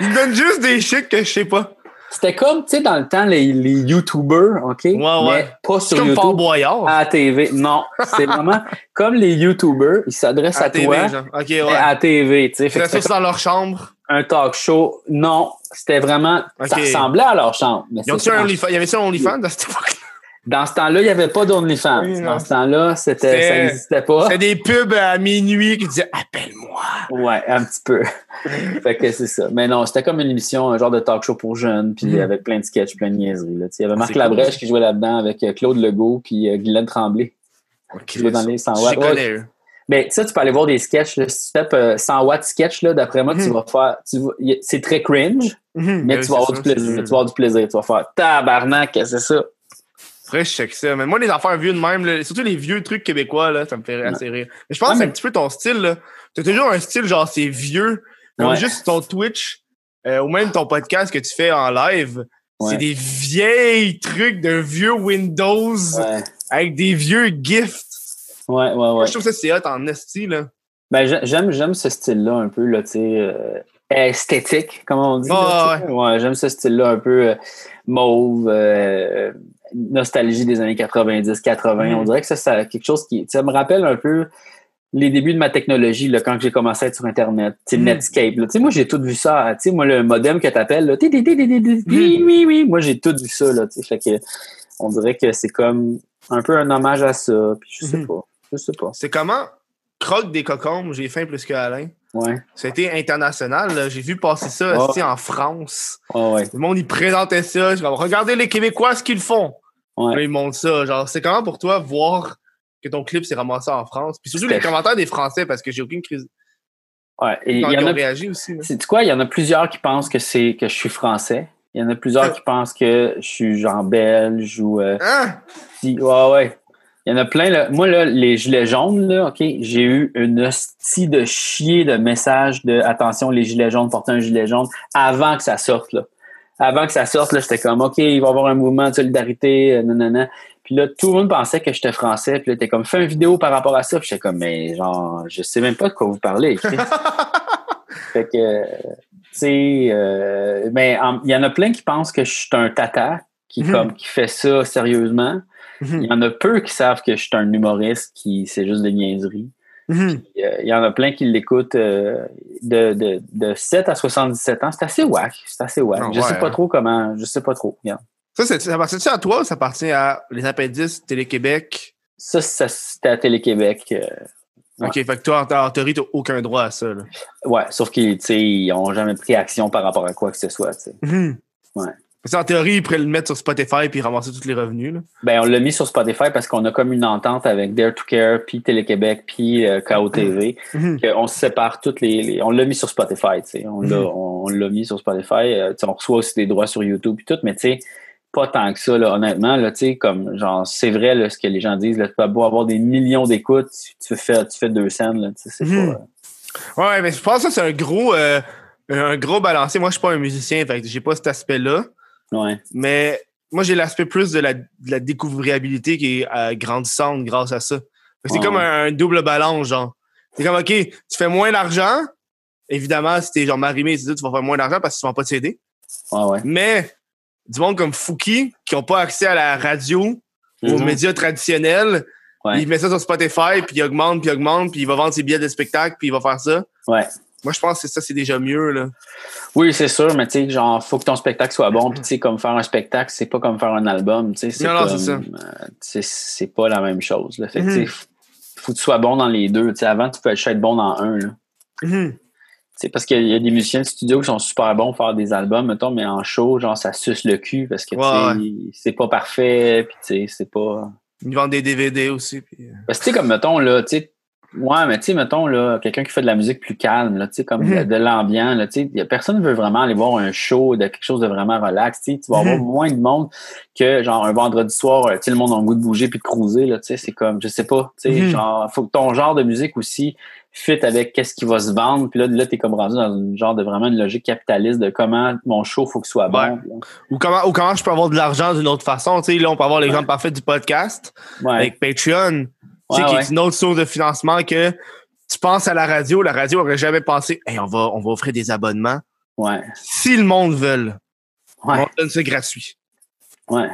Il donne juste des shit que je sais pas. C'était comme, tu sais, dans le temps, les, les YouTubers, OK? ouais. Mais pas sur comme Fort YouTube. Boyard. À la TV. Non, c'est vraiment comme les YouTubers, ils s'adressent à, à TV, toi, genre. OK, ouais. à la TV, tu sais. C'était ça dans leur chambre. un talk show. Non, c'était vraiment, ça ressemblait à leur chambre. Mais Ils c'est un. OnlyFans? Y avait-tu un OnlyFans à cette époque? Dans ce temps-là, il n'y avait pas d'OnlyFans. Oui. Dans ce temps-là, c'était, ça n'existait pas. C'était des pubs à minuit qui disaient Appelle-moi. Ouais, un petit peu. fait que c'est ça. Mais non, c'était comme une émission, un genre de talk show pour jeunes, puis Mhm. avec plein de sketchs, plein de niaiseries. Là. Il y avait Marc C'est Labrèche cool. qui jouait là-dedans avec euh, Claude Legault puis euh, Guylaine Tremblay qui jouait dans les 100 Je watts. Ouais, connais, eux. Ben, ça, tu peux aller voir des sketchs. Là. Si tu tapes euh, 100 watts sketch, là, d'après moi, tu Mhm. vas faire. tu c'est très cringe, Mhm, mais tu vas avoir du plaisir. Tu vas avoir du plaisir. Tu vas faire tabarnak, c'est ça? Faudrait que je check ça. Mais moi, les affaires vieux de même, là, surtout les vieux trucs québécois, là, ça me fait assez rire. Mais je pense que c'est un petit peu ton style. là. T'as toujours un style genre c'est vieux. Comme Ouais. juste ton Twitch euh, ou même ton podcast que tu fais en live. Ouais. C'est des vieilles trucs de vieux Windows Ouais. avec des vieux gifts. Ouais, ouais, Moi, ouais. je trouve ça c'est hot en esti, là. Ben, j'ai- j'aime, j'aime ce style-là un peu, là, tu sais, euh, esthétique, comme on dit. Là, sais. ouais, j'aime ce style-là un peu euh, mauve, nostalgie des années 90-80. Mhm. On dirait que ça, c'est quelque chose qui, ça me rappelle un peu les débuts de ma technologie, là, quand j'ai commencé à être sur Internet, sais, Mhm. Netscape. là. Moi, j'ai tout vu ça. Sais, moi, le modem que t'appelles, là, ti, ti, oui, oui, oui. Moi, j'ai tout vu ça, là, tu sais. Fait que, on dirait que c'est comme un peu un hommage à ça. Puis je sais Mhm. pas. Je sais pas. C'est comment Croque des cocombes, j'ai faim plus que Alain? Ouais. Ça a été international. J'ai vu passer ça esti, en France. Ouais, ouais. Le monde, il présentait ça. Je regardez les Québécois, ce qu'ils font. Ouais. Là, ils montrent ça. Genre, c'est comment pour toi voir que ton clip s'est ramassé en France? Puis surtout les commentaires des Français, parce que j'ai aucune crise. Ouais. Et il y ils en ont a réagi aussi. C'est quoi? Il y en a plusieurs qui pensent que c'est que je suis français. Il y en a plusieurs qui pensent que je suis genre belge ou euh, Hein? si- ouais ouais. Il y en a plein. Là. Moi là, les gilets jaunes là, ok, j'ai eu une hostie de chier de messages de attention les gilets jaunes portez un gilet jaune avant que ça sorte là. Avant que ça sorte là, j'étais comme ok, il va y avoir un mouvement de solidarité, euh, nanana. Puis là, tout le monde pensait que j'étais français. Puis là, t'es comme, fais une vidéo par rapport à ça. Puis j'étais comme, mais genre, je sais même pas de quoi vous parlez. Fait que, euh, tu sais, euh, mais il y en a plein qui pensent que je suis un tata qui, Mhm. comme, qui fait ça sérieusement. Mhm. Il y en a peu qui savent que je suis un humoriste qui, c'est juste des niaiseries. Mhm. Il y a- il y en a plein qui l'écoutent euh, de, de, de 7 à 77 ans. C'est assez whack. C'est assez whack. Ah je sais ouais, pas hein. trop comment. Je sais pas trop. Regarde. Ça, c'est- ça appartient à toi ou ça appartient à les appendices Télé-Québec? Ça, ça c'était à Télé-Québec. euh, Ouais. OK, fait que toi, en, en théorie, t'as aucun droit à ça. Là. ouais, sauf qu'ils tu sais, ils ont jamais pris action par rapport à quoi que ce soit. sais. Mhm. Ouais. Qu'en théorie, ils pourraient le mettre sur Spotify puis ramasser tous les revenus. Là. Ben, on l'a mis sur Spotify parce qu'on a comme une entente avec Dare to Care, puis Télé-Québec, puis euh, KOTV. Mhm. qu'on se sépare toutes les, les- on l'a mis sur Spotify, tu sais. On l'a, Mhm. on mis sur Spotify. euh, on reçoit aussi des droits sur YouTube et tout, mais tu sais, pas tant que ça, là, honnêtement, là, comme, genre, c'est vrai, là, ce que les gens disent, là, tu peux avoir des millions d'écoutes, tu fais, tu fais deux scènes, c'est pas, Ouais, mais je pense que c'est un gros, euh, un gros balancier. Moi, je suis pas un musicien, fait j'ai pas cet aspect-là. Ouais. Mais moi, j'ai l'aspect plus de la, de la découvrabilité qui est euh, grandissante grâce à ça. C'est Ouais. comme un, un double balance, genre. C'est comme, OK, tu fais moins d'argent. Évidemment, si t'es genre marimé, tu vas faire moins d'argent parce que tu vends pas de CD. Ouais, ouais. Mais du monde comme Fouki, qui ont pas accès à la radio, aux Mhm. médias traditionnels, il met ça sur Spotify, puis il augmente, puis il augmente, puis il va vendre ses billets de spectacle, puis il va faire ça. Ouais. Moi, je pense que ça, c'est déjà mieux, là. Oui, c'est sûr, mais tu sais, genre, faut que ton spectacle soit bon. Puis, tu sais, comme faire un spectacle, c'est pas comme faire un album. Tu sais, c'est Non, non, comme, c'est ça. euh, c'est pas la même chose. Là. Fait que, Mhm. faut que tu sois bon dans les deux. Tu sais, avant, tu peux être bon dans un. Là. Sais, parce qu'il y a des musiciens de studio qui sont super bons pour faire des albums, mettons, mais en show, genre, ça suce le cul parce que, tu sais, c'est pas parfait, puis c'est pas... Ils vendent des DVD aussi. Puis... euh, Parce que, tu sais, comme, mettons, là, tu sais, ouais, mais tu sais, mettons, là, quelqu'un qui fait de la musique plus calme, là, tu sais, comme Mhm. de, de l'ambiant, là, tu sais, personne ne veut vraiment aller voir un show de quelque chose de vraiment relax, tu sais, tu vas avoir Mhm. moins de monde que, genre, un vendredi soir, euh, tu sais, le monde a le goût de bouger puis de cruiser, là, tu sais, c'est comme, je sais pas, tu sais, Mhm. genre, faut que ton genre de musique aussi fit avec qu'est-ce qui va se vendre, puis là, là, t'es comme rendu dans une genre de vraiment une logique capitaliste de comment mon show faut que soit bon. Ouais. Ou, comment, ou comment je peux avoir de l'argent d'une autre façon. Tu sais, là, on peut avoir l'exemple parfait du podcast Ouais, avec Patreon, tu sais, Ouais, qui ouais. est une autre source de financement que tu penses à la radio. La radio aurait jamais pensé, hey, on va, on va offrir des abonnements. ouais, Si le monde veut, ouais, on donne ça gratuit. ouais,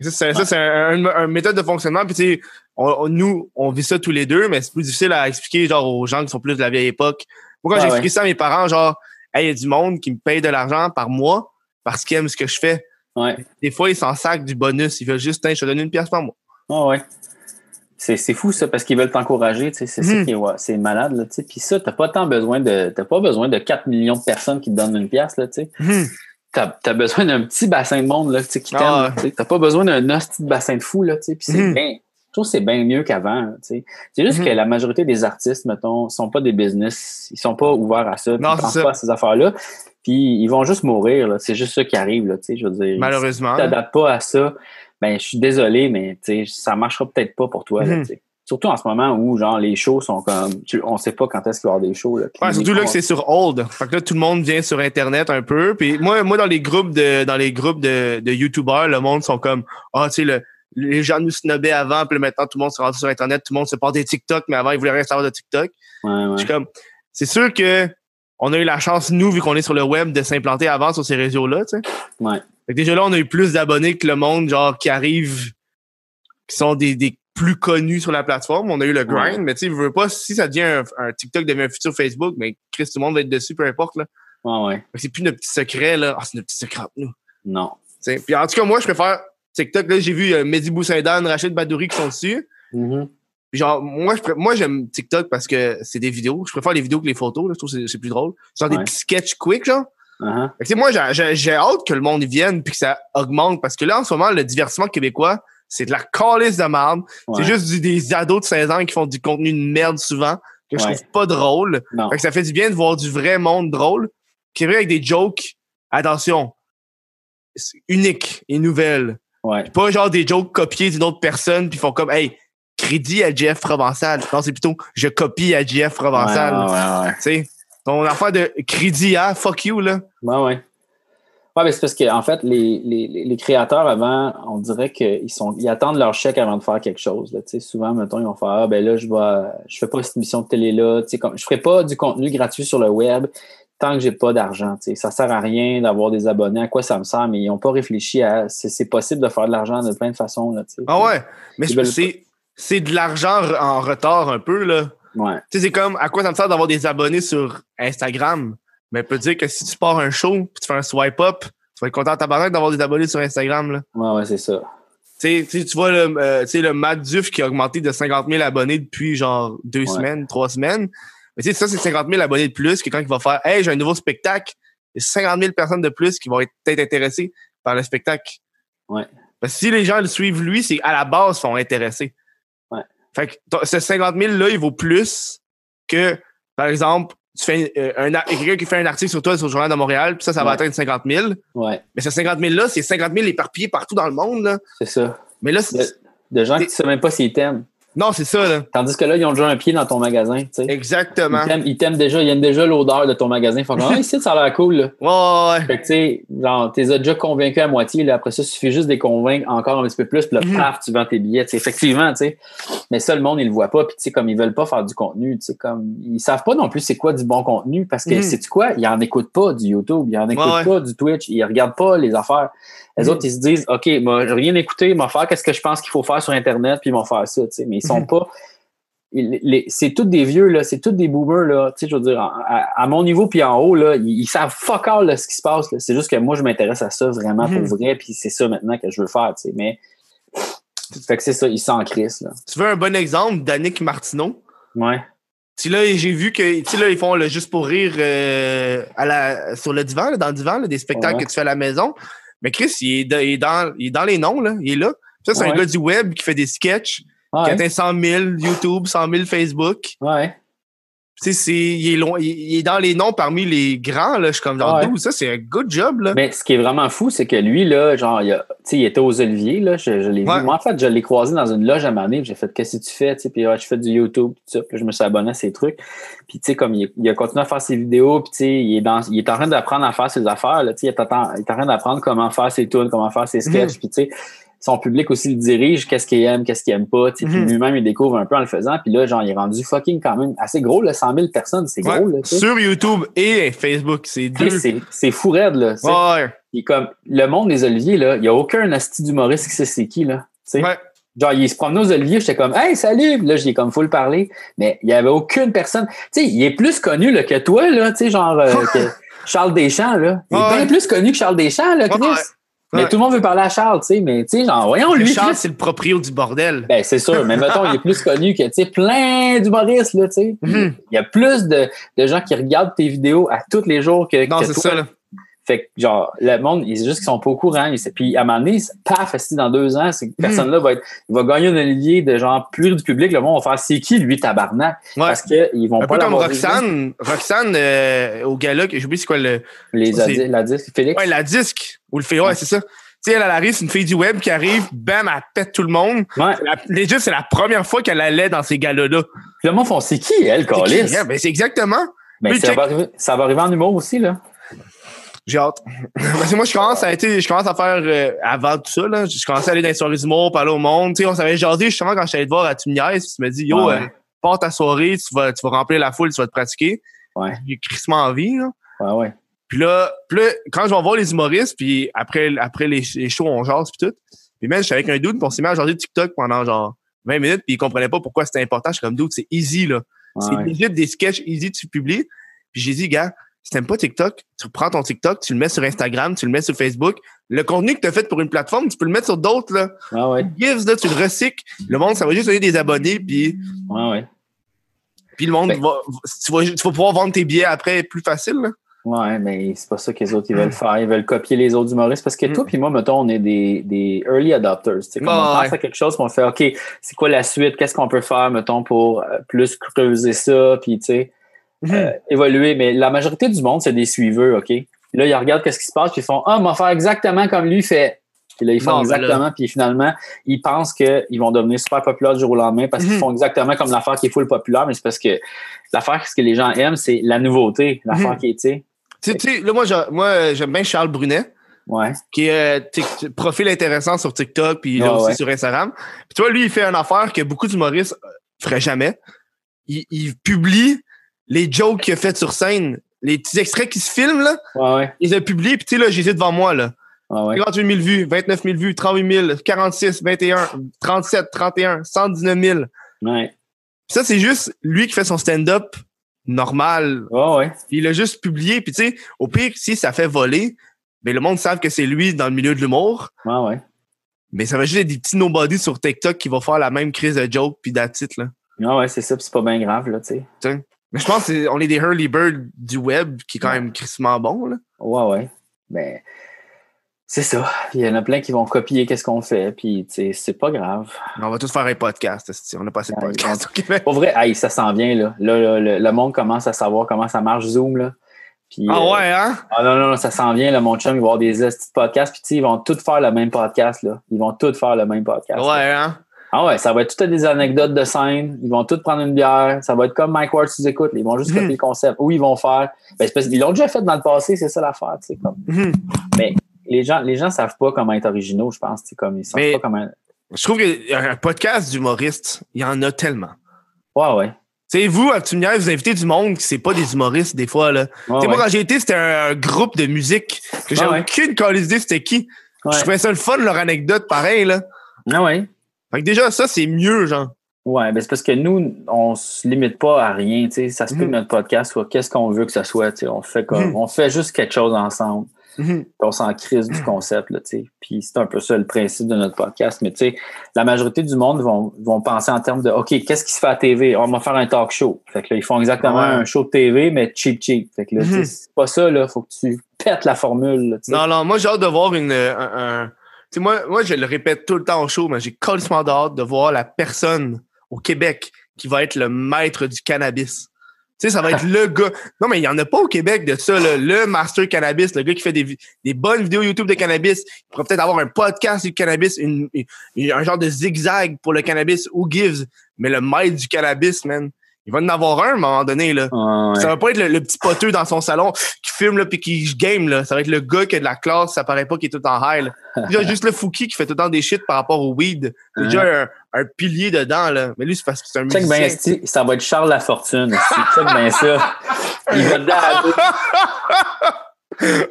Ça, c'est c'est un, un- méthode de fonctionnement. Puis, tu sais, on- on- nous, on vit ça tous les deux, mais c'est plus difficile à expliquer genre, aux gens qui sont plus de la vieille époque. Moi, quand j'ai ouais. expliqué ça à mes parents, genre, hey, il y a du monde qui me paye de l'argent par mois parce qu'ils aiment ce que je fais. ouais. Des fois, ils s'en sacent du bonus. Ils veulent juste, je te donne une pièce par mois. Ouais. C'est, fou ça parce qu'ils veulent t'encourager, tu sais, c'est ça Mhm. qui est ouais, c'est malade là, tu sais. Puis ça t'as pas tant besoin de t'as pas besoin de 4 millions de personnes qui te donnent une pièce là, tu sais. T'as, t'as besoin d'un petit bassin de monde là, tu sais, qui t'aime, Ah sais. T'as pas besoin d'un de bassin de fou là, tu sais. Puis c'est Mhm. bien je trouve que c'est bien mieux qu'avant, tu sais. C'est juste que la majorité des artistes, mettons, sont pas des business, ils sont pas ouverts à ça, Non, ils pensent ça. pas à ces affaires-là. Puis ils vont juste mourir, là. C'est juste ça qui arrive, là, tu sais. Je veux dire, Malheureusement. si tu t'adaptes pas à ça, ben je suis désolé, mais tu sais, ça marchera peut-être pas pour toi. là, Mhm. Surtout en ce moment où genre les shows sont comme. tu- on sait pas quand est-ce qu'il va y avoir des shows. Là, Ouais, surtout là que c'est sur hold. Fait que là, tout le monde vient sur Internet un peu. Puis moi, moi dans les groupes de dans les groupes de, de YouTubers, le monde sont comme Ah, tu sais, le, les gens nous snobbaient avant, puis maintenant, tout le monde s'est rendu sur Internet, tout le monde se porte des TikTok, mais avant, ils voulaient rien savoir de TikTok. Ouais, ouais. Je suis comme, c'est sûr que on a eu la chance, nous, vu qu'on est sur le web, de s'implanter avant sur ces réseaux-là, tu sais. Ouais. Fait que déjà là, on a eu plus d'abonnés que le monde, genre, qui arrive, qui sont des, des plus connus sur la plateforme. On a eu le grind, Ouais. mais tu sais, veux pas, si ça devient un, un TikTok devient un futur Facebook, mais Chris, tout le monde va être dessus, peu importe, là. Ouais, ouais. C'est plus notre petit secret, là. Ah, c'est notre petit secret nous. Non. Puis en tout cas, moi, je préfère TikTok. Là, j'ai vu euh, Mehdi Boussaïdan, Rachid Badouri qui sont dessus. Puis genre, moi, je moi j'aime TikTok parce que c'est des vidéos. Je préfère les vidéos que les photos. Là. Je trouve que c'est- plus drôle. Genre Ouais. des petits sketchs quick, genre. Fait que, tu sais, moi, j'ai- hâte que le monde y vienne puis que ça augmente parce que là, en ce moment, le divertissement québécois, c'est de la calice de merde. C'est juste du- des ados de 16 ans qui font du contenu de merde souvent que je Ouais. trouve pas drôle. Fait que ça fait du bien de voir du vrai monde drôle qui est vrai avec des jokes, attention, c'est unique et nouvelle. Ouais. Pas genre des jokes copiés d'une autre personne puis font comme hey, crédit à JF Provençal. Non, c'est plutôt je copie à JF Provençal. Ouais, ouais, ouais. Ton affaire de crédit à fuck you là. Ouais, ouais. Ouais, mais c'est parce qu'en en fait, les, les, les créateurs avant, on dirait qu'ils sont ils attendent leur chèque avant de faire quelque chose. Là. Souvent, mettons, ils vont faire Ah ben là, je vais je fais pas cette émission de télé-là. Tu sais, comme, je ferai pas du contenu gratuit sur le web tant que j'ai pas d'argent. Ça sert à rien d'avoir des abonnés. À quoi ça me sert? Mais ils n'ont pas réfléchi à c'est c'est possible de faire de l'argent de plein de façons. Là. Ah ouais, mais c'est c'est de l'argent en retard un peu là. Ouais. Tu sais, c'est comme à quoi ça me sert d'avoir des abonnés sur Instagram? Mais peut dire que si tu pars un show puis tu fais un swipe up, tu vas être content tabarnak d'avoir des abonnés sur Instagram là. Ouais, ouais, c'est ça. Tu sais, tu vois le, euh, le Matt Duff qui a augmenté de 50 000 abonnés depuis genre deux Ouais. semaines, trois semaines. Mais tu sais, ça, c'est 50 000 abonnés de plus que quand il va faire Hey, j'ai un nouveau spectacle, il y a 50 000 personnes de plus qui vont être peut-être intéressées par le spectacle. Ouais. Parce que si les gens le suivent lui, c'est à la base, ils sont intéressés. Fait que ce 50 000-là, il vaut plus que, par exemple, tu fais euh, un, quelqu'un qui fait un article sur toi sur le Journal de Montréal, puis ça, ça va Ouais. atteindre 50 000. Ouais, Mais ce 50 000-là, c'est 50 000 éparpillés partout dans le monde. C'est ça. Mais là, c'est- De, de gens qui ne savent même pas s'ils t'aiment. Non, c'est ça. Là. Tandis que là, ils ont déjà un pied dans ton magasin. tu sais. Exactement. Ils t'aiment- déjà, ils aiment déjà l'odeur de ton magasin. Ils font comme, ah, ici, ça a l'air cool. Là. Ouais, ouais, ouais. Fait que, tu sais, genre, t'es déjà convaincu à moitié. Là. Après ça, il suffit juste de les convaincre encore un petit peu plus. Puis là, Mhm. paf, tu vends tes billets. Sais, effectivement, tu sais. Mais ça, le monde, ils le voit pas. Puis, tu sais, comme ils veulent pas faire du contenu, tu sais, comme, ils savent pas non plus c'est quoi du bon contenu. Parce que, Mhm. sais-tu quoi? Ils en écoutent pas du YouTube. Ils en écoutent ouais. pas du Twitch. Ils regardent pas les affaires. Les Mhm. autres, ils se disent, OK, j'ai rien écouté. Ils vont faire qu'est-ce que je pense qu'il faut faire sur Internet. Puis, ils vont faire ça, tu sais. Mais ils sont Mhm. pas, c'est tous des vieux, là, c'est tous des boomers, là. Tu sais, je veux dire, à, à mon niveau puis en haut, là, ils, ils savent fuck all là, ce qui se passe. C'est juste que moi, je m'intéresse à ça vraiment Mhm. pour vrai, puis c'est ça maintenant que je veux faire, tu sais. Mais, fait que c'est ça, ils s'en crissent, là. Tu veux un bon exemple d'Annick Martineau? Ouais. Tu là, j'ai vu que, tu là, ils font le juste pour rire euh, à la, sur le divan, là, dans le divan, là, des spectacles Ouais. que tu fais à la maison. Mais Chris, il est, de- il est dans, il est dans les noms, là. Il est là. Ça, c'est un gars du web qui fait des sketchs, qui Ouais. atteint 100 000 YouTube, 100 000 Facebook. Ouais. Tu sais, c'est, il est loin, il, est dans les noms parmi les grands, là. Je suis comme, genre, Ouais. d'où ça, c'est un good job, là. Mais ce qui est vraiment fou, c'est que lui, là, genre, il, a- tu sais, il était aux Oliviers, là, je, je l'ai Ouais. vu. Moi, en fait, je l'ai croisé dans une loge à Mané, j'ai fait, qu'est-ce que tu fais, tu sais, puis ouais, je fais du YouTube, tout ça, puis je me suis abonné à ses trucs. Puis, tu sais, comme il, il a continué à faire ses vidéos, puis, tu sais, il est dans, il est en train d'apprendre à faire ses affaires, là, tu sais, il est en, il est en train d'apprendre comment faire ses tunes, comment faire ses sketchs, puis, tu sais, son public aussi le dirige, qu'est-ce qu'il aime, qu'est-ce qu'il aime pas, tu sais, puis Mhm. lui-même, il découvre un peu en le faisant, puis là, genre, il est rendu fucking quand même assez gros, là, 100 000 personnes, c'est Ouais. gros, là. Sur YouTube et Facebook, c'est deux. C'est c'est fou raide, là. Ouais, comme le monde des Oliviers, là, il n'y a aucun asti d'humoriste qui sait c'est qui, là. Ouais. Genre, il se promenait aux Oliviers, j'étais comme Hey, salut! Là, j'ai comme full parler. Mais il n'y avait aucune personne. Tu sais, il est plus connu là, que toi, là, tu sais, genre euh, que Charles Deschamps, là. Il est bien plus connu que Charles Deschamps, là, Chris. Mais Ouais. tout le monde veut parler à Charles, tu sais, mais tu sais, genre, voyons lui. Charles, c'est le proprio du bordel. Ben, c'est sûr, mais mettons, il est plus connu que, tu sais, plein d'humoristes, là, tu sais. Mhm. Il y a plus de, de gens qui regardent tes vidéos à tous les jours que, Non, que c'est toi. ça, là. Fait que, genre, le monde, ils, c'est juste qu'ils sont pas au courant. Ils- Puis, à un moment donné, paf, esti, dans deux ans, cette Hmm. personne-là va être, il va gagner un Olivier de genre plus du public. Le monde va faire, c'est qui, lui, tabarnak? Ouais. Parce qu'ils vont Un pas peu comme. Roxane. Roxane, euh, au gala, j'oublie c'est quoi le. Les la disque, Félix. Ouais, la disque. Ou le fait, ouais, c'est ça. Tu sais, elle, elle arrive, c'est une fille du web qui arrive, bam, elle pète tout le monde. Ouais. La- Legit, c'est la première fois qu'elle allait dans ces galas-là. Puis le monde font, c'est qui, elle, C'est? Yeah, ben, c'est exactement. Ben, Puis ça, va arriver, ça va arriver en humour aussi, là. J'ai hâte. Parce que moi, je commence à être, je commence à faire, euh, avant tout ça, là, je commençais à aller dans les soirées d'humour, parler au monde. Tu sais, on s'avait jasé justement quand je suis allé te voir à Tumiaise, tu me dis, yo, Ouais. euh, pars ta soirée, tu vas, tu vas remplir la foule, tu vas te pratiquer. Ouais. J'ai crissement envie, là. Ouais, ouais. Puis là, puis là, quand je vais voir les humoristes, puis après, après les, les shows, on jase, puis tout. Puis même, j'étais avec un dude, puis on s'est mis à jaser TikTok pendant genre 20 minutes, puis il comprenait pas pourquoi c'était important. Je suis comme, dude, c'est easy, là. Ouais, c'est ouais. des sketchs easy, tu publies. Puis j'ai dit, gars, si t'aimes pas TikTok, tu prends ton TikTok, tu le mets sur Instagram, tu le mets sur Facebook. Le contenu que t'as fait pour une plateforme, tu peux le mettre sur d'autres, là. Ouais, ouais. Gives, là, tu le recycles. Le monde, ça va juste donner des abonnés, puis, Ouais, ouais. puis le monde Ben- va, tu vas, tu vas pouvoir vendre tes billets après plus facile, là. Ouais, mais c'est pas ça que les autres ils veulent faire. Ils veulent copier les autres humoristes parce que Mm. toi puis moi, mettons, on est des, des early adopters. Tu sais, comme Ah, on pense ouais. à quelque chose, on fait OK, c'est quoi la suite? Qu'est-ce qu'on peut faire, mettons, pour euh, plus creuser ça, puis tu sais, euh, évoluer. Mais la majorité du monde, c'est des suiveurs, OK? Puis là, ils regardent qu'est-ce qui se passe, puis ils font Ah, on va faire exactement comme lui fait. Puis là, ils font Non, ben là- exactement, puis finalement, ils pensent qu'ils vont devenir super populaires du jour au lendemain parce qu'ils Mhm. font exactement comme l'affaire qui est full populaire, mais c'est parce que l'affaire, ce que les gens aiment, c'est la nouveauté. L'affaire Mhm. qui est, tu sais, là, moi, j'ai- moi, j'aime bien Charles Brunet. ouais. qui est euh, profil intéressant sur TikTok puis là Ah aussi ouais. sur Instagram. Puis tu vois, lui, il fait une affaire que beaucoup d'humoristes euh, feraient jamais. Il, il publie les jokes qu'il a fait sur scène, les petits extraits qui se filment, là, Ouais, ouais. il les a publiés, puis tu sais, là, j'ai devant moi, là. Ouais, ouais. 58 000 vues, 29 000 vues, 38 000, 46, 21, 37, 31, 119 000. Puis Ouais. ça, c'est juste lui qui fait son stand-up normal. Ouais, ouais. Il a juste publié, puis tu sais, au pire, si ça fait voler, ben le monde savent que c'est lui dans le milieu de l'humour. Ouais, ouais. Mais ça va juste être des petits nobody sur TikTok qui vont faire la même crise de joke puis it, là. Ouais, ouais, c'est ça, puis c'est pas bien grave, là, tu sais? Mais je pense qu'on est des early birds du web qui est quand même crissement bon, là. Ouais, ouais. Ben, c'est ça. Il y en a plein qui vont copier qu'est-ce qu'on fait, puis, c'est pas grave. Mais on va tous faire un podcast, on n'a pas assez de podcasts au Québec. Pour vrai, hey, ça s'en vient, là. Là, là, le, le monde commence à savoir comment ça marche Zoom, là. Puis, Ah euh, ouais, hein? Ah non, non, non, ça s'en vient, là, mon chum, il va avoir des petits podcasts, puis tu sais, ils vont tous faire le même podcast, là. Ils vont tous faire le même podcast. là. Ouais, hein? Ah ouais, ça va être toutes des anecdotes de scène. Ils vont tous prendre une bière. Ça va être comme Mike Ward sous écoute. Ils vont juste copier Mhm. le concept. Ou ils vont faire. Ben, parce qu'ils l'ont déjà fait dans le passé, c'est ça l'affaire. tu sais, Comme. Mhm. Mais les gens, les gens savent pas comment être originaux, je pense. tu Comme ils savent Mais- pas comment. Je trouve qu'un podcast d'humoristes, il y en a tellement. Ouais, ouais. Tu sais, vous, à Tumière, vous invitez du monde qui c'est pas des humoristes, des fois, là. Ouais, Tu sais, ouais. moi, quand j'ai été, c'était un, un groupe de musique que j'avais ouais. aucune idée c'était qui. Je trouvais ça le fun, leur anecdote, pareil, là. Ah ouais. Fait que déjà, ça, c'est mieux, genre. Ouais, ben c'est parce que nous, on se limite pas à rien. tu sais. Ça se peut que notre podcast soit qu'est-ce qu'on veut que ce soit. tu sais. On fait comme Mhm. on fait juste quelque chose ensemble. Mhm. On s'en crise du concept. Là, tu sais. Puis c'est un peu ça le principe de notre podcast. Mais tu sais, la majorité du monde vont, vont penser en termes de OK, qu'est-ce qui se fait à TV? On va faire un talk show. Fait que là, ils font exactement Ouais. un show de TV, mais cheap cheap. Fait que là, Mhm. c'est pas ça, là. Faut que tu pètes la formule. là. Non, non, moi, j'ai hâte de voir une. Un, un- sais, moi, moi, je le répète tout le temps au show, mais j'ai complètement hâte de voir la personne au Québec qui va être le maître du cannabis. Tu sais, ça va être le gars. Non, mais il n'y en a pas au Québec de ça, là. le master cannabis, le gars qui fait des, des bonnes vidéos YouTube de cannabis. Il pourrait peut-être avoir un podcast du cannabis, une- un genre de zigzag pour le cannabis, who gives. Mais le maître du cannabis, man, il va en avoir un à un moment donné, là. Ah, ouais. Ça va pas être le, le petit poteux dans son salon qui filme là puis qui game là. Ça va être le gars qui a de la classe, ça paraît pas qu'il est tout en high. Là. Déjà juste le Fouki qui fait tout le temps des shit par rapport au weed. C'est déjà un, un pilier dedans là. Mais lui c'est parce que c'est un Check musicien. esti, ça va être Charles Lafortune. Check bien ça. Il va.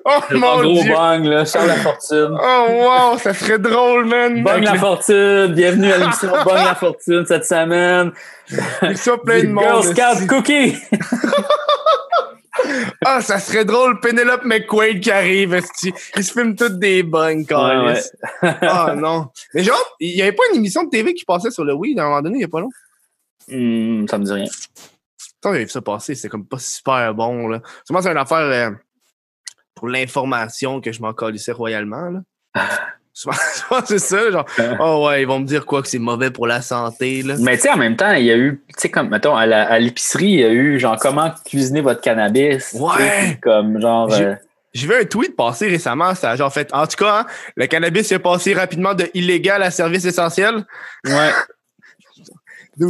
oh Un mon gros dieu. bang, là. Charles Lafortune. Oh wow, ça serait drôle man. Bang la fortune, bienvenue à l'émission Bang la fortune cette semaine. ça plein de monde. Girl Scout. Cookie. Ah, ça serait drôle Penelope McQuaid qui arrive. Ils se filment toutes des bonnes quand Ouais, Ah non. Mais genre, il y avait pas une émission de TV qui passait sur le weed à un moment donné, il y a pas long? Hmm, ça me dit rien. Tant j'avais vu ça passer, c'était comme pas super bon. Là. Sûrement, c'est une affaire euh, pour l'information que je m'en calissais royalement. Là. Souvent, c'est ça, genre, oh ouais, ils vont me dire quoi que c'est mauvais pour la santé. Là. Mais tu sais, en même temps, il y a eu, tu sais, comme, mettons, à l'épicerie, il y a eu, genre, comment cuisiner votre cannabis. Ouais. Comme, genre, J'ai- euh, J'ai vu un tweet passer récemment, ça a genre fait, en tout cas, hein, le cannabis est passé rapidement de illégal à service essentiel. ouais.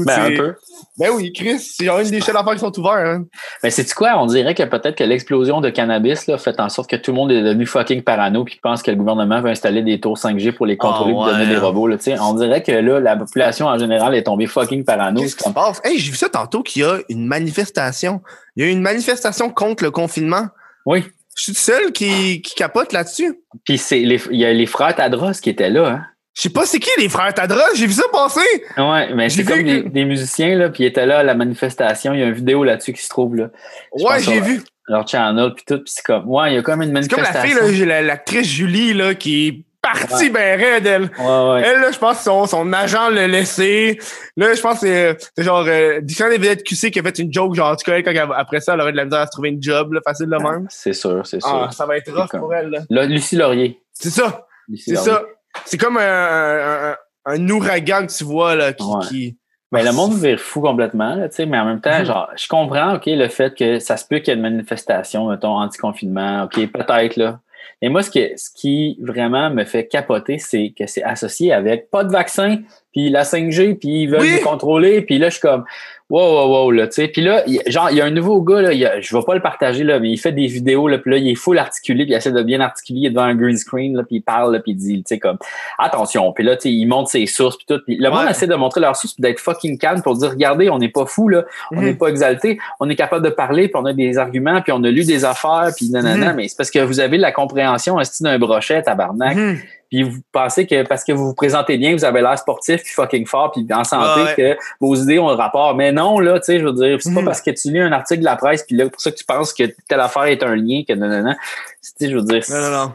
Ben, un peu. Ben oui, Chris, c'est genre une des chaînes d'affaires qui sont ouvertes. Hein. Mais c'est quoi? On dirait que peut-être que l'explosion de cannabis là, fait en sorte que tout le monde est devenu fucking parano puis pense que le gouvernement veut installer des tours 5G pour les contrôler Ah, et donner ouais. des robots. Là, tu sais. on dirait que là, la population en général est tombée fucking parano. Qu'est-ce qui se passe? Hey, j'ai vu ça tantôt qu'il y a une manifestation. Il y a eu une manifestation contre le confinement. Oui. Je suis le seul qui, qui capote là-dessus. Puis c'est les- il y a les frères Tadros qui étaient là. Hein? Je sais pas c'est qui les frères Tadros, j'ai vu ça passer. Ouais, mais c'est comme des, des musiciens, là, puis ils étaient là à la manifestation. Il y a une vidéo là-dessus qui se trouve, là. Je Ouais, j'ai vu. Leur channel, puis tout, puis c'est comme, ouais, il y a comme une C'est comme la manifestation. fille, là, l'actrice Julie, là, qui est partie Ouais. ben raide, elle. Ouais, ouais. Elle, là, je pense que son, son agent l'a laissé. Là, je pense que c'est- c'est genre euh, Dictionnaire des vedettes QC qui a fait une joke, genre, tu connais, quand elle- après ça, elle aurait de la misère à se trouver une job, là, facile de même. C'est sûr, c'est sûr. Ah, ça va être rough comme- pour elle, là. Lucie Laurier. C'est ça, Lucie c'est Laurier. ça. C'est comme un, un, un- un ouragan que tu vois, là, qui... Ouais. qui... Ben, le monde vire fou complètement, là, tu sais, mais en même temps, Mhm. genre, je comprends, OK, le fait que ça se peut qu'il y ait une manifestation, mettons, anti-confinement, OK, peut-être, là. Mais moi, ce, que, ce qui vraiment me fait capoter, c'est que c'est associé avec pas de vaccin, puis la 5G, puis ils veulent Oui. nous contrôler, puis là, je suis comme, wow, wow, wow, là, tu sais. Puis là, il- genre, il y a un nouveau gars, là, il y a- je vais pas le partager, là, mais il fait des vidéos, là, puis là, il est full articulé, puis il essaie de bien articuler, il est devant un green screen, là, puis il parle, là, puis il dit, tu sais, comme, attention, puis là, tu sais, il montre ses sources, puis tout, puis le monde essaie de montrer leurs sources, puis d'être fucking calme pour dire, regardez, on n'est pas fou, là, on n'est pas exalté, on est capable de parler, puis on a des arguments, puis on a lu des affaires, puis nanana, Mhm. mais c'est parce que vous avez la compréhension, esti d'un brochet, tabarnak, Mhm. Puis vous pensez que parce que vous vous présentez bien, vous avez l'air sportif, puis fucking fort, puis en santé, Ouais. que vos idées ont un rapport. Mais non, là, tu sais, je veux dire, c'est pas Mhm. parce que tu lis un article de la presse, puis là, pour ça que tu penses que telle affaire est un lien, que nanana. Tu sais, je veux dire. Non, non, non.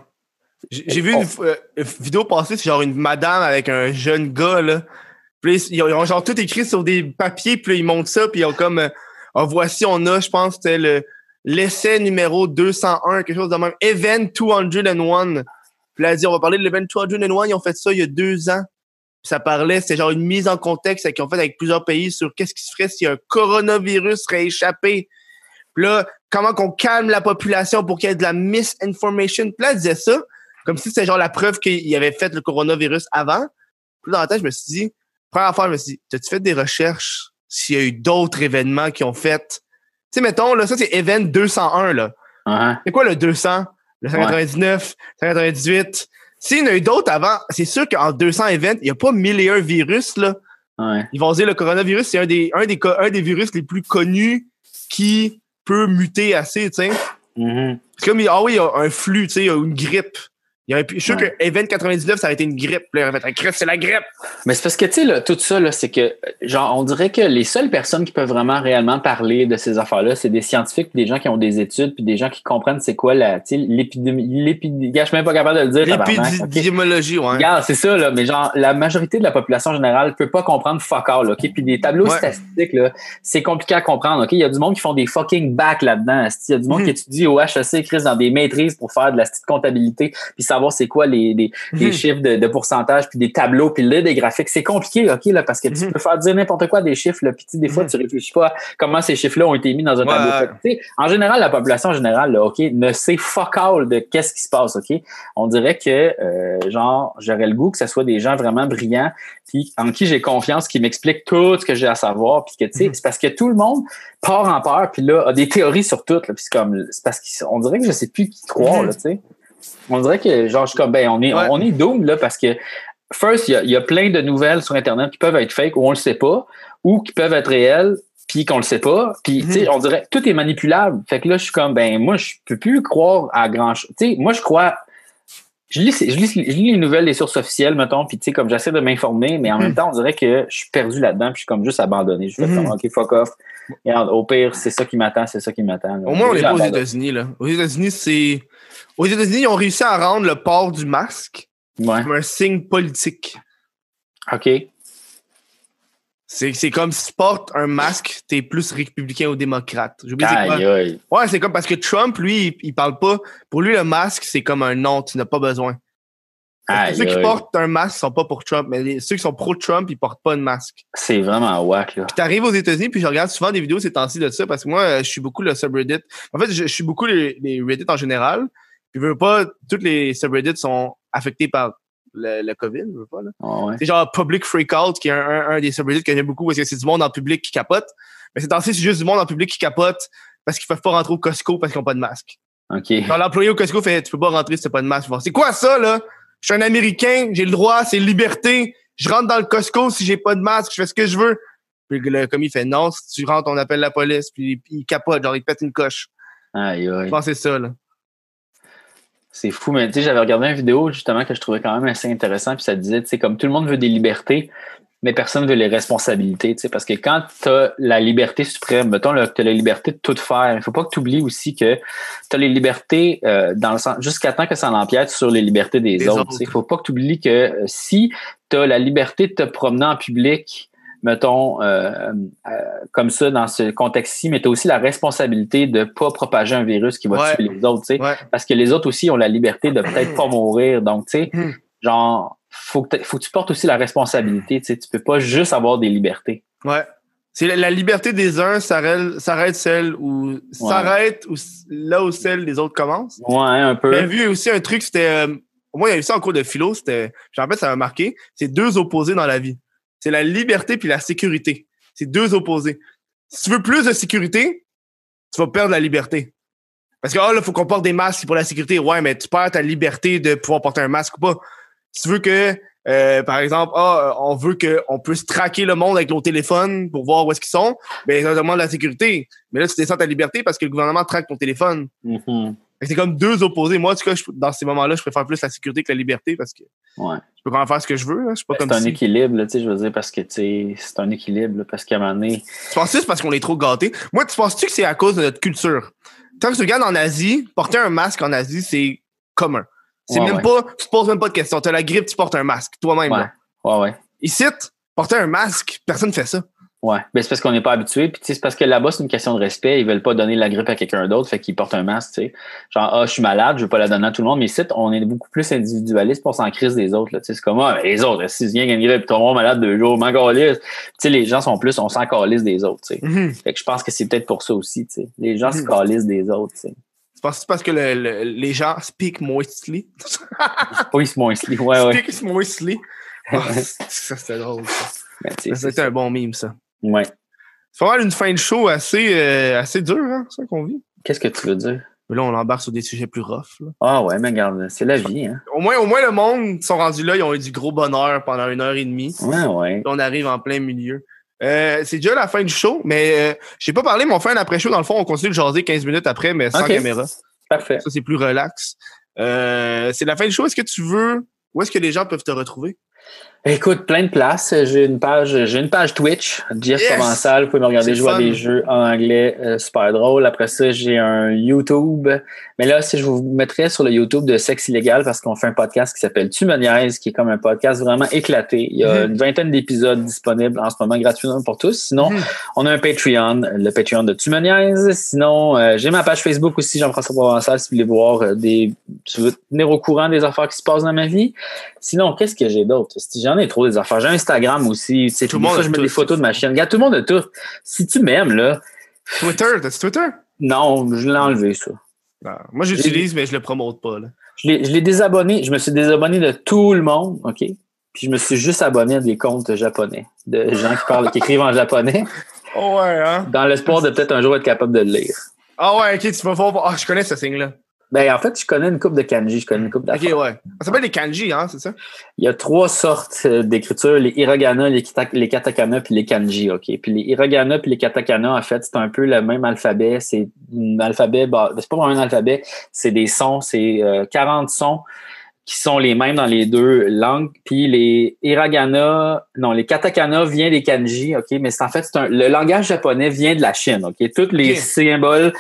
J'ai vu une, euh, une vidéo passer, c'est genre une madame avec un jeune gars, là. Puis ils ont, ils ont genre tout écrit sur des papiers, puis ils montrent ça, puis ils ont comme... euh, Ah, voici, on a, je pense, c'était le l'essai numéro 201, quelque chose de même. Event 201. Puis là, elle dit, on va parler de l'Event 201. Ils ont fait ça il y a deux ans. Puis ça parlait, c'était genre une mise en contexte qu'ils ont fait avec plusieurs pays sur qu'est-ce qui se ferait si un coronavirus serait échappé. Puis là, comment qu'on calme la population pour qu'il y ait de la misinformation? Puis là, elle disait ça, comme si c'était genre la preuve qu'il avait fait le coronavirus avant. Puis dans la tête, je me suis dit, première fois, je me suis dit, as-tu fait des recherches s'il y a eu d'autres événements qui ont fait? Tu sais, mettons, là, ça, c'est Event 201, là. Uh-huh. C'est quoi le 200, le 199, 198? S'il y en a eu d'autres avant, c'est sûr qu'en 200 events, il n'y a pas mille et un virus, là. Ouais. Ils vont dire le coronavirus, c'est un des, un des, un des virus les plus connus qui peut muter assez, tu sais. Mhm. C'est comme, ah oui, il y a un flux, tu sais, il y a une grippe. Il y aurait pu- je suis sûr Ouais. que Event 99, ça aurait été une grippe. Là, il aurait fait, c'est la grippe. Mais c'est parce que, tu sais, là, tout ça, là, c'est que, genre, on dirait que les seules personnes qui peuvent vraiment réellement parler de ces affaires-là, c'est des scientifiques, puis des gens qui ont des études, puis des gens qui comprennent c'est quoi la, tu sais, l'épidémie, l'épidémie, je suis même pas capable de le dire? L'épidémiologie, ouais. Regarde, c'est ça, là, mais genre, la majorité de la population générale peut pas comprendre fuck all, OK? Puis des tableaux Ouais. statistiques, là, c'est compliqué à comprendre, OK? Il y a du monde qui font des fucking bacs là-dedans, il y a du monde Mhm. qui étudie au HEC, Chris, dans des maîtrises pour faire de la petite comptabilité, puis savoir c'est quoi les, les, les Mhm. chiffres de, de pourcentage, puis des tableaux, puis là, des graphiques. C'est compliqué, OK, là, parce que tu Mhm. peux faire dire n'importe quoi des chiffres, là, puis des fois, Mhm. tu réfléchis pas à comment ces chiffres-là ont été mis dans un Ouais. tableau. En général, la population générale, là, OK, ne sait fuck all de qu'est-ce qui se passe, OK? On dirait que, euh, genre, j'aurais le goût que ce soit des gens vraiment brillants, puis en qui j'ai confiance, qui m'expliquent tout ce que j'ai à savoir, puis que, tu sais, c'est parce que tout le monde part en peur, puis là, a des théories sur tout, là, puis c'est comme, c'est parce qu'on dirait que je sais plus qui croire, là, tu sais. On dirait que, genre, je suis comme, ben, on est, Ouais. on est doomed, là, parce que, first, il y y a plein de nouvelles sur Internet qui peuvent être fake ou on le sait pas, ou qui peuvent être réelles, puis qu'on le sait pas. Puis, tu sais, Mhm. on dirait que tout est manipulable. Fait que là, je suis comme, ben, moi, je peux plus croire à grand chose. Tu sais, moi, je crois. Je lis, je, lis, je lis les nouvelles, les sources officielles, mettons, puis tu sais, comme j'essaie de m'informer, mais en Mhm. même temps, on dirait que je suis perdu là-dedans, puis je suis comme juste abandonné. Je fais Mhm. comme, OK, fuck off. Regarde, au pire, c'est ça qui m'attend, c'est ça qui m'attend. Au moins, on n'est pas aux. États-Unis, là. Aux États-Unis, c'est. Aux États-Unis, ils ont réussi à rendre le port du masque Ouais. comme un signe politique. OK. C'est comme si tu portes un masque, t'es plus républicain ou démocrate. Aïe. Ouais, c'est comme parce que Trump, lui, il, il parle pas. Pour lui, le masque, c'est comme un nom, tu n'as pas besoin. Ceux qui portent un masque sont pas pour Trump, mais les- ceux qui sont pro-Trump, ils portent pas de masque. C'est vraiment whack, là. Puis t'arrives aux États-Unis, puis je regarde souvent des vidéos ces temps-ci de ça, parce que moi, euh, je suis beaucoup le subreddit. En fait, je, je suis beaucoup les, les Reddit en général. Puis veux pas, toutes les subreddits sont affectés par le, le COVID, je veux pas, là. Ah ouais. C'est genre Public Freakout, qui est un, un, un des subreddits que j'aime beaucoup parce que c'est du monde en public qui capote. Mais c'est temps-ci, c'est juste du monde en public qui capote parce qu'ils peuvent pas rentrer au Costco parce qu'ils ont pas de masque. OK. Quand l'employé au Costco fait Tu peux pas rentrer si t'as pas de masque. C'est quoi ça, là? Je suis un Américain, j'ai le droit, c'est liberté. Je rentre dans le Costco si j'ai pas de masque, je fais ce que je veux. Puis le commis fait non, si tu rentres, on appelle la police, puis, il capote, genre il te pète une coche. Aïe, aïe. Je pense que c'est ça, là. C'est fou, mais tu sais, j'avais regardé une vidéo justement que je trouvais quand même assez intéressant, puis ça disait, tu sais, comme tout le monde veut des libertés, mais personne veut les responsabilités, tu sais, parce que quand tu as la liberté suprême, mettons tu as la liberté de tout faire, il faut pas que tu oublies aussi que tu as les libertés euh, dans le sens jusqu'à temps que ça n'empiète sur les libertés des, Des autres. autres. tu sais. Il faut pas que tu oublies que euh, si tu as la liberté de te promener en public, mettons, euh, euh, comme ça, dans ce contexte-ci, mais tu as aussi la responsabilité de pas propager un virus qui va Ouais. tuer les autres, tu sais Ouais. parce que les autres aussi ont la liberté de peut-être pas mourir. Donc, tu sais, Hmm. genre, faut que, faut que tu portes aussi la responsabilité. Tu sais, tu peux pas juste avoir des libertés. Ouais. C'est la, la liberté des uns s'arrête celle où s'arrête là où celle des autres commence. Ouais, un peu. J'ai vu aussi un truc, c'était. euh, moi, il y a eu ça en cours de philo, c'était. J'en rappelle, ça m'a marqué. C'est deux opposés dans la vie. C'est la liberté puis la sécurité. C'est deux opposés. Si tu veux plus de sécurité, tu vas perdre la liberté. Parce que, oh, là, faut qu'on porte des masques pour la sécurité. Ouais, mais tu perds ta liberté de pouvoir porter un masque ou pas. Si tu veux que, euh, par exemple, ah, euh, on veut qu'on puisse traquer le monde avec nos téléphones pour voir où est-ce qu'ils sont, ben, ça demande la sécurité. Mais là, tu descends ta liberté parce que le gouvernement traque ton téléphone. Que C'est comme deux opposés. Moi, en tout cas, je- dans ces moments-là, je préfère plus la sécurité que la liberté parce que Ouais. je peux quand même faire ce que je veux. Hein. Je suis pas C'est un si... équilibre, là, tu sais, je veux dire, parce que, tu sais, c'est un équilibre, là, parce qu'à un moment donné, Tu penses que c'est parce qu'on est trop gâtés? Moi, tu penses-tu que c'est à cause de notre culture? Quand tu regardes en Asie, porter un masque en Asie, c'est commun. C'est Ouais, même ouais. pas, tu te poses même pas de questions. T'as la grippe, tu portes un masque, toi-même. ouais, ouais, ouais. Ici, porter un masque, personne fait ça. Ouais. Ben, c'est parce qu'on n'est pas habitué. Puis, tu c'est parce que là-bas, c'est une question de respect. Ils veulent pas donner la grippe à quelqu'un d'autre, fait qu'ils portent un masque, tu sais. Genre, ah, je suis malade, je veux pas la donner à tout le monde. Mais ici, on est beaucoup plus individualiste, on s'en crise des autres, là. Tu sais, c'est comme, ah, mais les autres, si vient une grippe, ton malade deux jours, m'en. Tu sais, les gens sont plus, on s'en calisse des autres, tu sais. Mhm. Fait que je pense que c'est peut-être pour ça aussi, tu sais. Les gens se Mhm. calissent des autres, tu sais. Penses parce que le- le- les gens speak moistly? Moins sli. Ouais, ouais. Speak moistly. Ah, ça, c'était drôle. Ça, Ben, c'était un bon meme, ça. Ouais. C'est vraiment une fin de show assez, euh, assez dure, hein, ça qu'on vit. Qu'est-ce que tu veux dire? Mais là, on embarque sur des sujets plus rough. là. Ah ouais, mais regarde, c'est la vie, hein. Au moins, au moins, le monde sont rendus là, ils ont eu du gros bonheur pendant une heure et demie. Ouais, ouais. Puis on arrive en plein milieu. Euh, c'est déjà la fin du show, mais euh, j'ai pas parlé, mais on fait un après-show. Dans le fond, on continue de jaser 15 minutes après, mais sans caméra. Parfait. Ça, c'est plus relax. Euh, c'est la fin du show. Est-ce que tu veux. Où est-ce que les gens peuvent te retrouver? Écoute, plein de places. J'ai une page, j'ai une page Twitch, Jeff Yes! Provençal. Vous pouvez me regarder jouer à des jeux en anglais, euh, super drôle. Après ça, j'ai un YouTube. Mais là, si je vous mettrais sur le YouTube de Sexe illégal parce qu'on fait un podcast qui s'appelle Tu qui est comme un podcast vraiment éclaté. Il y a Mhm. une vingtaine d'épisodes disponibles en ce moment gratuitement pour tous. Sinon, Mhm. on a un Patreon, le Patreon de Tu. Sinon, euh, j'ai ma page Facebook aussi, Jean-François Provençal, si vous voulez voir euh, des, si vous voulez tenir au courant des affaires qui se passent dans ma vie. Sinon, qu'est-ce que j'ai d'autre? J'en ai trop des affaires. J'ai Instagram aussi. Sais, Tout le monde fois, a je mets tout, des photos de ma chienne. Regarde, tout le monde a tout. Si tu m'aimes, là, Twitter, t'as-tu Twitter? non, je l'ai enlevé, ça. Non. Moi, j'utilise, mais je le promote pas. Là. Je l'ai désabonné. Je me suis désabonné de tout le monde, OK? Puis je me suis juste abonné à des comptes japonais, de gens qui parlent, qui écrivent en japonais, Oh ouais, hein? dans l'espoir de peut-être un jour être capable de le lire. Ah ouais, ok, tu vas voir. Ah, je connais ce signe-là. Ben, en fait, je connais une coupe de kanji, je connais une coupe Ok, d'affaires. ouais. Ça s'appelle les kanji, hein, c'est ça? Il y a trois sortes euh, d'écriture, les hiragana, les, les katakana puis les kanji, OK? Puis les hiragana puis les katakana, en fait, c'est un peu le même alphabet. C'est un alphabet, bah, c'est pas vraiment un alphabet, c'est des sons, c'est euh, 40 sons qui sont les mêmes dans les deux langues. Puis les hiragana, non, les katakana viennent des kanji, OK? Mais c'est en fait, c'est un, le langage japonais vient de la Chine, OK? Tous les Ok. symboles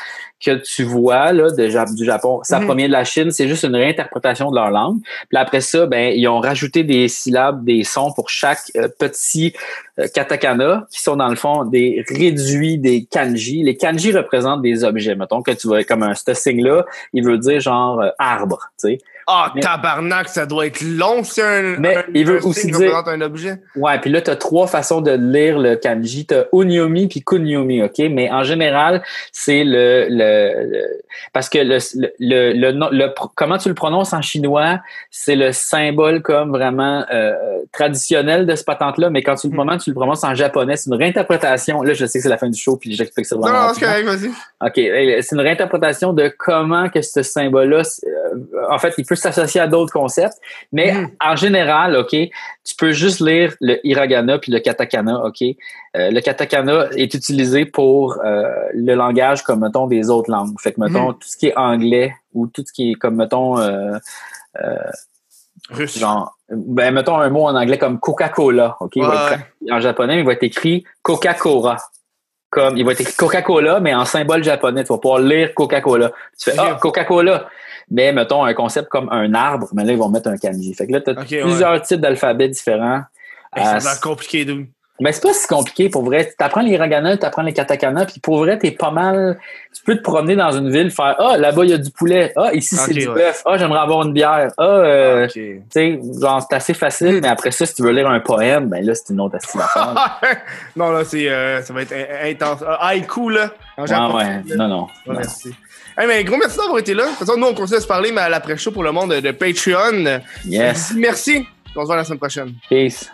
que tu vois là, de, du Japon, ça provient de la Chine, c'est juste une réinterprétation de leur langue. Puis après ça, ben, ils ont rajouté des syllabes, des sons pour chaque euh, petit euh, katakana, qui sont dans le fond des réduits des kanji. Les kanji représentent des objets. Mettons que tu vois comme un ce signe-là, il veut dire genre euh, arbre, tu sais. Ah, Mais- tabarnak, ça doit être long si un, Mais un, il veut un aussi dire- un objet. Ouais, puis là, tu as trois façons de lire le kanji. Tu as Unyomi puis Kunyomi, OK? Mais en général, c'est le, le, le- Parce que le, le, le, comment tu le prononces en chinois, c'est le symbole comme vraiment euh, traditionnel de ce patente-là, mais quand tu le Hmm. prononces, tu le prononces en japonais. C'est une réinterprétation. Là, je sais que c'est la fin du show, puis j'explique ça Non, vraiment. non, c'est rapidement. correct, vas-y. OK. euh, C'est une réinterprétation de comment que ce symbole-là, euh, en fait, il peut s'associer à d'autres concepts, mais Mm. en général, OK, tu peux juste lire le hiragana puis le katakana, OK? Euh, le katakana est utilisé pour euh, le langage comme, mettons, des autres langues. Fait que, mettons, tout ce qui est anglais ou tout ce qui est comme, mettons, euh, Russe. genre, ben, mettons un mot en anglais comme Coca-Cola, OK? Il va Ouais. être traduit en japonais, il va être écrit Coca-Cola. Comme, il va être écrit Coca-Cola, mais en symbole japonais. Tu vas pouvoir lire Coca-Cola. Tu fais, ah. Coca-Cola. Mais, mettons, un concept comme un arbre, mais là, ils vont mettre un kanji. Fait que là, tu as ouais. plusieurs types d'alphabets différents. Hey, ça Euh, a l'air compliqué, d'où. mais c'est pas si compliqué pour vrai. Tu apprends les hiragana, tu apprends les katakana, puis pour vrai, t'es pas mal. Tu peux te promener dans une ville, faire Ah, là-bas, il y a du poulet. Ah, ici, c'est du ouais. bœuf. Ah, j'aimerais avoir une bière. Ah, euh, tu sais, genre, c'est assez facile, mais après ça, si tu veux lire un poème, ben là, c'est une autre affaire. non, là, c'est, euh, ça va être in- intense. Euh, haïku, là. Ouais, japonais. ouais, non, non. Ouais, non. merci. Hey, mais gros merci d'avoir été là. De toute façon, nous, on continue à se parler, mais à l'après-show pour le monde de Patreon. Yes. Merci. On se voit la semaine prochaine. Peace.